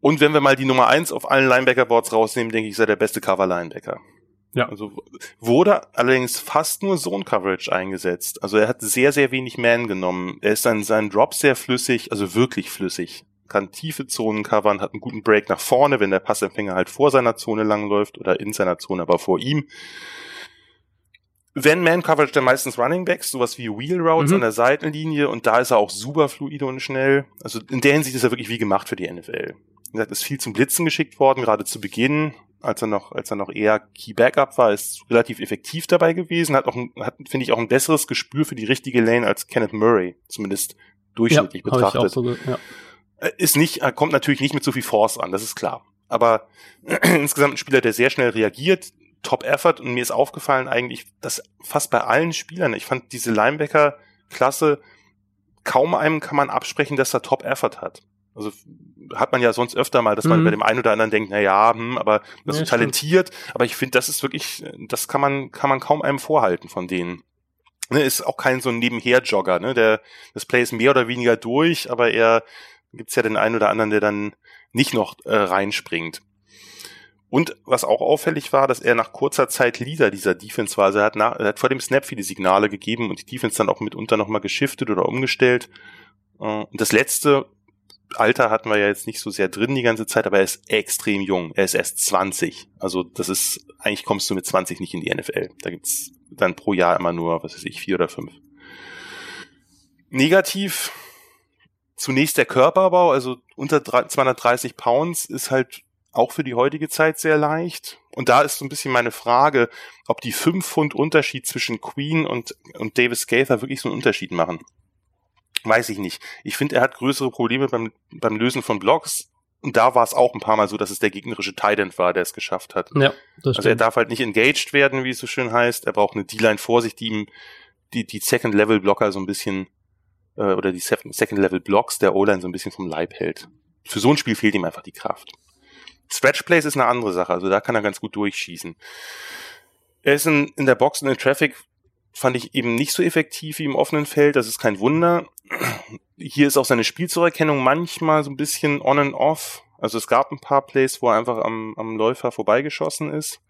Und wenn wir mal die Nummer eins auf allen Linebacker-Boards rausnehmen, denke ich, ist er der beste Cover-Linebacker. Ja. Also wurde allerdings fast nur Zone-Coverage eingesetzt. Also er hat sehr, sehr wenig Man genommen. Er ist dann sein Drop sehr flüssig, also wirklich flüssig. Kann tiefe Zonen covern, hat einen guten Break nach vorne, wenn der Passempfänger halt vor seiner Zone langläuft oder in seiner Zone, aber vor ihm wenn Man Coverage dann meistens Running Backs, sowas wie Wheel Routes mhm. an der Seitenlinie und da ist er auch super fluide und schnell. Also in der Hinsicht ist er wirklich wie gemacht für die NFL. Wie gesagt, ist viel zum Blitzen geschickt worden, gerade zu Beginn, als er noch, als er noch eher Key Backup war, ist relativ effektiv dabei gewesen, hat auch, ein, hat, finde ich, auch ein besseres Gespür für die richtige Lane als Kenneth Murray, zumindest durchschnittlich ja, betrachtet. So, ja. Äh, ist nicht, kommt natürlich nicht mit so viel Force an, das ist klar. Aber insgesamt ein Spieler, der sehr schnell reagiert, Top-Effort und mir ist aufgefallen eigentlich, dass fast bei allen Spielern, ich fand diese Linebacker-Klasse, kaum einem kann man absprechen, dass er Top-Effort hat. Also hat man ja sonst öfter mal, dass man mhm. bei dem einen oder anderen denkt, na ja, hm, aber das ist ja, so talentiert. Stimmt. Aber ich finde, das ist wirklich, das kann man, kann man kaum einem vorhalten von denen. Ne, ist auch kein so ein Nebenher-Jogger, ne? Der, das Play ist mehr oder weniger durch, aber er gibt's ja den einen oder anderen, der dann nicht noch äh, reinspringt. Und was auch auffällig war, dass er nach kurzer Zeit Leader dieser Defense war. Also er hat, nach, er hat vor dem Snap viele Signale gegeben und die Defense dann auch mitunter nochmal geschiftet oder umgestellt. Äh, und das letzte Alter hatten wir ja jetzt nicht so sehr drin die ganze Zeit, aber er ist extrem jung. Er ist erst 20. Also das ist, eigentlich kommst du mit 20 nicht in die NFL. Da gibt's dann pro Jahr immer nur, was weiß ich, vier oder fünf. Negativ, zunächst der Körperbau, also unter 230 Pounds ist halt auch für die heutige Zeit sehr leicht. Und da ist so ein bisschen meine Frage, ob die fünf Pfund Unterschied zwischen Queen und, und Davis Gaither wirklich so einen Unterschied machen. Weiß ich nicht. Ich finde, er hat größere Probleme beim, beim Lösen von Blocks. Und da war es auch ein paar Mal so, dass es der gegnerische Tident war, der es geschafft hat. Ja, das also er darf halt nicht engaged werden, wie es so schön heißt. Er braucht eine D-Line vor sich, die ihm die, die Second-Level-Blocker so ein bisschen, äh, oder die Second-Level-Blocks der O-Line so ein bisschen vom Leib hält. Für so ein Spiel fehlt ihm einfach die Kraft. Stretch Plays ist eine andere Sache, also da kann er ganz gut durchschießen. Er ist in, in der Box und in Traffic fand ich eben nicht so effektiv wie im offenen Feld, das ist kein Wunder. Hier ist auch seine Spielzurerkennung manchmal so ein bisschen on and off. Also es gab ein paar Plays, wo er einfach am, am Läufer vorbeigeschossen ist.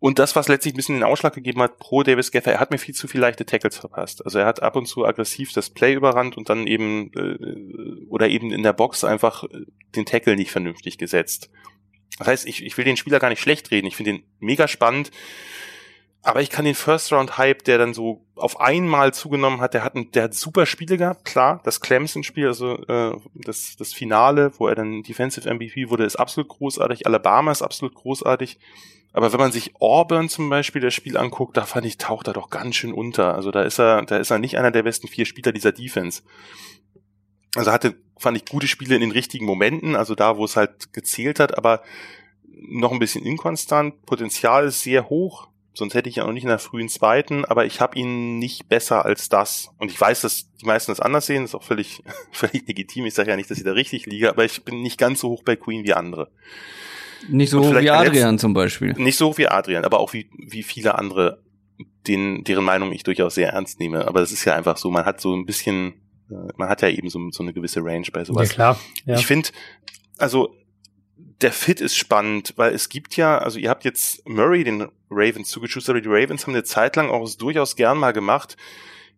Und das, was letztlich ein bisschen den Ausschlag gegeben hat pro Davis Gaffer, er hat mir viel zu viel leichte Tackles verpasst. Also er hat ab und zu aggressiv das Play überrannt und dann eben äh, oder eben in der Box einfach den Tackle nicht vernünftig gesetzt. Das heißt, ich, ich will den Spieler gar nicht schlecht reden. Ich finde ihn mega spannend. Aber ich kann den First Round Hype, der dann so auf einmal zugenommen hat, der hat, ein, der hat super Spiele gehabt, klar. Das Clemson-Spiel, also äh, das, das Finale, wo er dann Defensive MVP wurde, ist absolut großartig. Alabama ist absolut großartig. Aber wenn man sich Auburn zum Beispiel das Spiel anguckt, da fand ich, taucht er doch ganz schön unter. Also da ist er, da ist er nicht einer der besten vier Spieler dieser Defense. Also hatte, fand ich gute Spiele in den richtigen Momenten, also da, wo es halt gezählt hat, aber noch ein bisschen inkonstant. Potenzial ist sehr hoch. Sonst hätte ich ja noch nicht in der frühen zweiten, aber ich habe ihn nicht besser als das. Und ich weiß, dass die meisten das anders sehen, das ist auch völlig, völlig legitim. Ich sage ja nicht, dass ich da richtig liege, aber ich bin nicht ganz so hoch bei Queen wie andere. Nicht so hoch wie Adrian letzten, zum Beispiel. Nicht so hoch wie Adrian, aber auch wie, wie viele andere, den, deren Meinung ich durchaus sehr ernst nehme. Aber das ist ja einfach so, man hat so ein bisschen, äh, man hat ja eben so, so eine gewisse Range bei sowas. Ja, klar. Ja. Ich finde, also der Fit ist spannend, weil es gibt ja, also ihr habt jetzt Murray den Ravens zugeschustert, aber die Ravens haben eine Zeit lang auch es durchaus gern mal gemacht,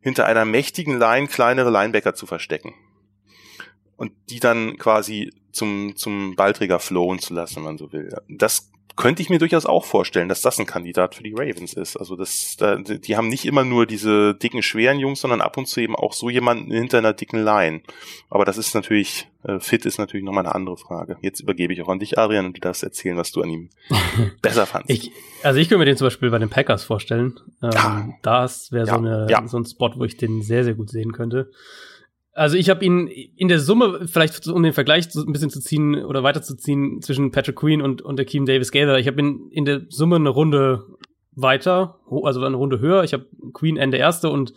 hinter einer mächtigen Line kleinere Linebacker zu verstecken. Und die dann quasi zum, zum Ballträger flowen zu lassen, wenn man so will. Das könnte ich mir durchaus auch vorstellen, dass das ein Kandidat für die Ravens ist. Also das, da, die haben nicht immer nur diese dicken, schweren Jungs, sondern ab und zu eben auch so jemanden hinter einer dicken Line. Aber das ist natürlich, äh, fit ist natürlich nochmal eine andere Frage. Jetzt übergebe ich auch an dich, Adrian, und du darfst erzählen, was du an ihm besser fandst. Ich, also ich könnte mir den zum Beispiel bei den Packers vorstellen. Ähm, ja. Das wäre so, ja. so ein Spot, wo ich den sehr, sehr gut sehen könnte. Also ich habe ihn in der Summe, vielleicht um den Vergleich ein bisschen zu ziehen oder weiterzuziehen zwischen Patrick Queen und, und Akeem Davis Gaither, ich habe ihn in der Summe eine Runde weiter, also eine Runde höher. Ich habe Queen Ende erste und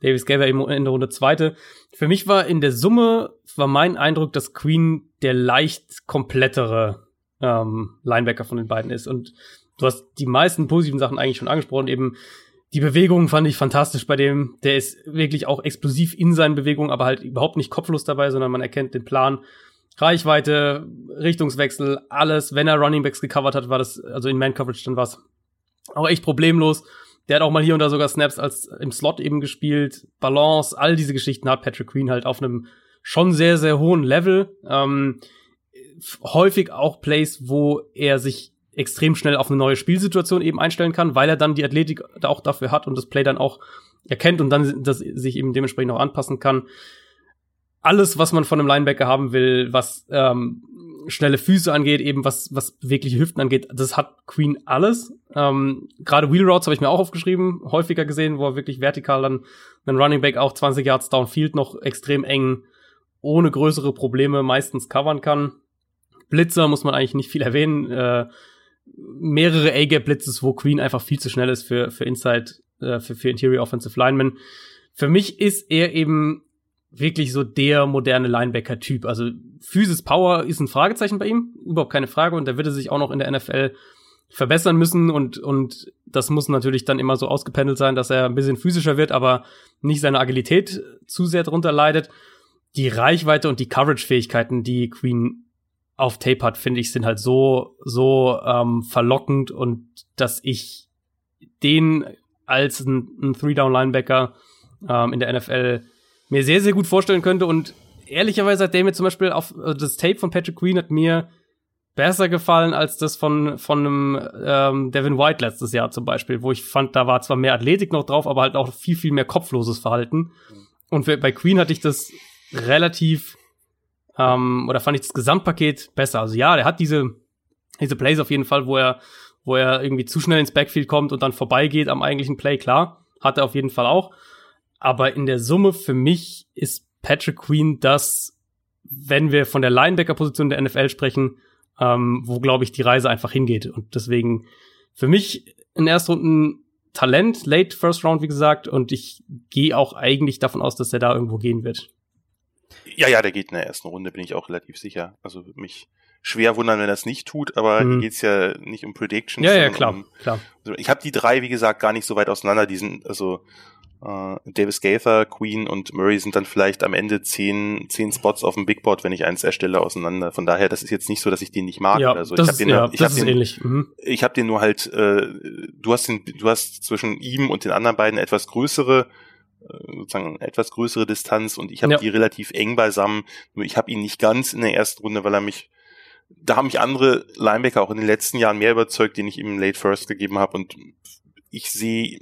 Davis Gaither eben Ende Runde zweite. Für mich war in der Summe, war mein Eindruck, dass Queen der leicht komplettere ähm, Linebacker von den beiden ist. Und du hast die meisten positiven Sachen eigentlich schon angesprochen, eben die Bewegung fand ich fantastisch bei dem. Der ist wirklich auch explosiv in seinen Bewegungen, aber halt überhaupt nicht kopflos dabei, sondern man erkennt den Plan. Reichweite, Richtungswechsel, alles. Wenn er Runningbacks gecovert hat, war das, also in Man-Coverage, dann war es auch echt problemlos. Der hat auch mal hier und da sogar Snaps als im Slot eben gespielt. Balance, all diese Geschichten hat Patrick Queen halt auf einem schon sehr, sehr hohen Level. Ähm, häufig auch Plays, wo er sich extrem schnell auf eine neue Spielsituation eben einstellen kann, weil er dann die Athletik auch dafür hat und das Play dann auch erkennt und dann das sich eben dementsprechend auch anpassen kann. Alles, was man von einem Linebacker haben will, was ähm, schnelle Füße angeht, eben was, was bewegliche Hüften angeht, das hat Queen alles. Ähm, Gerade Wheel Routes habe ich mir auch aufgeschrieben, häufiger gesehen, wo er wirklich vertikal dann einen Running Back auch 20 Yards downfield noch extrem eng ohne größere Probleme meistens covern kann. Blitzer muss man eigentlich nicht viel erwähnen. Äh, mehrere A-Gap-Blitzes, wo Queen einfach viel zu schnell ist für, für Inside, äh, für, für Interior Offensive Linemen. Für mich ist er eben wirklich so der moderne Linebacker-Typ. Also Physis Power ist ein Fragezeichen bei ihm, überhaupt keine Frage. Und da wird er sich auch noch in der NFL verbessern müssen und, und das muss natürlich dann immer so ausgependelt sein, dass er ein bisschen physischer wird, aber nicht seine Agilität zu sehr drunter leidet. Die Reichweite und die Coverage-Fähigkeiten, die Queen auf Tape hat, finde ich, sind halt so, so ähm, verlockend und dass ich den als ein, ein Three-Down-Linebacker ähm, in der NFL mir sehr, sehr gut vorstellen könnte. Und ehrlicherweise hat der mir zum Beispiel auf äh, das Tape von Patrick Queen hat mir besser gefallen als das von, von einem ähm, Devin White letztes Jahr zum Beispiel, wo ich fand, da war zwar mehr Athletik noch drauf, aber halt auch viel, viel mehr kopfloses Verhalten. Und bei Queen hatte ich das relativ ähm, oder fand ich das Gesamtpaket besser. Also ja, der hat diese, diese Plays auf jeden Fall, wo er, wo er irgendwie zu schnell ins Backfield kommt und dann vorbeigeht am eigentlichen Play, klar. Hat er auf jeden Fall auch. Aber in der Summe für mich ist Patrick Queen das, wenn wir von der Linebacker-Position der NFL sprechen, ähm, wo, glaube ich, die Reise einfach hingeht. Und deswegen für mich in Erstrunden Talent, late First Round, wie gesagt, und ich gehe auch eigentlich davon aus, dass er da irgendwo gehen wird. Ja, ja, der geht in der ersten Runde, bin ich auch relativ sicher. Also mich schwer wundern, wenn er es nicht tut, aber mhm. geht's ja nicht um Predictions. Ja, ja, klar, um, klar. Also ich habe die drei, wie gesagt, gar nicht so weit auseinander. Die sind, also äh, Davis Gaither, Queen und Murray sind dann vielleicht am Ende zehn, zehn Spots auf dem Big Board, wenn ich eins erstelle, auseinander. Von daher, das ist jetzt nicht so, dass ich den nicht mag ja, oder so. Das ich habe den, ja, ich hab den, ähnlich. Mhm. Ich habe den nur halt, äh, du hast den, du hast zwischen ihm und den anderen beiden etwas größere sozusagen etwas größere Distanz und ich habe ja. die relativ eng beisammen. Nur ich habe ihn nicht ganz in der ersten Runde, weil er mich, da haben mich andere Linebacker auch in den letzten Jahren mehr überzeugt, den ich ihm Late First gegeben habe und ich sehe,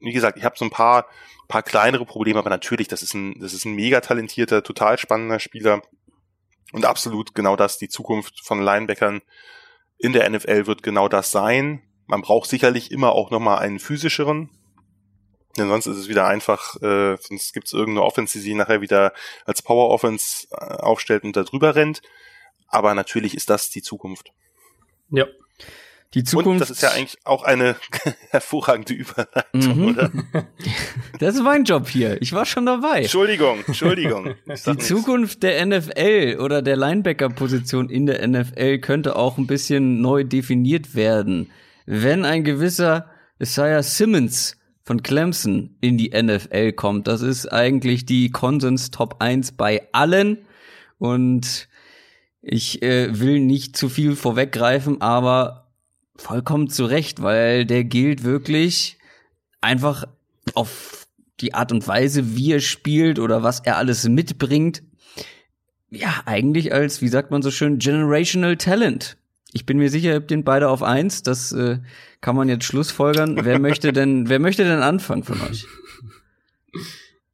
wie gesagt, ich habe so ein paar, paar kleinere Probleme, aber natürlich, das ist ein, das ist ein mega talentierter, total spannender Spieler und absolut genau das, die Zukunft von Linebackern in der NFL wird genau das sein. Man braucht sicherlich immer auch nochmal einen physischeren, denn sonst ist es wieder einfach, äh, sonst gibt es irgendeine Offense, die sie nachher wieder als Power Offense äh, aufstellt und da drüber rennt. Aber natürlich ist das die Zukunft. Ja. Die Zukunft. Und das ist ja eigentlich auch eine hervorragende Überleitung, mhm. oder? Das ist mein Job hier. Ich war schon dabei. Entschuldigung, Entschuldigung. Die nichts. Zukunft der NFL oder der Linebacker-Position in der NFL könnte auch ein bisschen neu definiert werden. Wenn ein gewisser Isaiah Simmons von Clemson in die NFL kommt. Das ist eigentlich die Konsens Top 1 bei allen. Und ich äh, will nicht zu viel vorweggreifen, aber vollkommen zu Recht, weil der gilt wirklich einfach auf die Art und Weise, wie er spielt oder was er alles mitbringt, ja, eigentlich als, wie sagt man so schön, generational talent. Ich bin mir sicher, ihr habt den beide auf eins. Das äh, kann man jetzt schlussfolgern. wer möchte denn, wer möchte denn anfangen von euch?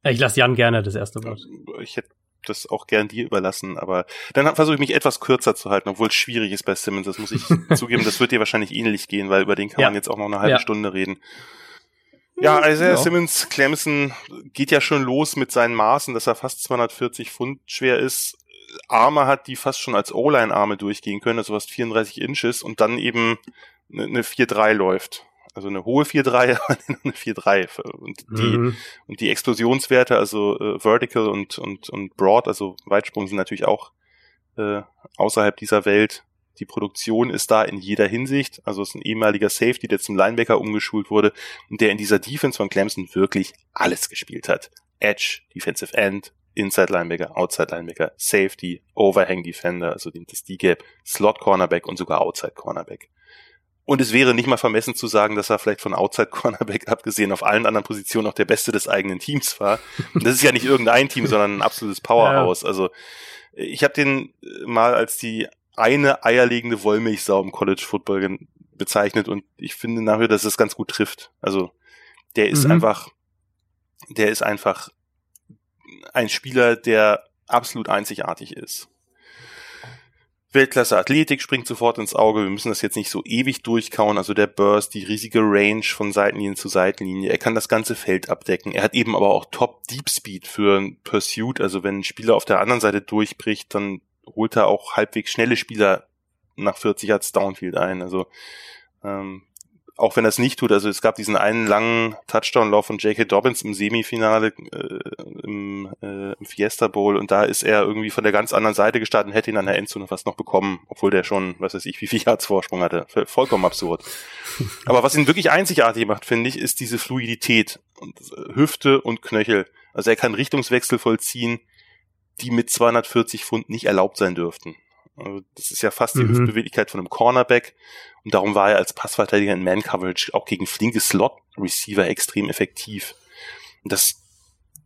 Ich lasse Jan gerne das erste Wort. Ich hätte das auch gern dir überlassen, aber dann versuche ich mich etwas kürzer zu halten, obwohl es schwierig ist bei Simmons. Das muss ich zugeben. Das wird dir wahrscheinlich ähnlich gehen, weil über den kann ja. man jetzt auch noch eine halbe ja. Stunde reden. Ja, Isaiah ja. Simmons Clemson geht ja schon los mit seinen Maßen, dass er fast 240 Pfund schwer ist. Arme hat, die fast schon als O-Line-Arme durchgehen können, also fast 34 Inches und dann eben eine 4-3 läuft. Also eine hohe 4-3, eine 4-3. Und die, mhm. und die Explosionswerte, also äh, Vertical und, und, und Broad, also Weitsprung sind natürlich auch äh, außerhalb dieser Welt. Die Produktion ist da in jeder Hinsicht. Also es ist ein ehemaliger Safety, der zum Linebacker umgeschult wurde und der in dieser Defense von Clemson wirklich alles gespielt hat. Edge, Defensive End, Inside Linebacker, Outside Linebacker, Safety, Overhang Defender, also das D-Gap, Slot Cornerback und sogar Outside Cornerback. Und es wäre nicht mal vermessen zu sagen, dass er vielleicht von Outside Cornerback abgesehen auf allen anderen Positionen auch der Beste des eigenen Teams war. Und das ist ja nicht irgendein Team, sondern ein absolutes Powerhouse. Ja. Also ich habe den mal als die eine eierlegende Wollmilchsau im College Football bezeichnet und ich finde nachher, dass es ganz gut trifft. Also der ist mhm. einfach, der ist einfach ein Spieler, der absolut einzigartig ist. Weltklasse Athletik springt sofort ins Auge. Wir müssen das jetzt nicht so ewig durchkauen. Also der Burst, die riesige Range von Seitenlinie zu Seitenlinie. Er kann das ganze Feld abdecken. Er hat eben aber auch Top Deep Speed für Pursuit. Also wenn ein Spieler auf der anderen Seite durchbricht, dann holt er auch halbwegs schnelle Spieler nach 40 Yards Downfield ein. Also ähm, auch wenn er es nicht tut, also es gab diesen einen langen Touchdown-Lauf von J.K. Dobbins im Semifinale äh, im, äh, im Fiesta Bowl und da ist er irgendwie von der ganz anderen Seite gestartet und hätte ihn an der Endzone fast noch bekommen, obwohl der schon, was weiß ich, wie viel Yards Vorsprung hatte. Vollkommen absurd. Aber was ihn wirklich einzigartig macht, finde ich, ist diese Fluidität und äh, Hüfte und Knöchel. Also er kann Richtungswechsel vollziehen, die mit 240 Pfund nicht erlaubt sein dürften. Also das ist ja fast die mhm. Hüftbeweglichkeit von einem Cornerback. Und darum war er als Passverteidiger in Man-Coverage auch gegen flinke Slot-Receiver extrem effektiv. Und das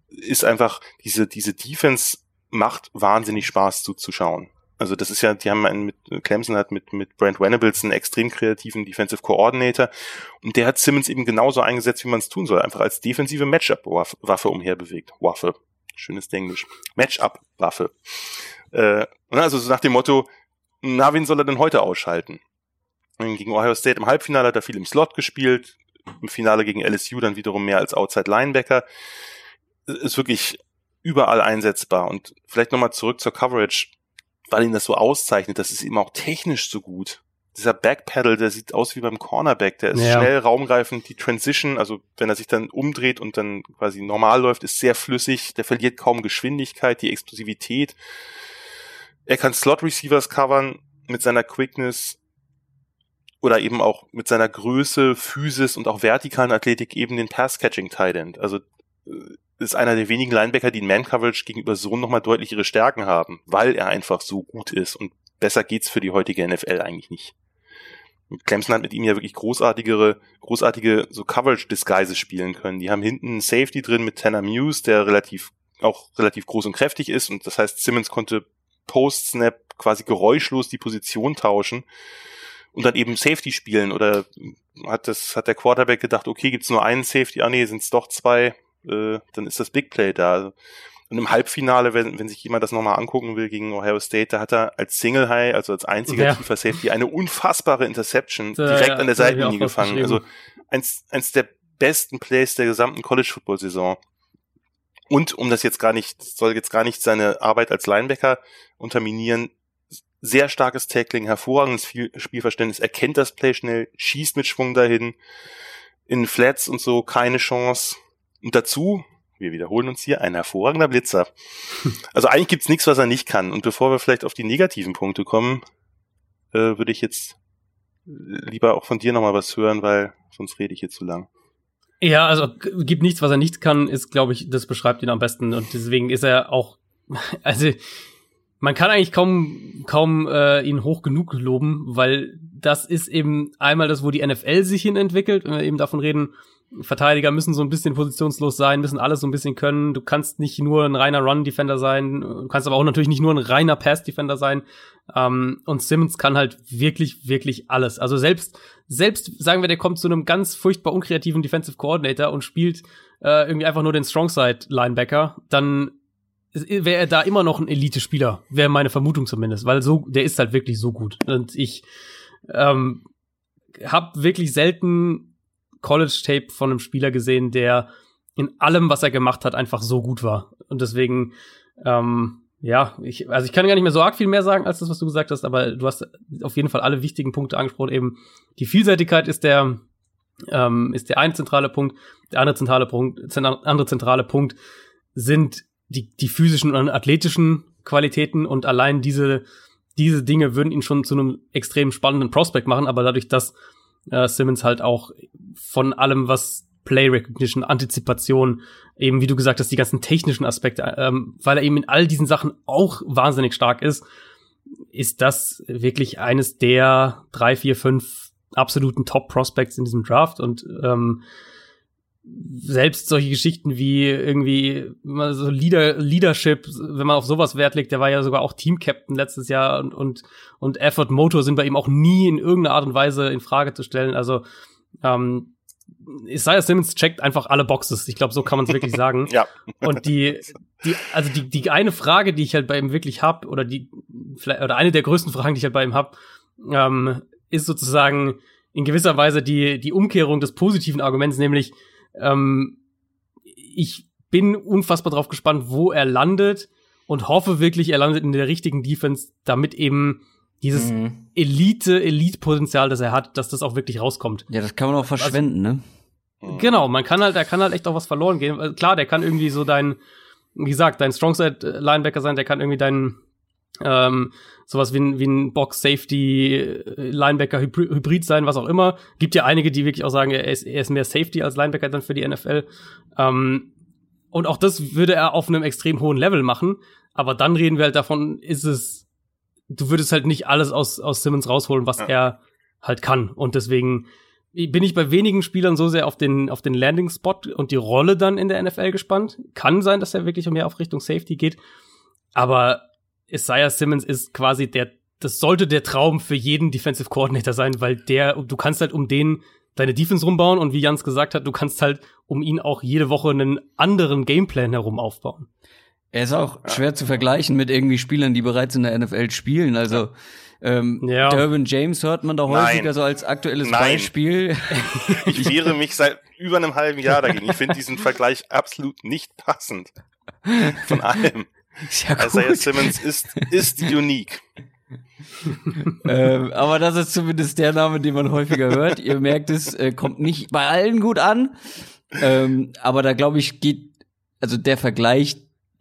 ist einfach, diese, diese Defense macht wahnsinnig Spaß zuzuschauen. Also das ist ja, die haben einen mit, Clemson hat mit, mit Brent Venables einen extrem kreativen Defensive Coordinator und der hat Simmons eben genauso eingesetzt, wie man es tun soll. Einfach als defensive Matchup-Waffe umherbewegt. Waffe. Schönes Englisch. Matchup-Waffe. Äh, also so nach dem Motto, na, wen soll er denn heute ausschalten? Gegen Ohio State im Halbfinale hat er viel im Slot gespielt, im Finale gegen LSU dann wiederum mehr als Outside Linebacker. Ist wirklich überall einsetzbar. Und vielleicht nochmal zurück zur Coverage, weil ihn das so auszeichnet, das ist ihm auch technisch so gut. Dieser Backpedal, der sieht aus wie beim Cornerback, der ist ja. schnell raumgreifend, die Transition, also wenn er sich dann umdreht und dann quasi normal läuft, ist sehr flüssig, der verliert kaum Geschwindigkeit, die Explosivität. Er kann Slot Receivers covern mit seiner Quickness, oder eben auch mit seiner Größe, Physis und auch vertikalen Athletik eben den Pass-Catching-Tight End. Also äh, ist einer der wenigen Linebacker, die in Man-Coverage gegenüber so nochmal deutlich ihre Stärken haben, weil er einfach so gut ist und besser geht's für die heutige NFL eigentlich nicht. Und Clemson hat mit ihm ja wirklich großartigere, großartige so Coverage-Disguises spielen können. Die haben hinten einen Safety drin mit Tanner Muse, der relativ, auch relativ groß und kräftig ist und das heißt, Simmons konnte Post-Snap quasi geräuschlos die Position tauschen und dann eben Safety spielen oder hat das hat der Quarterback gedacht, okay, gibt's nur einen Safety, ah nee, sind's doch zwei, äh, dann ist das Big Play da. Und im Halbfinale, wenn, wenn sich jemand das nochmal angucken will gegen Ohio State, da hat er als Single High, also als einziger ja. tiefer Safety, eine unfassbare Interception direkt ja, an der Seitenlinie gefangen. Also eins, eins der besten Plays der gesamten College Football Saison. Und um das jetzt gar nicht, soll jetzt gar nicht seine Arbeit als Linebacker unterminieren, sehr starkes Tackling, hervorragendes Spielverständnis, erkennt das Play schnell, schießt mit Schwung dahin, in Flats und so keine Chance. Und dazu, wir wiederholen uns hier, ein hervorragender Blitzer. Also eigentlich gibt's nichts, was er nicht kann. Und bevor wir vielleicht auf die negativen Punkte kommen, äh, würde ich jetzt lieber auch von dir nochmal was hören, weil sonst rede ich hier zu lang. Ja, also gibt nichts, was er nicht kann, ist, glaube ich, das beschreibt ihn am besten. Und deswegen ist er auch, also man kann eigentlich kaum, kaum äh, ihn hoch genug loben, weil das ist eben einmal das, wo die NFL sich hin entwickelt, wenn wir eben davon reden, Verteidiger müssen so ein bisschen positionslos sein, müssen alles so ein bisschen können. Du kannst nicht nur ein reiner Run-Defender sein, du kannst aber auch natürlich nicht nur ein reiner Pass-Defender sein. Ähm, und Simmons kann halt wirklich, wirklich alles. Also selbst, selbst sagen wir, der kommt zu einem ganz furchtbar unkreativen Defensive Coordinator und spielt äh, irgendwie einfach nur den Strongside-Linebacker, dann wäre er da immer noch ein Elite-Spieler, wäre meine Vermutung zumindest, weil so, der ist halt wirklich so gut. Und ich ähm, habe wirklich selten College-Tape von einem Spieler gesehen, der in allem, was er gemacht hat, einfach so gut war. Und deswegen, ähm, ja, ich, also ich kann gar nicht mehr so arg viel mehr sagen als das, was du gesagt hast, aber du hast auf jeden Fall alle wichtigen Punkte angesprochen. Eben die Vielseitigkeit ist der, ähm, ist der eine zentrale Punkt. Der andere zentrale Punkt, andere zentrale Punkt sind die, die physischen und athletischen Qualitäten und allein diese, diese Dinge würden ihn schon zu einem extrem spannenden Prospect machen, aber dadurch, dass äh, Simmons halt auch von allem, was Play Recognition, Antizipation, eben wie du gesagt hast, die ganzen technischen Aspekte, ähm, weil er eben in all diesen Sachen auch wahnsinnig stark ist, ist das wirklich eines der drei, vier, fünf absoluten Top Prospects in diesem Draft und ähm, selbst solche Geschichten wie irgendwie so Leader, Leadership, wenn man auf sowas Wert legt, der war ja sogar auch Team-Captain letztes Jahr und, und, und Effort Motor sind bei ihm auch nie in irgendeiner Art und Weise in Frage zu stellen. Also ähm, Isaiah Simmons checkt einfach alle Boxes. Ich glaube, so kann man es wirklich sagen. ja. Und die, die, also die, die eine Frage, die ich halt bei ihm wirklich hab, oder die, vielleicht, oder eine der größten Fragen, die ich halt bei ihm hab, ähm, ist sozusagen in gewisser Weise die, die Umkehrung des positiven Arguments, nämlich ähm, ich bin unfassbar drauf gespannt, wo er landet und hoffe wirklich, er landet in der richtigen Defense, damit eben dieses mhm. Elite, Elite-Potenzial, das er hat, dass das auch wirklich rauskommt. Ja, das kann man auch verschwenden, also, ne? Genau, man kann halt, da kann halt echt auch was verloren gehen. Klar, der kann irgendwie so dein, wie gesagt, dein Strongside-Linebacker sein, der kann irgendwie dein, ähm, sowas wie ein, wie ein Box Safety äh, Linebacker Hybrid sein, was auch immer. Gibt ja einige, die wirklich auch sagen, er ist, er ist mehr Safety als Linebacker dann für die NFL. Ähm, und auch das würde er auf einem extrem hohen Level machen. Aber dann reden wir halt davon, ist es, du würdest halt nicht alles aus, aus Simmons rausholen, was ja. er halt kann. Und deswegen bin ich bei wenigen Spielern so sehr auf den, auf den Landing-Spot und die Rolle dann in der NFL gespannt. Kann sein, dass er wirklich mehr auf Richtung Safety geht. Aber Isaiah Simmons ist quasi der, das sollte der Traum für jeden Defensive Coordinator sein, weil der, du kannst halt um den deine Defense rumbauen und wie Jans gesagt hat, du kannst halt um ihn auch jede Woche einen anderen Gameplan herum aufbauen. Er ist auch schwer zu vergleichen mit irgendwie Spielern, die bereits in der NFL spielen. Also ähm, ja. Derwin James hört man da häufiger Nein. so als aktuelles Nein. Beispiel. Ich wehre mich seit über einem halben Jahr dagegen. Ich finde diesen Vergleich absolut nicht passend. Von allem. Ja Isaiah Simmons ist, ist unique. ähm, aber das ist zumindest der Name, den man häufiger hört. Ihr merkt es, äh, kommt nicht bei allen gut an. Ähm, aber da glaube ich, geht, also der Vergleich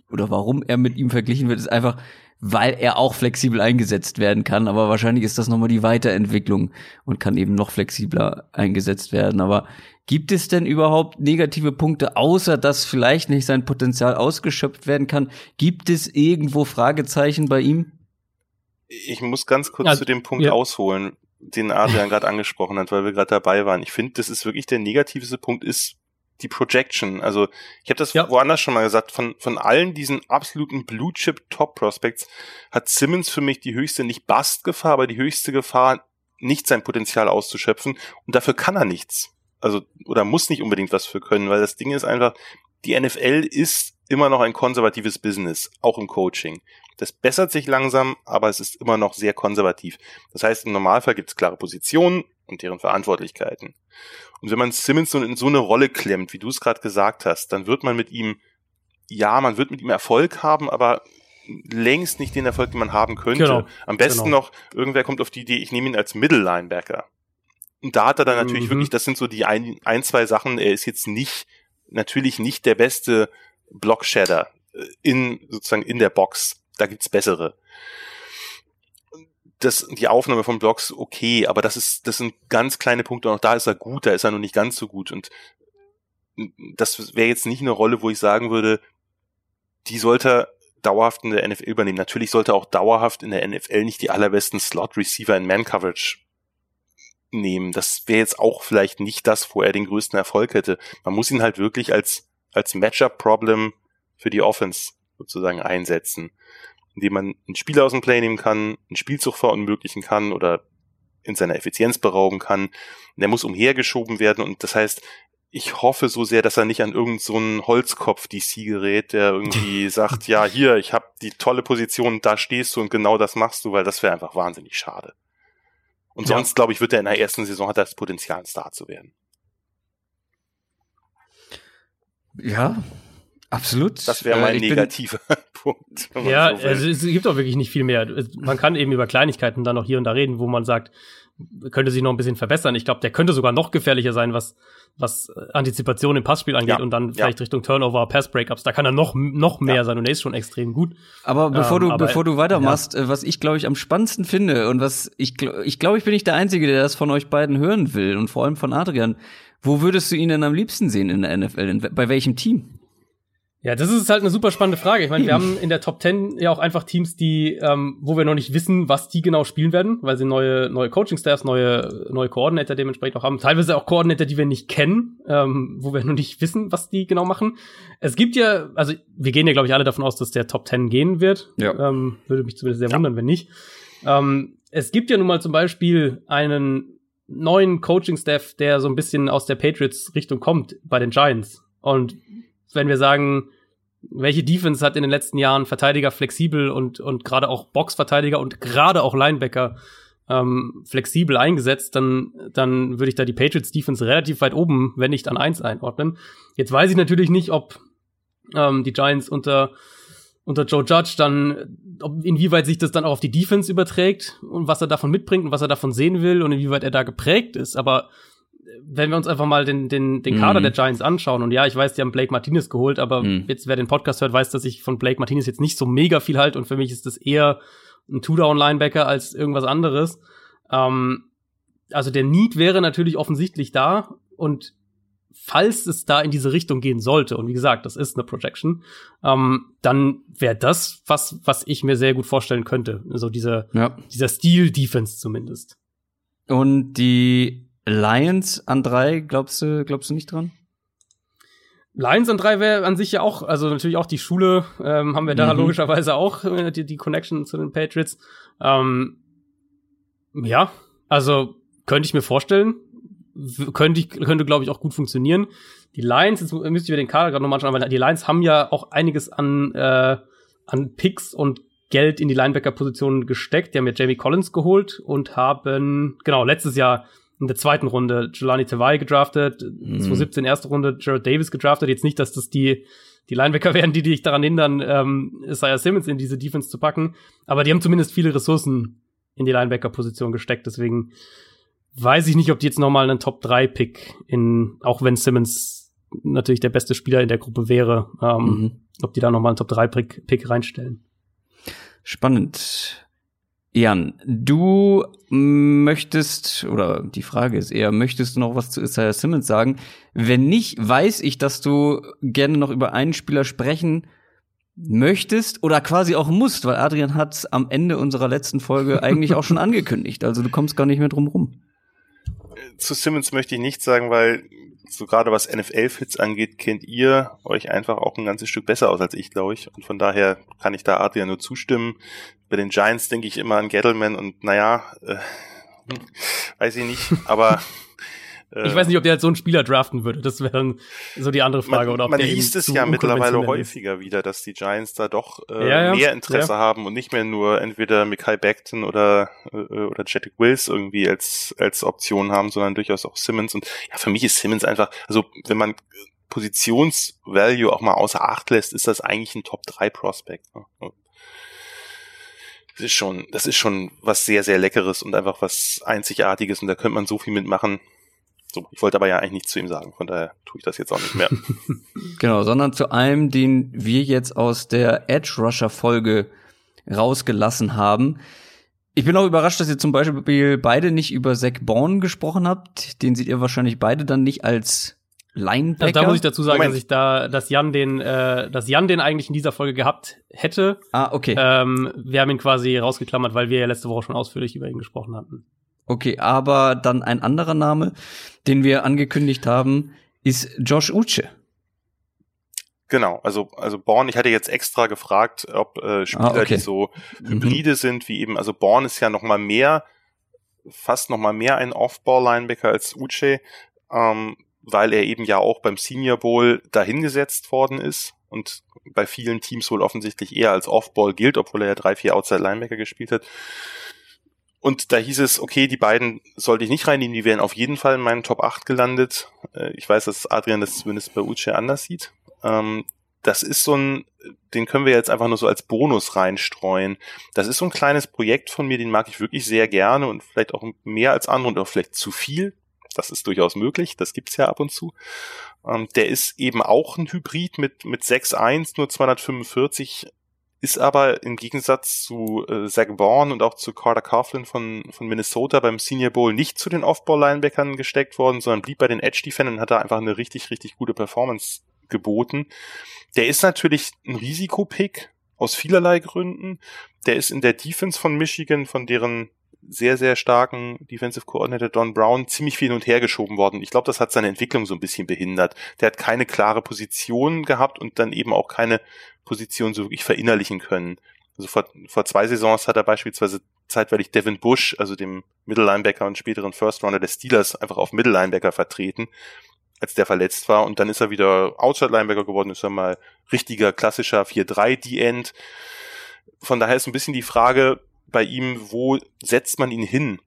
oder warum er mit ihm verglichen wird, ist einfach, weil er auch flexibel eingesetzt werden kann. Aber wahrscheinlich ist das nochmal die Weiterentwicklung und kann eben noch flexibler eingesetzt werden. Aber Gibt es denn überhaupt negative Punkte, außer dass vielleicht nicht sein Potenzial ausgeschöpft werden kann? Gibt es irgendwo Fragezeichen bei ihm? Ich muss ganz kurz also, zu dem Punkt ja. ausholen, den Adrian gerade angesprochen hat, weil wir gerade dabei waren. Ich finde, das ist wirklich der negativste Punkt, ist die Projection. Also ich habe das ja. woanders schon mal gesagt, von, von allen diesen absoluten Blue-Chip-Top-Prospects hat Simmons für mich die höchste, nicht Bust-Gefahr, aber die höchste Gefahr, nicht sein Potenzial auszuschöpfen. Und dafür kann er nichts also oder muss nicht unbedingt was für können, weil das Ding ist einfach, die NFL ist immer noch ein konservatives Business, auch im Coaching. Das bessert sich langsam, aber es ist immer noch sehr konservativ. Das heißt, im Normalfall gibt es klare Positionen und deren Verantwortlichkeiten. Und wenn man Simmons so in so eine Rolle klemmt, wie du es gerade gesagt hast, dann wird man mit ihm, ja, man wird mit ihm Erfolg haben, aber längst nicht den Erfolg, den man haben könnte. Genau. Am besten genau. noch, irgendwer kommt auf die Idee, ich nehme ihn als Middle Linebacker. Und da hat er dann natürlich mhm. wirklich, das sind so die ein, ein, zwei Sachen, er ist jetzt nicht, natürlich nicht der beste Block-Shadder äh, in, sozusagen in der Box. Da gibt's bessere. Das, die Aufnahme von Blocks okay, aber das ist, das sind ganz kleine Punkte. Und auch da ist er gut, da ist er noch nicht ganz so gut. Und das wäre jetzt nicht eine Rolle, wo ich sagen würde, die sollte er dauerhaft in der NFL übernehmen. Natürlich sollte er auch dauerhaft in der NFL nicht die allerbesten Slot-Receiver in Man-Coverage nehmen. Das wäre jetzt auch vielleicht nicht das, wo er den größten Erfolg hätte. Man muss ihn halt wirklich als, als Matchup-Problem für die Offense sozusagen einsetzen, indem man einen Spieler aus dem Play nehmen kann, einen Spielzug verunmöglichen kann oder in seiner Effizienz berauben kann. Der muss umhergeschoben werden und das heißt, ich hoffe so sehr, dass er nicht an irgendeinen so Holzkopf DC gerät, der irgendwie sagt, ja, hier, ich habe die tolle Position, da stehst du und genau das machst du, weil das wäre einfach wahnsinnig schade. Und sonst, ja. glaube ich, wird er in der ersten Saison hat er das Potenzial, ein Star zu werden. Ja, absolut. Das wäre mein äh, negativer Punkt. Ja, so also es gibt auch wirklich nicht viel mehr. Man kann eben über Kleinigkeiten dann noch hier und da reden, wo man sagt, könnte sich noch ein bisschen verbessern. Ich glaube, der könnte sogar noch gefährlicher sein, was, was Antizipation im Passspiel angeht ja, und dann vielleicht ja. Richtung Turnover, Pass-Breakups. Da kann er noch, noch mehr ja. sein und er ist schon extrem gut. Aber bevor ähm, du, aber, bevor du weitermachst, äh, was ich glaube ich am spannendsten finde und was ich, ich glaube, ich bin nicht der Einzige, der das von euch beiden hören will und vor allem von Adrian. Wo würdest du ihn denn am liebsten sehen in der NFL? Bei welchem Team? Ja, das ist halt eine super spannende Frage. Ich meine, wir haben in der Top 10 ja auch einfach Teams, die, ähm, wo wir noch nicht wissen, was die genau spielen werden, weil sie neue, neue Coaching-Staffs, neue, neue Koordinator dementsprechend auch haben. Teilweise auch Koordinator, die wir nicht kennen, ähm, wo wir noch nicht wissen, was die genau machen. Es gibt ja, also wir gehen ja, glaube ich, alle davon aus, dass der Top 10 gehen wird. Ja. Ähm, würde mich zumindest sehr ja. wundern, wenn nicht. Ähm, es gibt ja nun mal zum Beispiel einen neuen Coaching-Staff, der so ein bisschen aus der Patriots-Richtung kommt bei den Giants. Und wenn wir sagen, welche Defense hat in den letzten Jahren Verteidiger flexibel und, und gerade auch Boxverteidiger und gerade auch Linebacker ähm, flexibel eingesetzt, dann, dann würde ich da die Patriots Defense relativ weit oben, wenn nicht an eins einordnen. Jetzt weiß ich natürlich nicht, ob ähm, die Giants unter, unter Joe Judge dann, ob, inwieweit sich das dann auch auf die Defense überträgt und was er davon mitbringt und was er davon sehen will und inwieweit er da geprägt ist. Aber wenn wir uns einfach mal den, den, den Kader mhm. der Giants anschauen, und ja, ich weiß, die haben Blake Martinez geholt, aber mhm. jetzt, wer den Podcast hört, weiß, dass ich von Blake Martinez jetzt nicht so mega viel halte und für mich ist das eher ein Two-Down-Linebacker als irgendwas anderes. Ähm, also der Need wäre natürlich offensichtlich da und falls es da in diese Richtung gehen sollte, und wie gesagt, das ist eine Projection, ähm, dann wäre das was, was ich mir sehr gut vorstellen könnte. Also dieser, ja. dieser Stil-Defense zumindest. Und die Lions an drei, glaubst du, glaubst du nicht dran? Lions an drei wäre an sich ja auch, also natürlich auch die Schule, ähm, haben wir da mhm. logischerweise auch äh, die, die Connection zu den Patriots. Ähm, ja, also könnte ich mir vorstellen, könnte ich, könnte glaube ich auch gut funktionieren. Die Lions, jetzt müsst ihr den Kader gerade nochmal anschauen, weil die Lions haben ja auch einiges an, äh, an Picks und Geld in die Linebacker-Position gesteckt. Die haben ja Jamie Collins geholt und haben, genau, letztes Jahr in der zweiten Runde Jelani Tavai gedraftet, mhm. 2017 erste Runde Jared Davis gedraftet. Jetzt nicht, dass das die, die Linebacker wären, die dich daran hindern, ähm, Isaiah Simmons in diese Defense zu packen. Aber die haben zumindest viele Ressourcen in die Linebacker-Position gesteckt. Deswegen weiß ich nicht, ob die jetzt nochmal einen Top-3-Pick in, auch wenn Simmons natürlich der beste Spieler in der Gruppe wäre, ähm, mhm. ob die da nochmal einen Top-3-Pick reinstellen. Spannend. Jan, du möchtest, oder die Frage ist eher, möchtest du noch was zu Isaiah Simmons sagen? Wenn nicht, weiß ich, dass du gerne noch über einen Spieler sprechen möchtest oder quasi auch musst, weil Adrian hat am Ende unserer letzten Folge eigentlich auch schon angekündigt. Also du kommst gar nicht mehr drum rum. Zu Simmons möchte ich nichts sagen, weil so gerade was NFL-Fits angeht, kennt ihr euch einfach auch ein ganzes Stück besser aus als ich, glaube ich. Und von daher kann ich da Adrian nur zustimmen. Bei den Giants denke ich immer an Gettleman und naja, äh, weiß ich nicht, aber ich weiß nicht, ob der jetzt so einen Spieler draften würde. Das wäre dann so die andere Frage. Man, oder ob man liest es ja mittlerweile häufiger wieder, dass die Giants da doch äh, ja, ja, mehr Interesse ja. haben und nicht mehr nur entweder Mikai Beckton oder äh, oder Jedrick Wills irgendwie als als Option haben, sondern durchaus auch Simmons. Und ja, für mich ist Simmons einfach, also wenn man Positionsvalue auch mal außer Acht lässt, ist das eigentlich ein Top 3 Prospect. Ne? Das ist schon, das ist schon was sehr, sehr Leckeres und einfach was Einzigartiges und da könnte man so viel mitmachen. So, ich wollte aber ja eigentlich nichts zu ihm sagen, von daher tue ich das jetzt auch nicht mehr. genau, sondern zu einem, den wir jetzt aus der Edge Rusher Folge rausgelassen haben. Ich bin auch überrascht, dass ihr zum Beispiel beide nicht über Zach Bourne gesprochen habt. Den seht ihr wahrscheinlich beide dann nicht als Linebacker. Also da muss ich dazu sagen, Moment. dass ich da, dass Jan den, äh, dass Jan den eigentlich in dieser Folge gehabt hätte. Ah, okay. Ähm, wir haben ihn quasi rausgeklammert, weil wir ja letzte Woche schon ausführlich über ihn gesprochen hatten. Okay, aber dann ein anderer Name, den wir angekündigt haben, ist Josh Uche. Genau, also also Born, ich hatte jetzt extra gefragt, ob äh, Spieler, ah, okay. die so mhm. Hybride mhm. sind, wie eben, also Born ist ja noch mal mehr, fast noch mal mehr ein Off-Ball-Linebacker als Uche, ähm, weil er eben ja auch beim Senior Bowl dahingesetzt worden ist und bei vielen Teams wohl offensichtlich eher als Off-Ball gilt, obwohl er ja drei, vier Outside-Linebacker gespielt hat. Und da hieß es, okay, die beiden sollte ich nicht reinnehmen, die wären auf jeden Fall in meinen Top 8 gelandet. Äh, ich weiß, dass Adrian das zumindest bei Uche anders sieht. Ähm, das ist so ein, den können wir jetzt einfach nur so als Bonus reinstreuen. Das ist so ein kleines Projekt von mir, den mag ich wirklich sehr gerne und vielleicht auch mehr als andere und auch vielleicht zu viel. Das ist durchaus möglich, das gibt's ja ab und zu. Ähm, der ist eben auch ein Hybrid mit, mit 6.1, nur 245 ist aber im Gegensatz zu äh, Zach Vaughn und auch zu Carter Coughlin von, von Minnesota beim Senior Bowl nicht zu den Off-Ball-Linebackern gesteckt worden, sondern blieb bei den Edge-Defendern und hat da einfach eine richtig, richtig gute Performance geboten. Der ist natürlich ein Risikopick aus vielerlei Gründen. Der ist in der Defense von Michigan, von deren sehr, sehr starken Defensive Coordinator Don Brown ziemlich viel hin und her geschoben worden. Ich glaube, das hat seine Entwicklung so ein bisschen behindert. Der hat keine klare Position gehabt und dann eben auch keine Position so wirklich verinnerlichen können. Also vor, vor zwei Saisons hat er beispielsweise zeitweilig Devin Bush, also dem Middle Linebacker und späteren First Rounder des Steelers, einfach auf Middle Linebacker vertreten, als der verletzt war. Und dann ist er wieder Outside Linebacker geworden, ist er mal richtiger klassischer 4-3 D-End. Von daher ist ein bisschen die Frage bei ihm, wo setzt man ihn hin?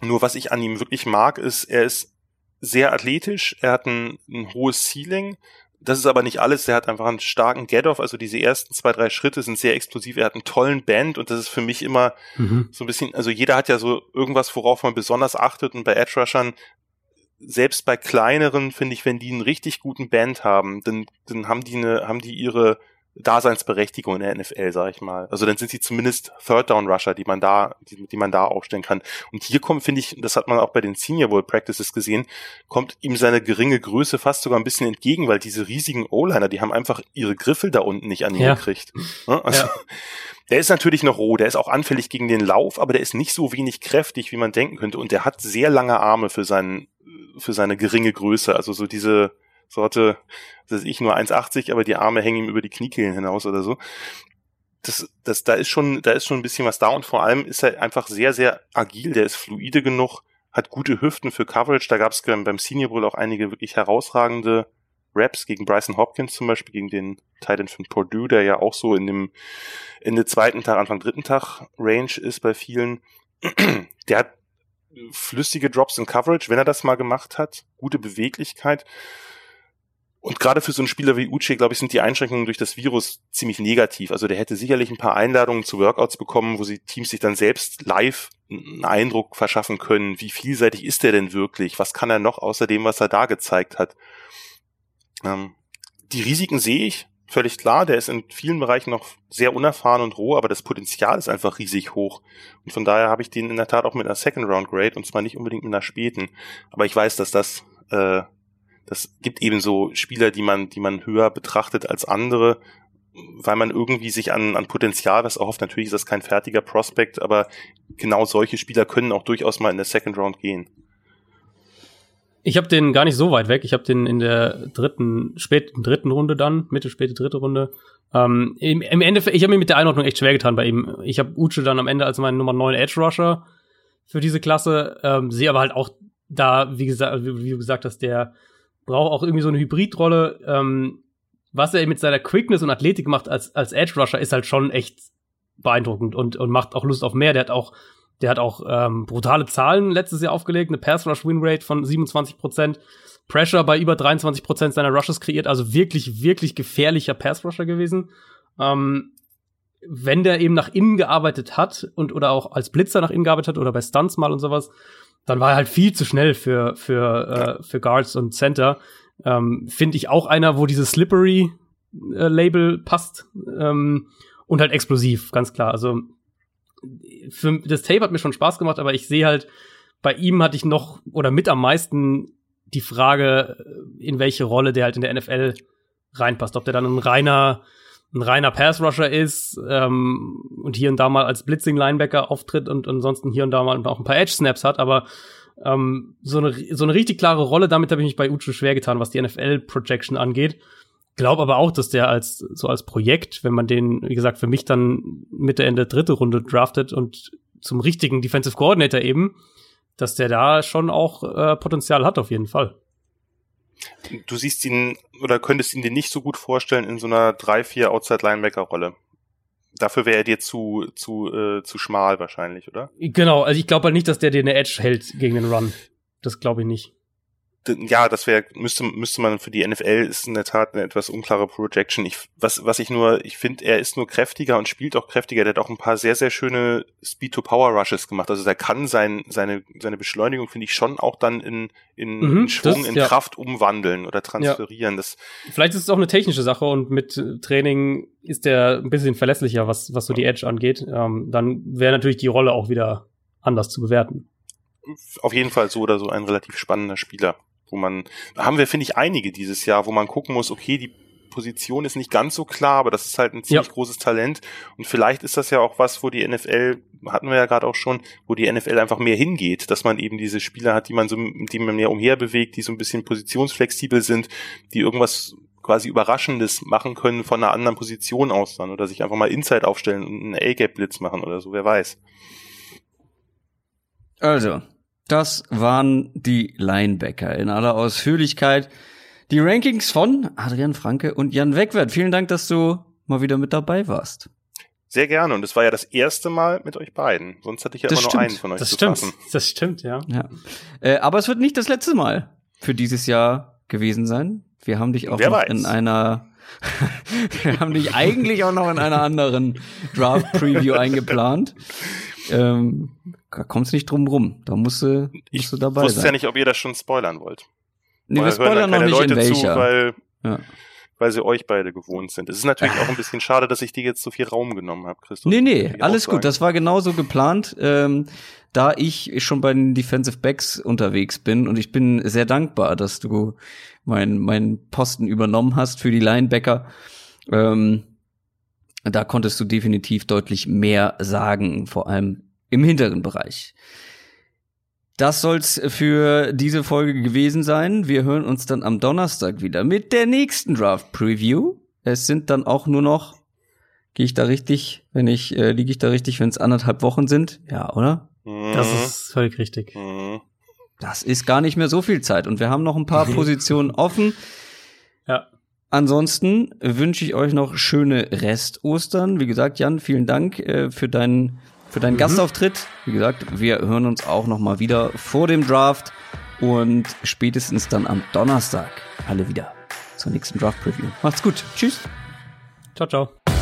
Nur was ich an ihm wirklich mag, ist, er ist sehr athletisch, er hat ein, ein hohes Ceiling, das ist aber nicht alles. Der hat einfach einen starken Get-Off. Also diese ersten zwei, drei Schritte sind sehr explosiv. Er hat einen tollen Band und das ist für mich immer mhm. so ein bisschen, also jeder hat ja so irgendwas, worauf man besonders achtet und bei Edge Rushern selbst bei kleineren finde ich, wenn die einen richtig guten Band haben, dann, dann haben die eine, haben die ihre Daseinsberechtigung in der NFL, sag ich mal. Also dann sind sie zumindest Third Down Rusher, die man da, die, die man da aufstellen kann. Und hier kommt, finde ich, das hat man auch bei den Senior Bowl Practices gesehen, kommt ihm seine geringe Größe fast sogar ein bisschen entgegen, weil diese riesigen O-Liner, die haben einfach ihre Griffel da unten nicht an ihn ja. gekriegt. Also, ja. Der ist natürlich noch roh, der ist auch anfällig gegen den Lauf, aber der ist nicht so wenig kräftig, wie man denken könnte. Und der hat sehr lange Arme für seinen, für seine geringe Größe. Also so diese, Sorte, das ist ich nur 1,80, aber die Arme hängen ihm über die Kniekehlen hinaus oder so. Das, das, da ist schon, da ist schon ein bisschen was da und vor allem ist er einfach sehr, sehr agil, der ist fluide genug, hat gute Hüften für Coverage. Da gab es beim Senior Bowl auch einige wirklich herausragende Raps gegen Bryson Hopkins zum Beispiel, gegen den Titan von Purdue, der ja auch so in dem Ende zweiten Tag, Anfang dritten Tag Range ist bei vielen. Der hat flüssige Drops in Coverage, wenn er das mal gemacht hat, gute Beweglichkeit und gerade für so einen Spieler wie Uche, glaube ich, sind die Einschränkungen durch das Virus ziemlich negativ. Also der hätte sicherlich ein paar Einladungen zu Workouts bekommen, wo sie Teams sich dann selbst live einen Eindruck verschaffen können, wie vielseitig ist er denn wirklich? Was kann er noch außer dem, was er da gezeigt hat? Ähm, die Risiken sehe ich, völlig klar. Der ist in vielen Bereichen noch sehr unerfahren und roh, aber das Potenzial ist einfach riesig hoch. Und von daher habe ich den in der Tat auch mit einer Second Round Grade und zwar nicht unbedingt mit einer späten. Aber ich weiß, dass das äh, das gibt eben so Spieler, die man, die man höher betrachtet als andere, weil man irgendwie sich an, an Potenzial was erhofft. Natürlich ist das kein fertiger Prospect, aber genau solche Spieler können auch durchaus mal in der Second Round gehen. Ich habe den gar nicht so weit weg. Ich habe den in der dritten, späten dritten Runde dann, Mitte, späte dritte Runde. Ähm, im, Im Endeffekt, ich habe mir mit der Einordnung echt schwer getan bei ihm. Ich habe Uche dann am Ende als meinen Nummer 9 Edge Rusher für diese Klasse, ähm, sehe aber halt auch da, wie gesagt, wie, wie du gesagt hast, der braucht auch irgendwie so eine Hybridrolle. Ähm, was er mit seiner Quickness und Athletik macht als, als Edge Rusher ist halt schon echt beeindruckend und, und macht auch Lust auf mehr. Der hat auch, der hat auch ähm, brutale Zahlen letztes Jahr aufgelegt, eine Pass Rush Win Rate von 27% Pressure bei über 23% seiner Rushes kreiert, also wirklich, wirklich gefährlicher Pass Rusher gewesen. Ähm, wenn der eben nach innen gearbeitet hat und oder auch als Blitzer nach innen gearbeitet hat oder bei Stunts mal und sowas, dann war er halt viel zu schnell für, für, äh, für Guards und Center. Ähm, Finde ich auch einer, wo dieses Slippery-Label äh, passt. Ähm, und halt explosiv, ganz klar. Also für, das Tape hat mir schon Spaß gemacht, aber ich sehe halt, bei ihm hatte ich noch oder mit am meisten die Frage, in welche Rolle der halt in der NFL reinpasst. Ob der dann ein reiner ein reiner Pass-Rusher ist ähm, und hier und da mal als Blitzing-Linebacker auftritt und ansonsten hier und da mal auch ein paar Edge-Snaps hat, aber ähm, so, eine, so eine richtig klare Rolle, damit habe ich mich bei Ucho schwer getan, was die NFL-Projection angeht. Glaub aber auch, dass der als so als Projekt, wenn man den, wie gesagt, für mich dann Mitte, Ende dritte Runde draftet und zum richtigen Defensive Coordinator eben, dass der da schon auch äh, Potenzial hat auf jeden Fall. Du siehst ihn oder könntest ihn dir nicht so gut vorstellen in so einer 3-4 Outside-Linebacker-Rolle. Dafür wäre er dir zu, zu, äh, zu schmal wahrscheinlich, oder? Genau, also ich glaube halt nicht, dass der dir eine Edge hält gegen den Run. Das glaube ich nicht ja, das wäre, müsste, müsste man für die NFL ist in der Tat eine etwas unklare Projection. Ich, was, was ich nur, ich finde, er ist nur kräftiger und spielt auch kräftiger. Der hat auch ein paar sehr, sehr schöne Speed-to-Power-Rushes gemacht. Also der kann sein, seine, seine Beschleunigung, finde ich, schon auch dann in, in, mhm, in Schwung, das, in ja. Kraft umwandeln oder transferieren. Ja. Das, Vielleicht ist es auch eine technische Sache und mit Training ist der ein bisschen verlässlicher, was, was so die Edge angeht. Ähm, dann wäre natürlich die Rolle auch wieder anders zu bewerten. Auf jeden Fall so oder so ein relativ spannender Spieler wo man, da haben wir, finde ich, einige dieses Jahr, wo man gucken muss, okay, die Position ist nicht ganz so klar, aber das ist halt ein ziemlich ja. großes Talent. Und vielleicht ist das ja auch was, wo die NFL, hatten wir ja gerade auch schon, wo die NFL einfach mehr hingeht, dass man eben diese Spieler hat, die man so, die man mehr umherbewegt, die so ein bisschen positionsflexibel sind, die irgendwas quasi Überraschendes machen können von einer anderen Position aus dann oder sich einfach mal Inside aufstellen und einen A-Gap-Blitz machen oder so, wer weiß. Also, das waren die Linebacker in aller Ausführlichkeit. Die Rankings von Adrian Franke und Jan Wegwert. Vielen Dank, dass du mal wieder mit dabei warst. Sehr gerne. Und es war ja das erste Mal mit euch beiden. Sonst hatte ich ja das immer stimmt. nur einen von euch das zu stimmt. fassen. Das stimmt, ja. ja. Äh, aber es wird nicht das letzte Mal für dieses Jahr gewesen sein. Wir haben dich auch Wer noch weiß. in einer wir haben dich eigentlich auch noch in einer anderen Draft Preview eingeplant. Ähm, da kommst nicht drum rum. Da musst du, musst ich du dabei sein. Ich wusste ja nicht, ob ihr das schon spoilern wollt. Nee, wir spoilern noch nicht Leute in welcher. Zu, weil, ja. weil sie euch beide gewohnt sind. Es ist natürlich auch ein bisschen schade, dass ich dir jetzt so viel Raum genommen habe, Christoph. Nee, nee, alles gut. Das war genauso geplant. Ähm, da ich schon bei den Defensive Backs unterwegs bin und ich bin sehr dankbar, dass du meinen mein Posten übernommen hast für die Linebacker. Ähm, da konntest du definitiv deutlich mehr sagen, vor allem im hinteren Bereich. Das soll's für diese Folge gewesen sein. Wir hören uns dann am Donnerstag wieder mit der nächsten Draft Preview. Es sind dann auch nur noch, gehe ich da richtig, wenn ich, äh, liege ich da richtig, wenn es anderthalb Wochen sind? Ja, oder? Das ist völlig richtig. Das ist gar nicht mehr so viel Zeit und wir haben noch ein paar Positionen offen. Ja. Ansonsten wünsche ich euch noch schöne Rest-Ostern. Wie gesagt, Jan, vielen Dank äh, für deinen für deinen mhm. Gastauftritt. Wie gesagt, wir hören uns auch noch mal wieder vor dem Draft und spätestens dann am Donnerstag alle wieder zur nächsten Draft Preview. Macht's gut. Tschüss. Ciao, ciao.